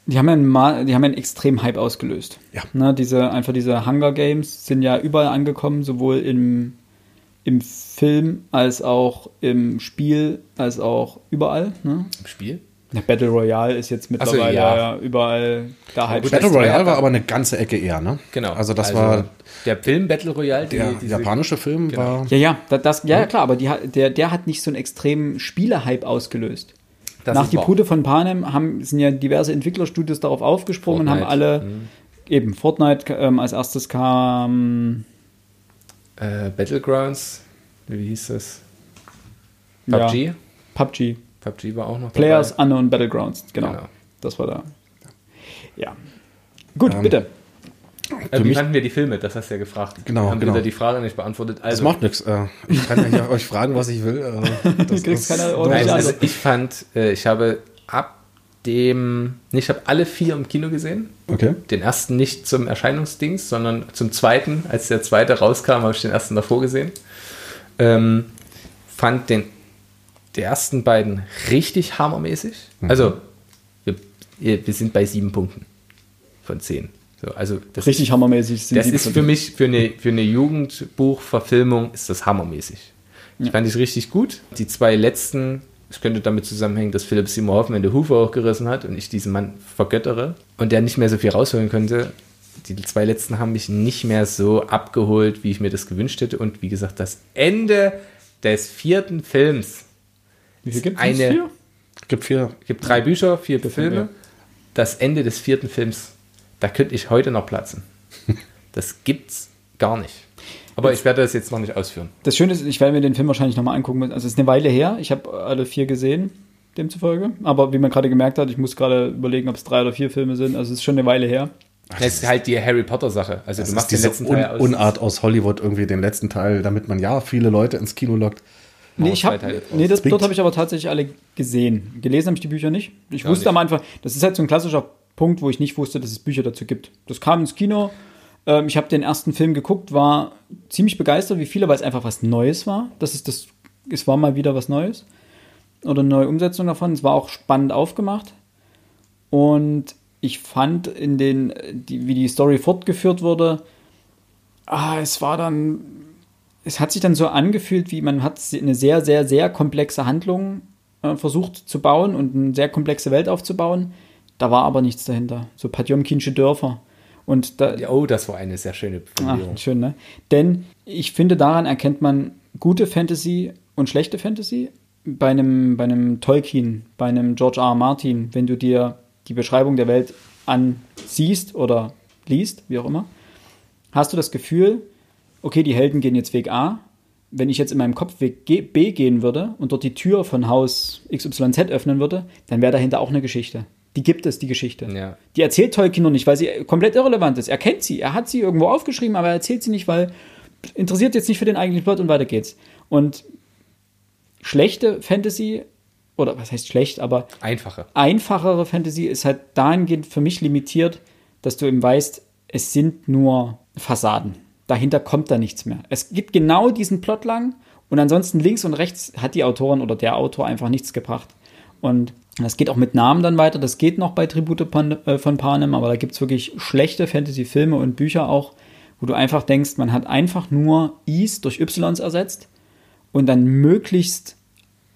Die haben ja einen, Ma- die haben ja einen extremen Hype ausgelöst. Ja. Ne, diese, einfach diese Hunger Games sind ja überall angekommen, sowohl im, im Film als auch im Spiel, als auch überall. Ne? Im Spiel? Der Battle Royale ist jetzt mittlerweile ja. ja. überall Hype. gut, Battle Royale ja- war aber eine ganze Ecke eher, ne? Genau. Also das war der Film Battle Royale. die- der diese- japanische Film Genau. war Ja, ja, da- das, ja, ja, klar, aber die, hat- der, der hat nicht so einen extremen Spielehype ausgelöst. Das Nach die wahr. Pute von Panem haben, sind ja diverse Entwicklerstudios darauf aufgesprungen und haben alle, eben, Fortnite ähm, als erstes kam, Äh, Battlegrounds. Wie hieß das? Ja. PUBG. PUBG, PUBG war auch noch Players dabei. Unknown Battlegrounds, genau. Genau. Das war da. Ja. Gut, Ähm, bitte. Äh, wie fanden wir die Filme? Das hast du ja gefragt. Genau, Haben genau. wieder die Frage nicht beantwortet. Das Also, macht nichts. Äh, ich kann ja euch fragen, was ich will. Äh, das kriegst ist- keine Nein, ordentliche also Antwort. ich fand, äh, ich habe ab dem, nee, ich habe alle vier im Kino gesehen. Okay. Den ersten nicht zum Erscheinungsdings, sondern zum zweiten. Als der zweite rauskam, habe ich den ersten davor gesehen. Ähm, fand den die ersten beiden richtig hammermäßig. Also, wir, wir sind bei sieben Punkten von zehn. So, also das Richtig hammermäßig sind das ist für mich, für eine, für eine Jugendbuchverfilmung ist das hammermäßig. Ich fand ich richtig gut. Die zwei letzten, es könnte damit zusammenhängen, dass Philipp Seymour Hoffman den Hufer hochgerissen hat und ich diesen Mann vergöttere und der nicht mehr so viel rausholen könnte. Die zwei letzten haben mich nicht mehr so abgeholt, wie ich mir das gewünscht hätte. Und wie gesagt, das Ende des vierten Films. Wie viel gibt es? Vier? Gibt vier. Es gibt drei Bücher, vier Filme. ja. Das Ende des vierten Films, da könnte ich heute noch platzen. Das gibt's gar nicht. Aber ich werde das jetzt noch nicht ausführen. Das Schöne ist, ich werde mir den Film wahrscheinlich nochmal angucken. müssen. Also es ist eine Weile her. Ich habe alle vier gesehen, demzufolge. Aber wie man gerade gemerkt hat, ich muss gerade überlegen, ob es drei oder vier Filme sind. Also es ist schon eine Weile her. Das ist halt die Harry Potter Sache. Also Das du ist machst den letzten Un Teil aus. Unart aus Hollywood, irgendwie den letzten Teil, damit man ja viele Leute ins Kino lockt. Nee, ich hab, nee das, dort habe ich aber tatsächlich alle gesehen. Gelesen habe ich die Bücher nicht. Ich Ja, wusste nicht. am Anfang, das ist halt so ein klassischer Punkt, wo ich nicht wusste, dass es Bücher dazu gibt. Das kam ins Kino. Ähm, ich habe den ersten Film geguckt, war ziemlich begeistert, wie viele, weil es einfach was Neues war. Das ist das, es war mal wieder was Neues. Oder eine neue Umsetzung davon. Es war auch spannend aufgemacht. Und ich fand in den, die, wie die Story fortgeführt wurde, ah, es war dann es hat sich dann so angefühlt, wie man hat eine sehr, sehr, sehr komplexe Handlung äh, versucht zu bauen und eine sehr komplexe Welt aufzubauen. Da war aber nichts dahinter. So Patjomkinsche Dörfer. Und da, Oh, das war eine sehr schöne Ach, Formulierung. schön, ne? Denn ich finde, daran erkennt man gute Fantasy und schlechte Fantasy. Bei einem, bei einem Tolkien, bei einem George R. R. Martin, wenn du dir die Beschreibung der Welt ansiehst oder liest, wie auch immer, hast du das Gefühl, okay, die Helden gehen jetzt Weg A. Wenn ich jetzt in meinem Kopf Weg B gehen würde und dort die Tür von Haus XYZ öffnen würde, dann wäre dahinter auch eine Geschichte. Die gibt es, die Geschichte. Ja. Die erzählt Tolkien noch nicht, weil sie komplett irrelevant ist. Er kennt sie, er hat sie irgendwo aufgeschrieben, aber er erzählt sie nicht, weil interessiert jetzt nicht für den eigentlichen Plot und weiter geht's. Und schlechte Fantasy, oder was heißt schlecht, aber Einfache. einfachere Fantasy ist halt dahingehend für mich limitiert, dass du eben weißt, es sind nur Fassaden. Dahinter kommt da nichts mehr. Es gibt genau diesen Plot lang und ansonsten links und rechts hat die Autorin oder der Autor einfach nichts gebracht. Und das geht auch mit Namen dann weiter. Das geht noch bei Tribute von, äh, von Panem, aber da gibt es wirklich schlechte Fantasy-Filme und Bücher auch, wo du einfach denkst, man hat einfach nur Is durch Ys ersetzt und dann möglichst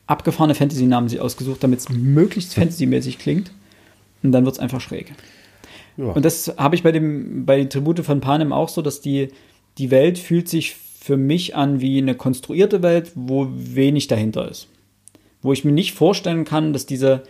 abgefahrene Fantasy-Namen sich ausgesucht, damit es möglichst fantasymäßig klingt. Und dann wird es einfach schräg. Ja. Und das habe ich bei dem bei Tribute von Panem auch so, dass die, die Welt fühlt sich für mich an wie eine konstruierte Welt, wo wenig dahinter ist. Wo ich mir nicht vorstellen kann, dass diese,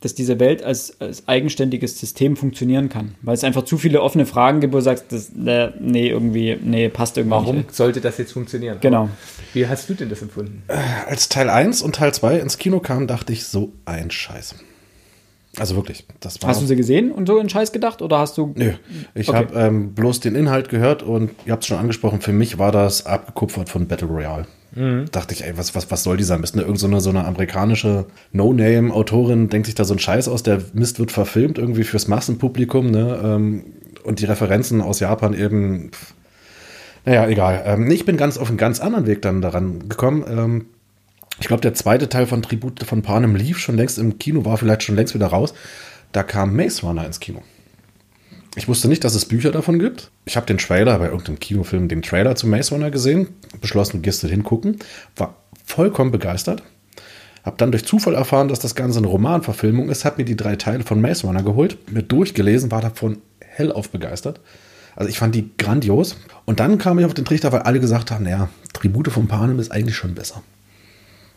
dass diese Welt als, als eigenständiges System funktionieren kann. Weil es einfach zu viele offene Fragen gibt, wo du sagst, das, äh, nee, irgendwie, nee, passt irgendwie Warum nicht. sollte das jetzt funktionieren? Genau. Wie hast du denn das empfunden? Als Teil 1 und Teil 2 ins Kino kamen, dachte ich, so ein Scheiß. Also wirklich, das war. Hast du sie gesehen und so einen Scheiß gedacht? Oder hast du. Nö, ich Okay. habe ähm, bloß den Inhalt gehört und ihr habt es schon angesprochen, für mich war das abgekupfert von Battle Royale. Dachte ich, ey, was, was, was soll dieser Mist? Ne? Irgend so eine, so eine amerikanische No-Name-Autorin denkt sich da so einen Scheiß aus, der Mist wird verfilmt irgendwie fürs Massenpublikum, ne? Ähm, und die Referenzen aus Japan eben, pff, naja, egal. Ähm, ich bin ganz auf einen ganz anderen Weg dann daran gekommen. Ähm, ich glaube, der zweite Teil von Tribute von Panem lief schon längst im Kino, war vielleicht schon längst wieder raus. Da kam Maze Runner ins Kino. Ich wusste nicht, dass es Bücher davon gibt. Ich habe den Trailer bei irgendeinem Kinofilm, den Trailer zu Maze Runner gesehen, beschlossen, gehst du hingucken, war vollkommen begeistert. Hab dann durch Zufall erfahren, dass das Ganze eine Romanverfilmung ist, hab mir die drei Teile von Maze Runner geholt, mir durchgelesen, war davon hellauf begeistert. Also ich fand die grandios. Und dann kam ich auf den Trichter, weil alle gesagt haben, naja, Tribute von Panem ist eigentlich schon besser.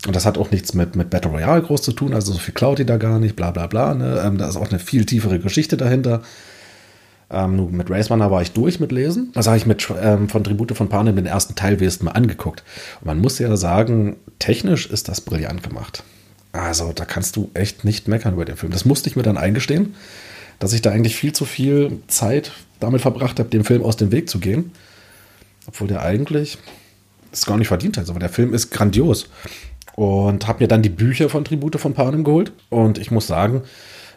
Und das hat auch nichts mit, mit Battle Royale groß zu tun, also so viel klaut die da gar nicht, bla bla bla. Ne? Ähm, da ist auch eine viel tiefere Geschichte dahinter. Ähm, mit Race Runner war ich durch mit Lesen. Das habe ich mit ähm, von Tribute von Panem den ersten Teil wenigstens mal angeguckt. Und man muss ja sagen, technisch ist das brillant gemacht. Also da kannst du echt nicht meckern über den Film. Das musste ich mir dann eingestehen, dass ich da eigentlich viel zu viel Zeit damit verbracht habe, dem Film aus dem Weg zu gehen. Obwohl der eigentlich es gar nicht verdient hat. Aber der Film ist grandios. Und habe mir dann die Bücher von Tribute von Panem geholt. Und ich muss sagen,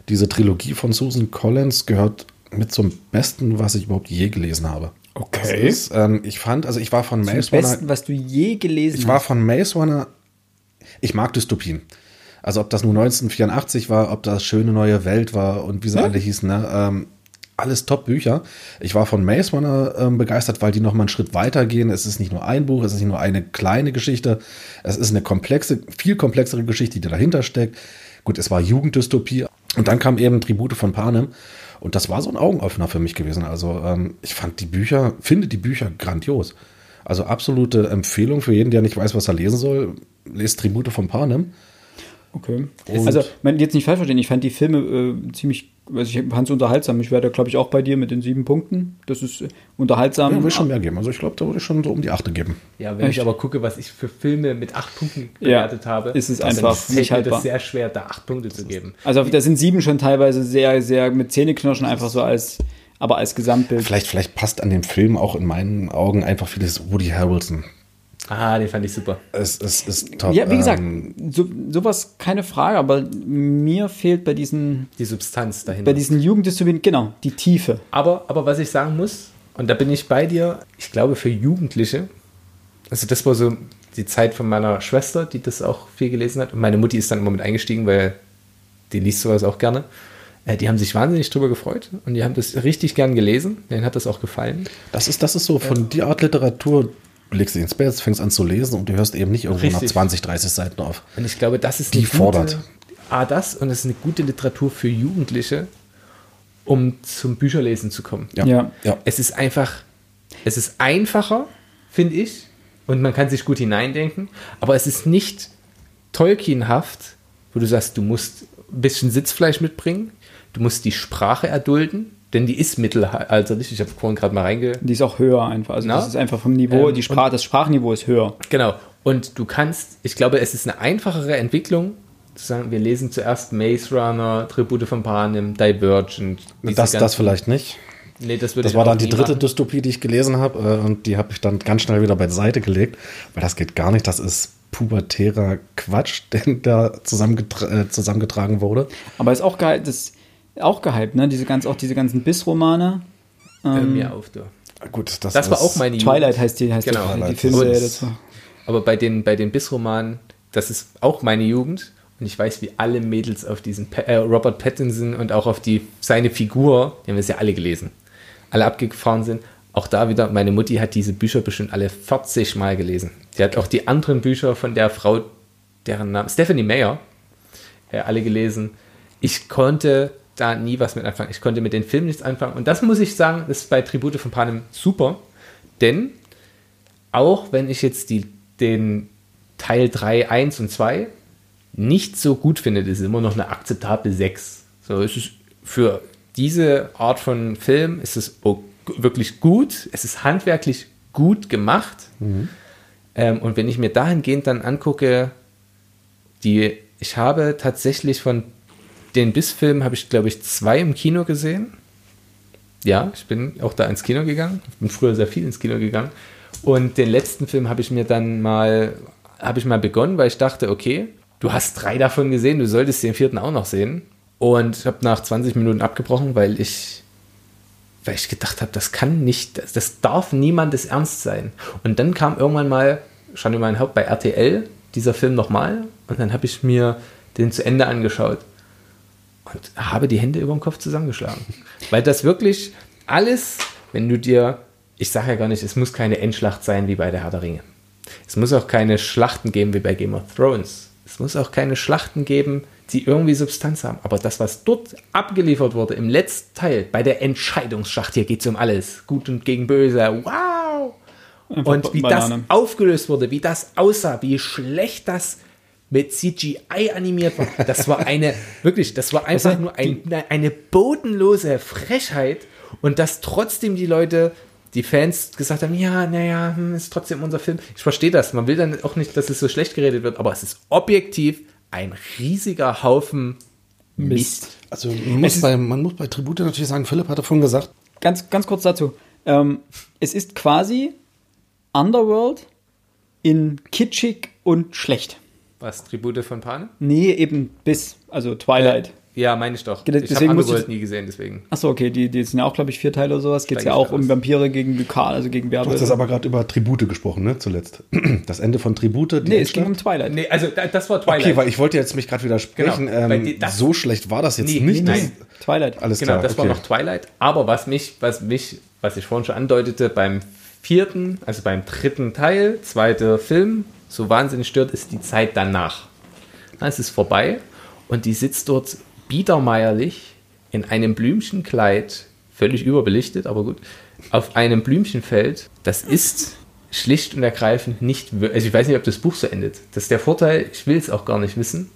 diese Trilogie von Susan Collins gehört mit zum Besten, was ich überhaupt je gelesen habe. Okay. Ist, ähm, ich fand, also ich war von Maze Runner, Besten, was du je gelesen ich war von Maze Runner, ich mag Dystopien. Also ob das nun 1984 war, ob das Schöne Neue Welt war und wie sie Ja. alle hießen, ne? ähm, alles Top-Bücher. Ich war von Maze Runner ähm, begeistert, weil die noch mal einen Schritt weiter gehen. Es ist nicht nur ein Buch, es ist nicht nur eine kleine Geschichte. Es ist eine komplexe, viel komplexere Geschichte, die dahinter steckt. Gut, es war Jugenddystopie. Und dann kam eben Tribute von Panem. Und das war so ein Augenöffner für mich gewesen. Also ähm, ich fand die Bücher, finde die Bücher grandios. Also absolute Empfehlung für jeden, der nicht weiß, was er lesen soll. Lest Tribute von Panem. Okay. Und- also, man jetzt nicht falsch verstehen, ich fand die Filme äh, ziemlich, also ich fand es unterhaltsam. Ich werde, glaube ich, auch bei dir mit den sieben Punkten. Das ist äh, unterhaltsam. Ja, würde ich schon mehr geben. Also ich glaube, da würde ich schon so um die Achte geben. Ja, wenn Echt? ich aber gucke, was ich für Filme mit acht Punkten Ja, bewertet habe, ist es einfach fällt nicht haltbar. das sehr schwer, da acht Punkte zu geben. Also da sind sieben schon teilweise sehr, sehr mit Zähneknirschen einfach so als, aber als Gesamtbild. Vielleicht, vielleicht passt an dem Film auch in meinen Augen einfach vieles Woody Harrelson. Ah, den fand ich super. Es, es ist top. Ja, wie gesagt, Ähm, so, sowas keine Frage, aber mir fehlt bei diesen, Die Substanz dahinter. bei diesen Jugenddystopien, genau, die Tiefe. Aber, aber was ich sagen muss, und da bin ich bei dir, ich glaube für Jugendliche, also das war so die Zeit von meiner Schwester, die das auch viel gelesen hat. Und meine Mutti ist dann immer mit eingestiegen, weil die liest sowas auch gerne. Äh, Die haben sich wahnsinnig drüber gefreut und die haben das richtig gern gelesen. Denen hat das auch gefallen. das, ist, das ist so von die Art Literatur, legst dich ins Bett, fängst an zu lesen und du hörst eben nicht irgendwo nach Richtig. 20, 30 Seiten auf. Und ich glaube, das ist Die eine fordert. Gute, A, das und es ist eine gute Literatur für Jugendliche, um zum Bücherlesen zu kommen. Ja. Ja. ja. Es ist einfach, es ist einfacher, finde ich, und man kann sich gut hineindenken, aber es ist nicht Tolkienhaft, wo du sagst, du musst ein bisschen Sitzfleisch mitbringen, du musst die Sprache erdulden, denn die ist mittelalterlich. Ich habe vorhin gerade mal reinge... Die ist auch höher einfach. Also Na? das ist einfach vom Niveau, Ähm, die Sprache, das Sprachniveau ist höher. Genau. Und du kannst, ich glaube, es ist eine einfachere Entwicklung, zu sagen, wir lesen zuerst Maze Runner, Tribute von Panem, Divergent. Das, das vielleicht nicht. Nee, das würde Das ich war dann die dritte machen. Dystopie, die ich gelesen habe. Äh, und die habe ich dann ganz schnell wieder beiseite gelegt, weil das geht gar nicht. Das ist pubertärer Quatsch, den da zusammengetra äh, zusammengetragen wurde. Aber ist auch geil, das ist auch gehypt, ne? Diese ganz, auch diese ganzen Biss-Romane. Hör Ähm, mir auf, du. Gut, das, Das war auch meine Twilight heißt die, heißt Genau. die, die Twilight. Filmserie Und-. Aber bei den, bei den Biss-Romanen, das ist auch meine Jugend. Und ich weiß, wie alle Mädels auf diesen Pa- äh, Robert Pattinson und auch auf die, seine Figur, die haben wir es ja alle gelesen, alle abgefahren sind. Auch da wieder, meine Mutti hat diese Bücher bestimmt alle 40 Mal gelesen. Die hat auch die anderen Bücher von der Frau, deren Name, Stephanie Meyer, äh, alle gelesen. Ich konnte da nie was mit anfangen. Ich konnte mit den Filmen nichts anfangen. Und das muss ich sagen, ist bei Tribute von Panem super. Denn auch wenn ich jetzt die, den Teil 3, 1 und 2 nicht so gut finde, ist immer noch eine akzeptable 6. So, es ist für diese Art von Film ist es wirklich gut, es ist handwerklich gut gemacht. Ähm, und wenn ich mir dahingehend dann angucke, die, ich habe tatsächlich von den Biss-Filmen, habe ich glaube ich zwei im Kino gesehen. Ja, ich bin auch da ins Kino gegangen. Ich bin früher sehr viel ins Kino gegangen. Und den letzten Film habe ich mir dann mal, habe ich mal begonnen, weil ich dachte, okay, du hast drei davon gesehen, du solltest den vierten auch noch sehen. Und ich habe nach 20 Minuten abgebrochen, weil ich, weil ich gedacht habe, das kann nicht, das, das darf niemandes Ernst sein. Und dann kam irgendwann mal, schon in mein Haupt bei RTL, dieser Film nochmal. Und dann habe ich mir den zu Ende angeschaut und habe die Hände über dem Kopf zusammengeschlagen. Weil das wirklich alles, wenn du dir, ich sage ja gar nicht, es muss keine Endschlacht sein wie bei der Herr der Ringe. Es muss auch keine Schlachten geben wie bei Game of Thrones. Es muss auch keine Schlachten geben, die irgendwie Substanz haben. Aber das, was dort abgeliefert wurde im letzten Teil, bei der Entscheidungsschlacht, hier geht es um alles, gut und gegen böse, wow! Und wie das Banane. aufgelöst wurde, wie das aussah, wie schlecht das mit CGI animiert war. Das war eine, wirklich, das war einfach nur ein, eine bodenlose Frechheit und dass trotzdem die Leute, die Fans gesagt haben, ja, naja, hm, ist trotzdem unser Film. Ich verstehe das. Man will dann auch nicht, dass es so schlecht geredet wird, aber es ist objektiv ein riesiger Haufen Mist. Also man muss, bei, man muss bei Tribute natürlich sagen, Philipp hat davon gesagt, Ganz, ganz kurz dazu. Ähm, es ist quasi Underworld in kitschig und schlecht. Was, Tribute von Panem? Nee, eben bis, also Twilight. Ja, meine ich doch. Genau, Ich habe deswegen muss Underworld nie gesehen, deswegen. Achso, okay, die, die sind ja auch, glaube ich, vier Teile oder sowas. Geht es ja auch um. Vampire gegen Vykal, also gegen du hast jetzt Werwölfe. aber gerade über Tribute gesprochen, ne, zuletzt. Das Ende von Tribute. die Nee, es ging um. Twilight. Nee, also da- das war Twilight. Okay, weil ich wollte jetzt mich gerade widersprechen. Genau, ähm, die- das- so schlecht war das jetzt Nee, nicht. nee, Das- nein. Twilight. Alles Genau, klar. das war okay. noch Twilight. Aber was mich, was mich, was ich vorhin schon andeutete, beim vierten, also beim dritten Teil, zweiter Film, so wahnsinnig stört, ist die Zeit danach. Na, Es ist vorbei und die sitzt dort biedermeierlich in einem Blümchenkleid, völlig überbelichtet, aber gut, auf einem Blümchenfeld. Das ist schlicht und ergreifend nicht, also ich weiß nicht, ob das Buch so endet. Das ist der Vorteil, ich will es auch gar nicht wissen.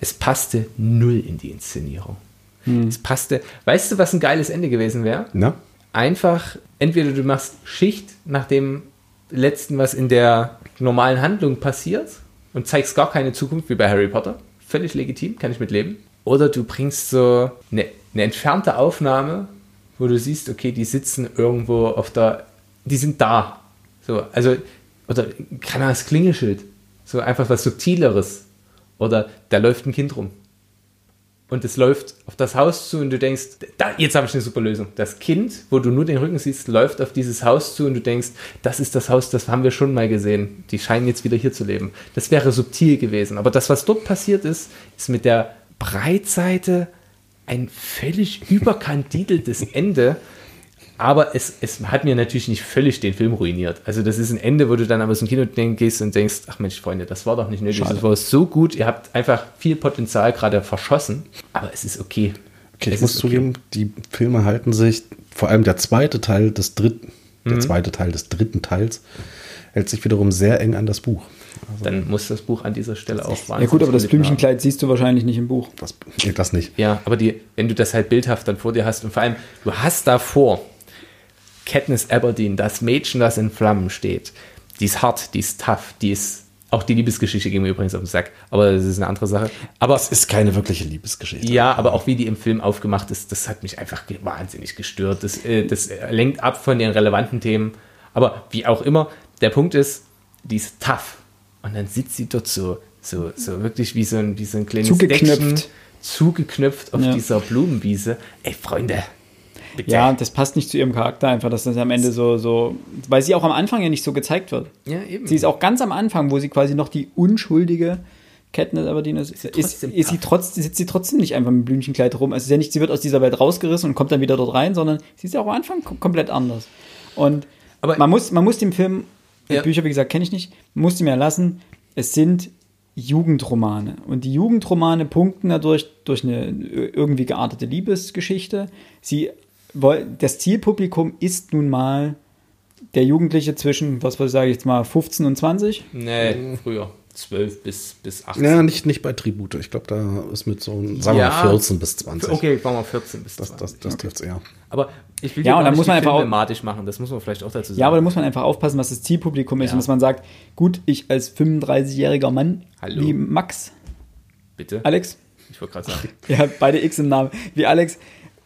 Es passte null in die Inszenierung. Es passte. Weißt du, was ein geiles Ende gewesen wäre? Na? Einfach, entweder du machst Schicht nach dem letzten, was in der normalen Handlung passiert und zeigst gar keine Zukunft wie bei Harry Potter. Völlig legitim, kann ich mit leben. Oder du bringst so eine, eine entfernte Aufnahme, wo du siehst, okay, die sitzen irgendwo auf der, die sind da. So, also, oder keine Ahnung, das Klingelschild. So einfach was Subtileres. Oder da läuft ein Kind rum und es läuft auf das Haus zu und du denkst, da, jetzt habe ich eine super Lösung. Das Kind, wo du nur den Rücken siehst, läuft auf dieses Haus zu und du denkst, das ist das Haus, das haben wir schon mal gesehen. Die scheinen jetzt wieder hier zu leben. Das wäre subtil gewesen. Aber das, was dort passiert ist, ist mit der Breitseite ein völlig überkandideltes Ende. Aber es, es hat mir natürlich nicht völlig den Film ruiniert. Also das ist ein Ende, wo du dann aber aus dem Kino gehst und denkst, ach Mensch, Freunde, das war doch nicht nötig. Schade. Das war so gut. Ihr habt einfach viel Potenzial gerade verschossen. Aber es ist okay. Okay, ich Es muss ist zugeben, die Filme halten sich, vor allem der zweite Teil des dritten, Mhm. der zweite Teil des dritten Teils, hält sich wiederum sehr eng an das Buch. Dann muss das Buch an dieser Stelle auch Ja gut, aber das. Blümchenkleid siehst du wahrscheinlich nicht im Buch. Das, das nicht. Ja, aber die, wenn du das halt bildhaft dann vor dir hast und vor allem, du hast davor Katniss Aberdeen, das Mädchen, das in Flammen steht. Die ist hart, die ist tough, die ist Auch die Liebesgeschichte ging mir übrigens auf den Sack, aber das ist eine andere Sache. Aber Es ist keine wirkliche Liebesgeschichte. ja, aber auch wie die im Film aufgemacht ist, das hat mich einfach wahnsinnig gestört. Das, äh, das lenkt ab von den relevanten Themen. Aber wie auch immer, der Punkt ist, die ist tough. Und dann sitzt sie dort so, so, so wirklich wie so ein, wie so ein kleines Zugeknöpft. Deckchen, zugeknöpft auf Ja. dieser Blumenwiese. Ey, Freunde, bitte. Ja, das passt nicht zu ihrem Charakter einfach, dass das am Ende so, so, weil sie auch am Anfang ja nicht so gezeigt wird. ja eben. Sie ist auch ganz am Anfang, wo sie quasi noch die unschuldige Katniss Everdeen ist, ist, ist, trotzdem ist sie tough. trotz, sitzt sie trotzdem nicht einfach mit Blümchenkleid rum. Also ja nicht, sie wird aus dieser Welt rausgerissen und kommt dann wieder dort rein, sondern sie ist ja auch am Anfang kom komplett anders. Und Aber- man muss, man muss dem Film, Ja. Bücher, wie gesagt, kenne ich nicht, muss ihm ja lassen, es sind Jugendromane. Und die Jugendromane punkten dadurch durch eine irgendwie geartete Liebesgeschichte. Sie, das Zielpublikum ist nun mal der Jugendliche zwischen, was sage ich jetzt mal, 15 und 20. Nee, früher. 12 bis, bis 18. Ja, nicht, nicht bei Tribute. Ich glaube, da ist mit so, sagen wir Ja. mal, 14 bis 20. Okay, machen wir 14 bis Das, 20. das, das trifft eher. Aber ich will Ja, und dann muss man einfach auch- filmematisch machen. Das muss man vielleicht auch dazu sagen. Ja, aber da muss man einfach aufpassen, was das Zielpublikum ist Ja. und dass man sagt, gut, ich als 35-jähriger Mann, Hallo. wie Max, Bitte. Alex, Ich wollte gerade sagen. ja, beide X im Namen, wie Alex,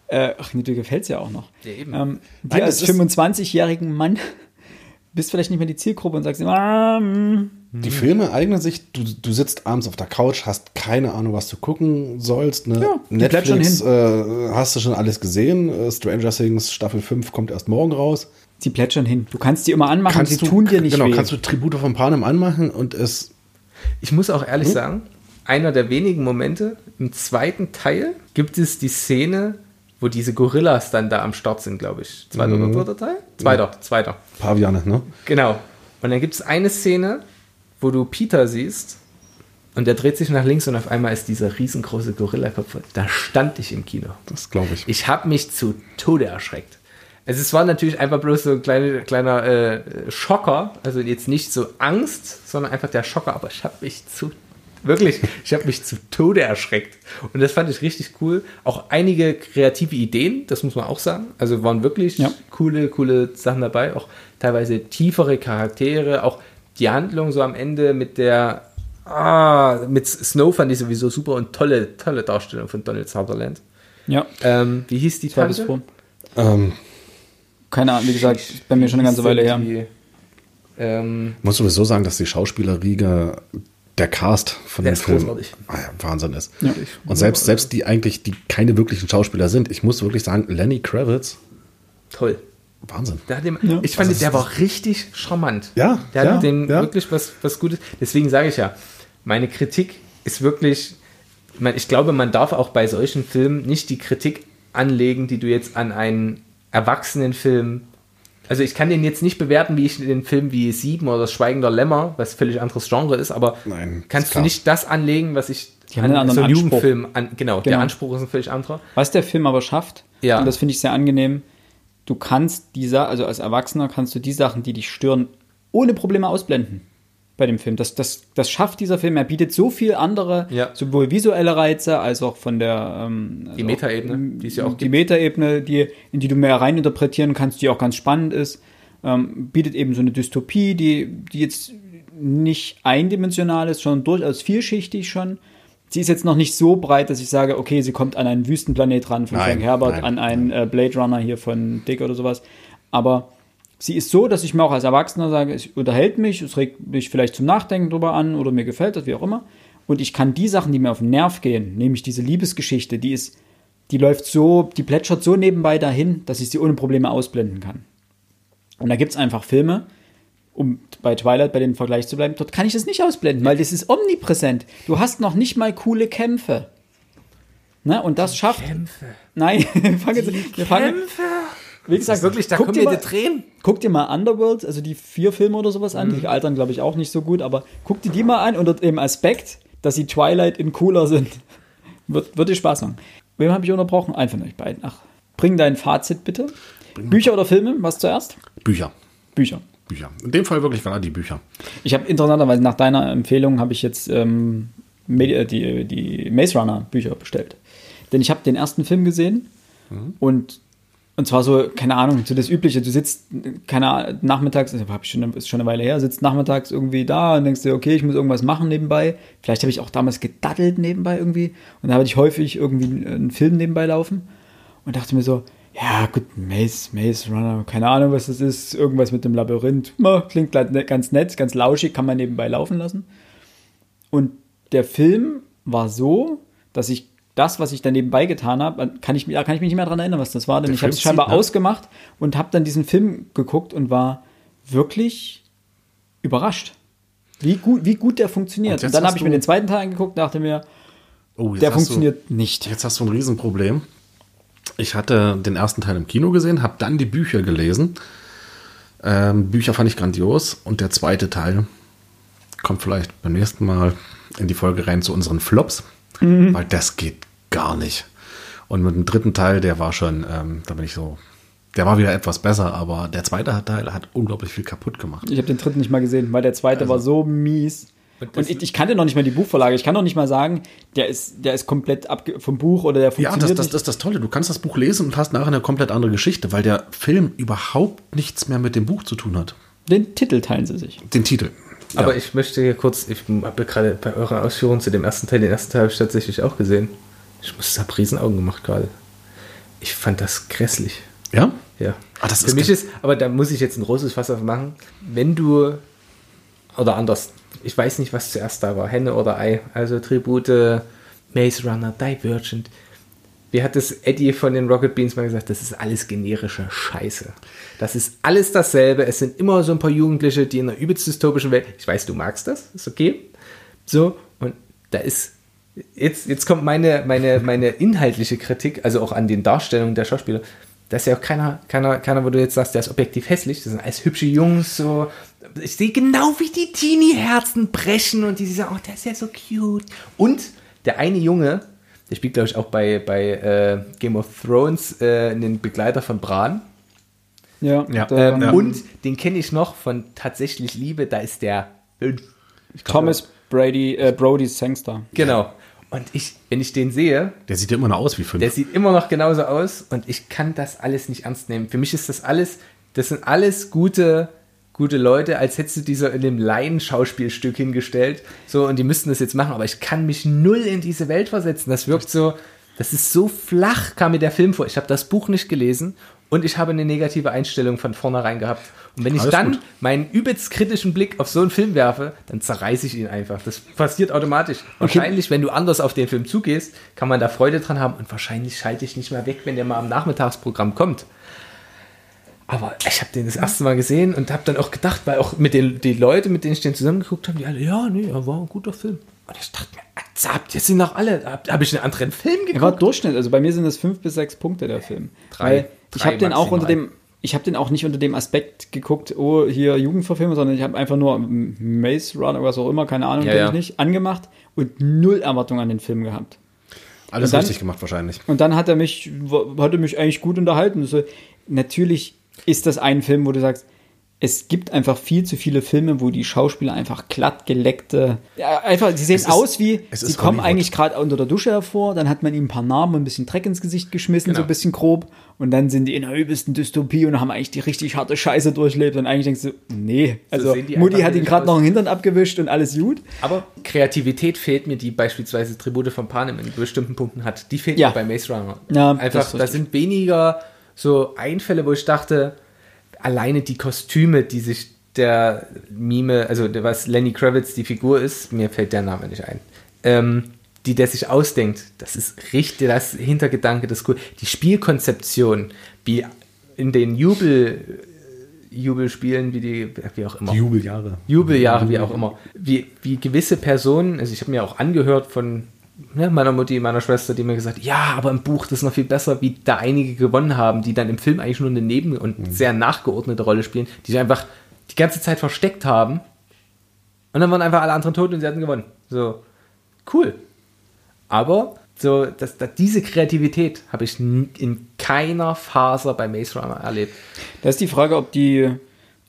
äh, ach, nee, dir gefällt es ja auch noch. Ja, eben. Ähm, dir als das ist- 25-jährigen Mann bist vielleicht nicht mehr die Zielgruppe und sagst immer, ah, mm. Die Filme eignen sich, du, du sitzt abends auf der Couch, hast keine Ahnung, was du gucken sollst. Ne? Ja, Netflix äh, hast du schon alles gesehen. Äh, Stranger Things Staffel 5 kommt erst morgen raus. sie plätschern hin. Du kannst die immer anmachen, Kannst sie du, tun dir nicht genau, weh. kannst du Tribute von Panem anmachen und es Ich muss auch Hm? ehrlich sagen, einer der wenigen Momente im zweiten Teil gibt es die Szene, wo diese Gorillas dann da am Start sind, glaube ich. Zweiter Mhm. oder dritter Teil? Zweiter, zweiter. Paviane, ne? Genau. Und dann gibt es eine Szene, wo du Peter siehst und der dreht sich nach links und auf einmal ist dieser riesengroße Gorillakopf. Da stand ich im Kino. Das glaube ich. Ich habe mich zu Tode erschreckt. Also es war natürlich einfach bloß so ein kleiner, kleiner äh, Schocker, also jetzt nicht so Angst, sondern einfach der Schocker, aber ich habe mich zu, wirklich, ich habe mich zu Tode erschreckt. Und das fand ich richtig cool. Auch einige kreative Ideen, das muss man auch sagen. Also waren wirklich Ja. coole, coole Sachen dabei, auch teilweise tiefere Charaktere, auch die Handlung so am Ende mit der, ah, mit Snow fand ich sowieso super und tolle, tolle Darstellung von Donald Sutherland. ja, Ähm, wie hieß die Tante? Ähm, Keine Ahnung, wie gesagt, bei mir schon eine ganze Weile her. die, Ähm, muss sowieso sagen, dass die Schauspielerriege, der Cast von Der dem ist Film ah ja, Wahnsinn ist. Ja. Und selbst, selbst die eigentlich, die keine wirklichen Schauspieler sind, ich muss wirklich sagen, Lenny Kravitz, toll. Wahnsinn. Der hat dem, Ja. Ich fand, Also der war richtig charmant. Ja, Der hat ja, dem ja. wirklich was, was Gutes. Deswegen sage ich ja, meine Kritik ist wirklich, ich glaube, man darf auch bei solchen Filmen nicht die Kritik anlegen, die du jetzt an einen Erwachsenenfilm. Also ich kann den jetzt nicht bewerten, wie ich den Film wie Sieben oder das Schweigen der Lämmer, was völlig anderes Genre ist, aber Nein, ist kannst du nicht das anlegen, was ich Die haben einen so einen. Jugendfilm an. Genau, der Genau. Anspruch ist ein völlig anderer. Was der Film aber schafft, Ja. und das finde ich sehr angenehm, du kannst diese, also als Erwachsener kannst du die Sachen, die dich stören, ohne Probleme ausblenden bei dem Film. Das, das, das schafft dieser Film. Er bietet so viel andere, Ja. sowohl visuelle Reize als auch von der Die ähm, also Metaebene, die es ja auch die gibt. Metaebene, die, in die du mehr reininterpretieren kannst, die auch ganz spannend ist. Ähm, bietet eben so eine Dystopie, die, die jetzt nicht eindimensional ist, schon durchaus vielschichtig schon. Sie ist jetzt noch nicht so breit, dass ich sage, okay, sie kommt an einen Wüstenplanet ran von Nein, Frank Herbert, nein, an einen äh, Blade Runner hier von Dick oder sowas. Aber sie ist so, dass ich mir auch als Erwachsener sage, es unterhält mich, es regt mich vielleicht zum Nachdenken drüber an oder mir gefällt das, wie auch immer. Und ich kann die Sachen, die mir auf den Nerv gehen, nämlich diese Liebesgeschichte, die ist, die läuft so, die plätschert so nebenbei dahin, dass ich sie ohne Probleme ausblenden kann. Und da gibt es einfach Filme, um bei Twilight bei dem Vergleich zu bleiben, dort kann ich das nicht ausblenden, weil das ist omnipräsent. Du hast noch nicht mal coole Kämpfe. Ne? Und das schafft. Kämpfe. Nein, wir fangen jetzt, wir fangen, Kämpfe. Wie gesagt, wirklich, da guck kommen dir mir mal- die Tränen. Guck dir mal Underworld, also die vier Filme oder sowas an, Mhm. die altern, glaube ich, auch nicht so gut, aber guck dir die mal an unter dem Aspekt, dass sie Twilight in cooler sind. Wird, wird dir Spaß machen. Wem habe ich unterbrochen? Einen von euch beiden. Ach, bring dein Fazit bitte. Bücher oder Filme? Was zuerst? Bücher. Bücher. Bücher. In dem Fall wirklich gerade die Bücher. Ich habe interessanterweise nach deiner Empfehlung habe ich jetzt ähm, äh, die, die Maze Runner Bücher bestellt. Denn ich habe den ersten Film gesehen und Und zwar so, keine Ahnung, so das Übliche. Du sitzt, keine Ahnung, nachmittags, also schon, ist schon eine Weile her, sitzt nachmittags irgendwie da und denkst dir, okay, ich muss irgendwas machen nebenbei. Vielleicht habe ich auch damals gedaddelt nebenbei irgendwie. Und da hatte ich häufig irgendwie einen Film nebenbei laufen und dachte mir so, ja, gut, Maze, Maze Runner, keine Ahnung, was das ist, irgendwas mit dem Labyrinth. Ja, klingt ne, ganz nett, ganz lauschig, kann man nebenbei laufen lassen. Und der Film war so, dass ich das, was ich dann nebenbei getan habe, kann ich, da kann ich mich nicht mehr daran erinnern, was das war, denn der ich habe es scheinbar ne? ausgemacht und habe dann diesen Film geguckt und war wirklich überrascht, wie gut, wie gut der funktioniert. Und, und dann habe ich mir den zweiten Teil angeguckt und dachte mir, oh, der funktioniert du, nicht. Jetzt hast du ein Riesenproblem. Ich hatte den ersten Teil im Kino gesehen, habe dann die Bücher gelesen. Ähm, Bücher fand ich grandios und der zweite Teil kommt vielleicht beim nächsten Mal in die Folge rein zu unseren Flops, mhm. weil das geht gar nicht. Und mit dem dritten Teil, der war schon, ähm, da bin ich so, der war wieder etwas besser, aber der zweite Teil hat unglaublich viel kaputt gemacht. Ich habe den dritten nicht mal gesehen, weil der zweite also, war so mies. Und, ich, ich, kannte noch nicht mal die Buchvorlage. Ich kann noch nicht mal sagen, der ist, der ist komplett vom Buch oder der funktioniert. Ja, das, das, das ist das Tolle. Du kannst das Buch lesen und hast nachher eine komplett andere Geschichte, weil der Film überhaupt nichts mehr mit dem Buch zu tun hat. Den Titel teilen sie sich. Den Titel. Ja. Aber ich möchte hier kurz, ich habe gerade bei eurer Ausführung zu dem ersten Teil, den ersten Teil habe ich tatsächlich auch gesehen. Ich muss habe Riesenaugen gemacht gerade. Ich fand das grässlich. Ja? Ja. Ah, das Für ist mich ist, aber da muss ich jetzt ein großes Fass aufmachen. Wenn du, oder anders, ich weiß nicht, was zuerst da war, Henne oder Ei, also Tribute, Maze Runner, Divergent. Wie hat es Eddie von den Rocket Beans mal gesagt? Das ist alles generische Scheiße. Das ist alles dasselbe. Es sind immer so ein paar Jugendliche, die in einer übelst dystopischen Welt. Ich weiß, du magst das, ist okay. So, und da ist jetzt, jetzt kommt meine, meine, meine inhaltliche Kritik, also auch an den Darstellungen der Schauspieler. Da ist ja auch keiner, keiner, keiner, wo du jetzt sagst, der ist objektiv hässlich. Das sind alles hübsche Jungs, so. Ich sehe genau, wie die Teenie-Herzen brechen und die sagen, oh, der ist ja so cute. Und der eine Junge, der spielt, glaube ich, auch bei, bei äh, Game of Thrones äh, den Begleiter von Bran. Ja, ja. Ähm, ja. Und den kenne ich noch von Tatsächlich Liebe, da ist der. Thomas Brady, äh, Brody Sangster. Genau. Und ich, wenn ich den sehe. Der sieht immer noch aus wie fünf. Der sieht immer noch genauso aus und ich kann das alles nicht ernst nehmen. Für mich ist das alles, das sind alles gute, gute Leute, als hättest du dieser in dem Laien-Schauspielstück hingestellt. So, und die müssten das jetzt machen, aber ich kann mich null in diese Welt versetzen. Das wirkt so, das ist so flach, kam mir der Film vor. Ich habe das Buch nicht gelesen und ich habe eine negative Einstellung von vornherein gehabt. Und wenn ich Alles dann gut. meinen übelst kritischen Blick auf so einen Film werfe, dann zerreiße ich ihn einfach. Das passiert automatisch. Wahrscheinlich, wenn du anders auf den Film zugehst, kann man da Freude dran haben und wahrscheinlich schalte ich nicht mehr weg, wenn der mal am Nachmittagsprogramm kommt. Aber ich habe den das erste Mal gesehen und habe dann auch gedacht, weil auch mit den die Leute, mit denen ich den zusammengeguckt habe, die alle, ja, nee, war ein guter Film. Und ich dachte mir, habt ihr sind noch alle, habe hab ich einen anderen Film geguckt? Er war Durchschnitt, also bei mir sind das fünf bis sechs Punkte der Film. Drei. Ich habe den auch unter dem, ich habe den auch nicht unter dem Aspekt geguckt, oh, hier Jugendverfilmung, sondern ich habe einfach nur Maze Runner, was auch immer, keine Ahnung, ja, ja. ich nicht, angemacht und null Erwartung an den Film gehabt. Alles dann, richtig gemacht wahrscheinlich. Und dann hat er mich, hat er mich eigentlich gut unterhalten. Also, natürlich ist das ein Film, wo du sagst, es gibt einfach viel zu viele Filme, wo die Schauspieler einfach glatt geleckte, ja, einfach, sie sehen ist, aus wie, sie kommen Hollywood. eigentlich gerade unter der Dusche hervor, dann hat man ihnen ein paar Namen und ein bisschen Dreck ins Gesicht geschmissen, genau. so ein bisschen grob, und dann sind die in der übelsten Dystopie und haben eigentlich die richtig harte Scheiße durchlebt und eigentlich denkst du, nee, also so Mutti hat ihn gerade noch einen Hintern abgewischt und alles gut. Aber Kreativität fehlt mir, die beispielsweise Tribute von Panem in bestimmten Punkten hat, die fehlt ja. mir bei Maze Runner. Ja, einfach, da sind weniger so Einfälle, wo ich dachte, alleine die Kostüme, die sich der Mime, also was Lenny Kravitz die Figur ist, mir fällt der Name nicht ein, ähm, die der sich ausdenkt, das ist richtig, das Hintergedanke, das cool. Die Spielkonzeption, wie in den Jubel, Jubelspielen, wie die, wie auch immer. Die Jubeljahre. Jubeljahre, wie auch immer. Wie, wie gewisse Personen, also ich habe mir auch angehört von ne, meiner Mutti, meiner Schwester, die mir gesagt ja, aber im Buch das ist noch viel besser, wie da einige gewonnen haben, die dann im Film eigentlich nur eine Neben- und mhm. sehr nachgeordnete Rolle spielen, die sich einfach die ganze Zeit versteckt haben. Und dann waren einfach alle anderen tot und sie hatten gewonnen. So, cool. Aber so, dass, dass diese Kreativität habe ich in keiner Faser bei Maze Runner erlebt. Da ist die Frage, ob die,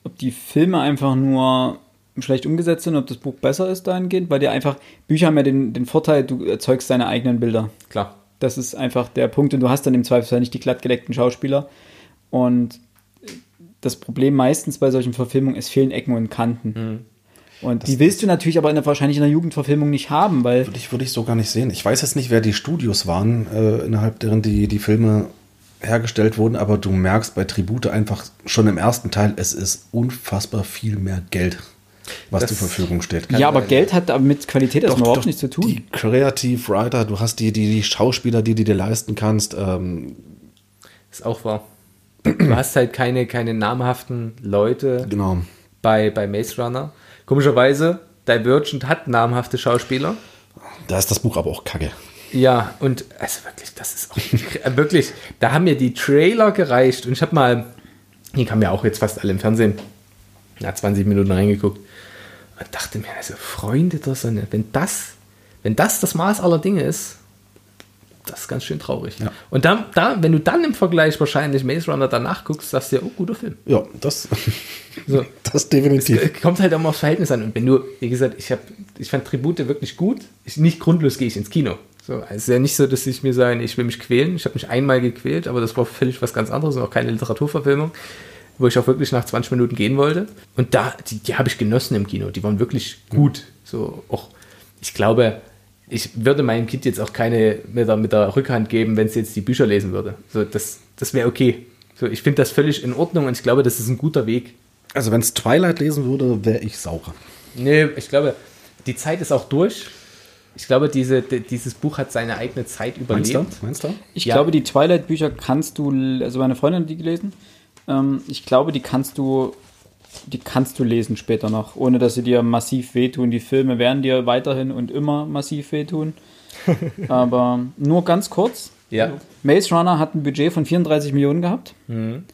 ob die Filme einfach nur schlecht umgesetzt sind, ob das Buch besser ist dahingehend, weil dir einfach, Bücher haben ja den, den Vorteil, du erzeugst deine eigenen Bilder. Klar. Das ist einfach der Punkt und du hast dann im Zweifelsfall nicht die glattgeleckten Schauspieler. Und das Problem meistens bei solchen Verfilmungen, es fehlen Ecken und Kanten. Und die willst du natürlich aber in der, wahrscheinlich in der Jugendverfilmung nicht haben, weil Würde ich, würde ich so gar nicht sehen. Ich weiß jetzt nicht, wer die Studios waren, äh, innerhalb deren die, die Filme hergestellt wurden, aber du merkst bei Tribute einfach schon im ersten Teil, es ist unfassbar viel mehr Geld, was Das zur Verfügung steht. ja, aber Geld hat mit Qualität erstmal überhaupt nichts zu tun. Die Creative Writer, du hast die, die, die Schauspieler, die, die dir leisten kannst. Ähm, Ist auch wahr. Du hast halt keine, keine namhaften Leute genau. bei, bei Maze Runner. Komischerweise, Divergent hat namhafte Schauspieler. Da ist das Buch aber auch kacke. Ja, und also wirklich, das ist auch wirklich, da haben mir die Trailer gereicht und ich habe mal, die kamen ja auch jetzt fast alle im Fernsehen, na 20 Minuten reingeguckt und dachte mir, also Freunde der Sonne, wenn das, wenn das das Maß aller Dinge ist, das ist ganz schön traurig. Ja. Und dann, da, wenn du dann im Vergleich wahrscheinlich Maze Runner danach guckst, sagst du ja, oh, guter Film. Ja, das, So. das definitiv. Kommt halt auch mal aufs Verhältnis an. Und wenn du, wie gesagt, ich, hab, ich fand Tribute wirklich gut. Ich, nicht grundlos gehe ich ins Kino. So, also es ist ja nicht so, dass ich mir sage, ich will mich quälen. Ich habe mich einmal gequält, aber das war völlig was ganz anderes und auch keine Literaturverfilmung, wo ich auch wirklich nach 20 Minuten gehen wollte. Und da, die, die habe ich genossen im Kino. Die waren wirklich gut. So, auch, ich glaube, ich würde meinem Kind jetzt auch keine mit der, mit der Rückhand geben, wenn es jetzt die Bücher lesen würde. So, das, das wäre okay. So, ich finde das völlig in Ordnung und ich glaube, das ist ein guter Weg. Also wenn es Twilight lesen würde, wäre ich sauer. Nee, ich glaube, die Zeit ist auch durch. Ich glaube, diese, die, dieses Buch hat seine eigene Zeit Meinst du? überlebt. Meinst du? Ich Ja. glaube, die Twilight-Bücher kannst du, also meine Freundin hat die gelesen. Ähm, ich glaube, die kannst du, die kannst du lesen später noch, ohne dass sie dir massiv wehtun. Die Filme werden dir weiterhin und immer massiv wehtun. Aber nur ganz kurz. Ja. Maze Runner hat ein Budget von 34 Millionen gehabt. Mhm.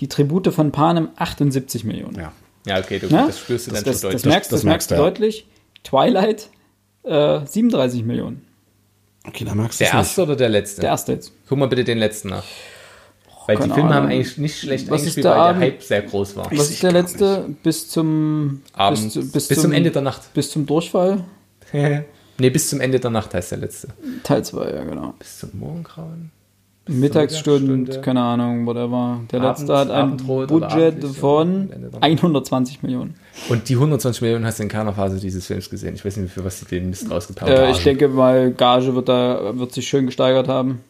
Die Tribute von Panem 78 Millionen. Ja. Ja, okay, du, Ne? das spürst du das, dann das, schon das, deutlich. merkst, das, das merkst du ja. deutlich. Twilight äh, 37 Millionen. Okay, da merkst du der es nicht. erste oder der letzte? Der erste jetzt. Guck mal bitte den letzten nach. Weil die keine Filme haben Ahnung. eigentlich nicht schlecht Was ist eingespielt, der weil der Abend? Hype sehr groß war. Was ist der letzte? Bis zum Abends, bis, zu- bis, zum, Ende der Nacht. Bis zum Durchfall? nee, bis zum Ende der Nacht heißt der letzte. Teil 2, ja genau. Bis zum Morgengrauen. Mittagsstunden, Mittagsstunde. keine Ahnung, whatever. Der Abend- letzte hat ein Budget von Ende der Nacht. 120 Millionen. Und die 120 Millionen hast du in keiner Phase dieses Films gesehen. Ich weiß nicht, für was sie den Mist rausgepaut Äh, haben. ich denke mal, Gage wird da wird sich schön gesteigert haben.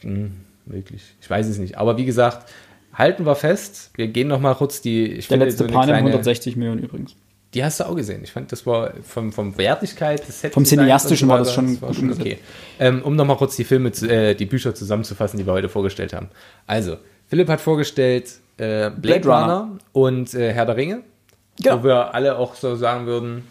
Hm, möglich. Ich weiß es nicht. Aber wie gesagt, halten wir fest. Wir gehen noch mal kurz die. Ich Der letzte Panem kleine- 160 Millionen übrigens. Die hast du auch gesehen. Ich fand, das war vom, vom Wertigkeit des Vom Cineastischen war das schon war gut schon okay. Ähm, um nochmal kurz die Filme, zu, äh, die Bücher zusammenzufassen, die wir heute vorgestellt haben. Also, Philipp hat vorgestellt äh, Blade, Blade Runner, Runner. und äh, Herr der Ringe. Genau. Wo wir alle auch so sagen würden,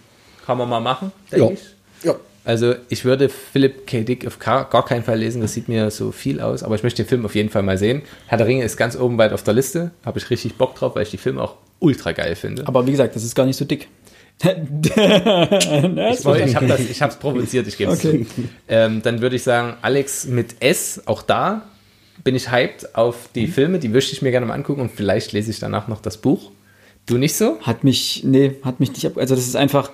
kann man mal machen, denke Ja. ich. Ja. Also ich würde Philip K. Dick auf gar, keinen Fall lesen, das sieht mir so viel aus, aber ich möchte den Film auf jeden Fall mal sehen. Herr der Ringe ist ganz oben weit auf der Liste, habe ich richtig Bock drauf, weil ich die Filme auch ultra geil finde. Aber wie gesagt, das ist gar nicht so dick. ich wollte- ich habe es provoziert, ich gebe es Okay. Ähm, dann würde ich sagen, Alex mit S, auch da bin ich hyped auf die Filme, die möchte ich mir gerne mal angucken und vielleicht lese ich danach noch das Buch. Du nicht so? Hat mich, nee, hat mich nicht ab. Also, das ist einfach.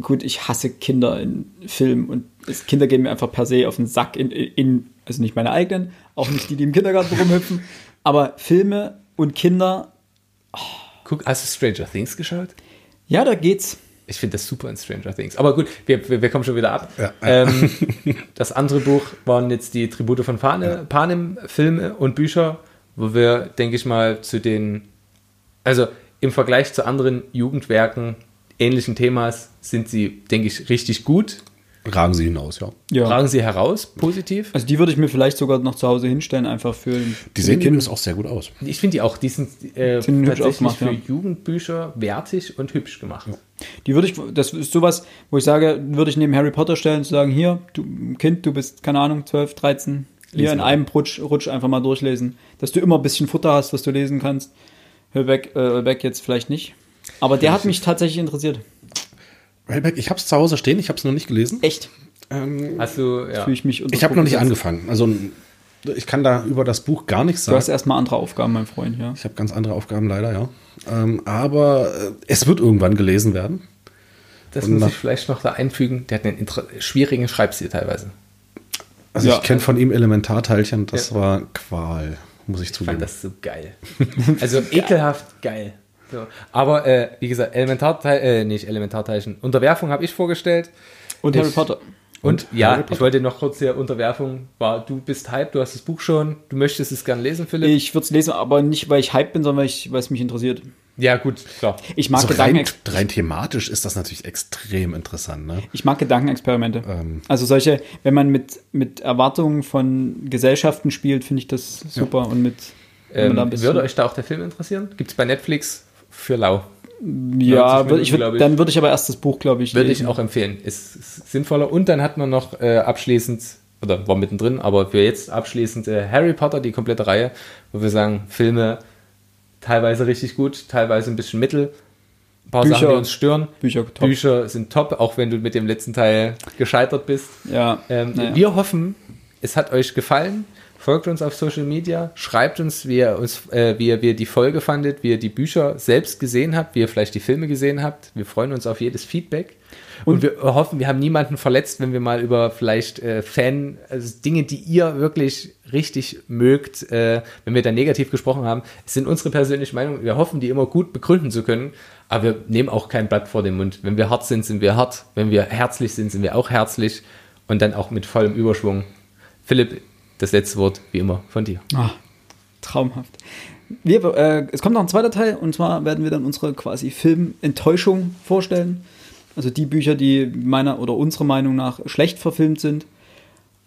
Gut, ich hasse Kinder in Filmen und es, Kinder gehen mir einfach per se auf den Sack in, in, also nicht meine eigenen, auch nicht die, die im Kindergarten rumhüpfen, aber Filme und Kinder, Guck, hast du Stranger Things geschaut? ja, da geht's. Ich finde das super in Stranger Things. Aber gut, wir, wir, wir kommen schon wieder ab. Ja. Ähm, das andere Buch waren jetzt die Tribute von Panem, Panem Filme und Bücher, wo wir, denke ich mal, zu den, also im Vergleich zu anderen Jugendwerken ähnlichen Themas sind sie, denke ich, richtig gut. Ragen sie hinaus, ja. Ja. Tragen sie heraus, positiv. Also die würde ich mir vielleicht sogar noch zu Hause hinstellen, einfach für. Die sehen zumindest auch sehr gut aus. Ich finde die auch, die sind äh, Sind hübsch tatsächlich aufgemacht, für ja. Jugendbücher wertig und hübsch gemacht. Die würde ich, das ist sowas, wo ich sage, würde ich neben Harry Potter stellen und sagen, hier, du Kind, du bist, keine Ahnung, 12, 13, hier Lies in mal. einem Rutsch, Rutsch einfach mal durchlesen. Dass du immer ein bisschen Futter hast, was du lesen kannst. Hör weg, äh, hör weg jetzt vielleicht nicht. Aber der hat mich tatsächlich interessiert. Railback, ich habe es zu Hause stehen, ich habe es noch nicht gelesen. Echt. Ähm, Hast du, ja. Fühle ich mich unter ich habe noch nicht angefangen. Also ich kann da über das Buch gar nichts Du hast sagen. erstmal andere Aufgaben, mein Freund, ja. Ich habe ganz andere Aufgaben leider, ja. Ähm, aber äh, es wird irgendwann gelesen werden. Das Und muss nach- ich vielleicht noch da einfügen. Der hat einen inter- schwierigen Schreibstil teilweise. Also Ja. ich kenne von ihm Elementarteilchen, das Ja. war Qual. muss ich Ich fand zugeben. das so geil. Also ekelhaft geil. So. Aber äh, wie gesagt, Elementarteil, äh, nicht Elementarteilchen. Unterwerfung habe ich vorgestellt. Und Ich- Harry Potter. Und, Und ja, Potter. ich wollte noch kurz hier Unterwerfung war, du bist hype, du hast das Buch schon, du möchtest es gern lesen, Philipp. Ich würde es lesen, aber nicht, weil ich hype bin, sondern weil, ich, weil es mich interessiert. ja, gut, klar. Ich mag, so rein, Gedanken, rein thematisch ist das natürlich extrem interessant. Ne? ich mag Gedankenexperimente. Ähm. Also solche, wenn man mit, mit Erwartungen von Gesellschaften spielt, finde ich das super. Und mit, Ähm, würde euch da auch der Film interessieren? Gibt es bei Netflix für Lau. ja, 90 würd, ich Minuten, würd, ich. dann würde ich aber erst das Buch, glaube ich, Würde ich auch empfehlen. Ist, ist sinnvoller. Und dann hat man noch äh, abschließend, oder war mittendrin, aber für jetzt abschließend äh, Harry Potter, die komplette Reihe, wo wir sagen, Filme teilweise richtig gut, teilweise ein bisschen mittel. Ein paar Bücher. Sachen, die uns stören. Bücher top. Bücher sind top, auch wenn du mit dem letzten Teil gescheitert bist. Ja, Ähm, naja. Wir hoffen, es hat euch gefallen. Folgt uns auf Social Media, schreibt uns, wie ihr, uns, äh, wie, ihr, wie ihr die Folge fandet, wie ihr die Bücher selbst gesehen habt, wie ihr vielleicht die Filme gesehen habt. Wir freuen uns auf jedes Feedback. Und, wir hoffen, wir haben niemanden verletzt, wenn wir mal über vielleicht äh, Fan, also Dinge, die ihr wirklich richtig mögt, äh, wenn wir da negativ gesprochen haben. Es sind unsere persönlichen Meinungen. Wir hoffen, die immer gut begründen zu können. Aber wir nehmen auch kein Blatt vor den Mund. Wenn wir hart sind, sind wir hart. Wenn wir herzlich sind, sind wir auch herzlich. Und dann auch mit vollem Überschwung. Philipp, das letzte Wort wie immer von dir. Ah, traumhaft. Wir, äh, es kommt noch ein zweiter Teil und zwar werden wir dann unsere quasi Filmenttäuschung vorstellen. Also die Bücher, die meiner oder unserer Meinung nach schlecht verfilmt sind.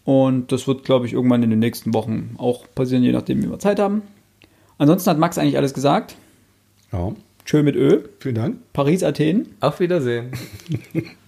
Und das wird, glaube ich, irgendwann in den nächsten Wochen auch passieren, je nachdem, wie wir Zeit haben. Ansonsten hat Max eigentlich alles gesagt. Ja, Tschö mit Ö. vielen Dank. Paris, Athen. Auf Wiedersehen.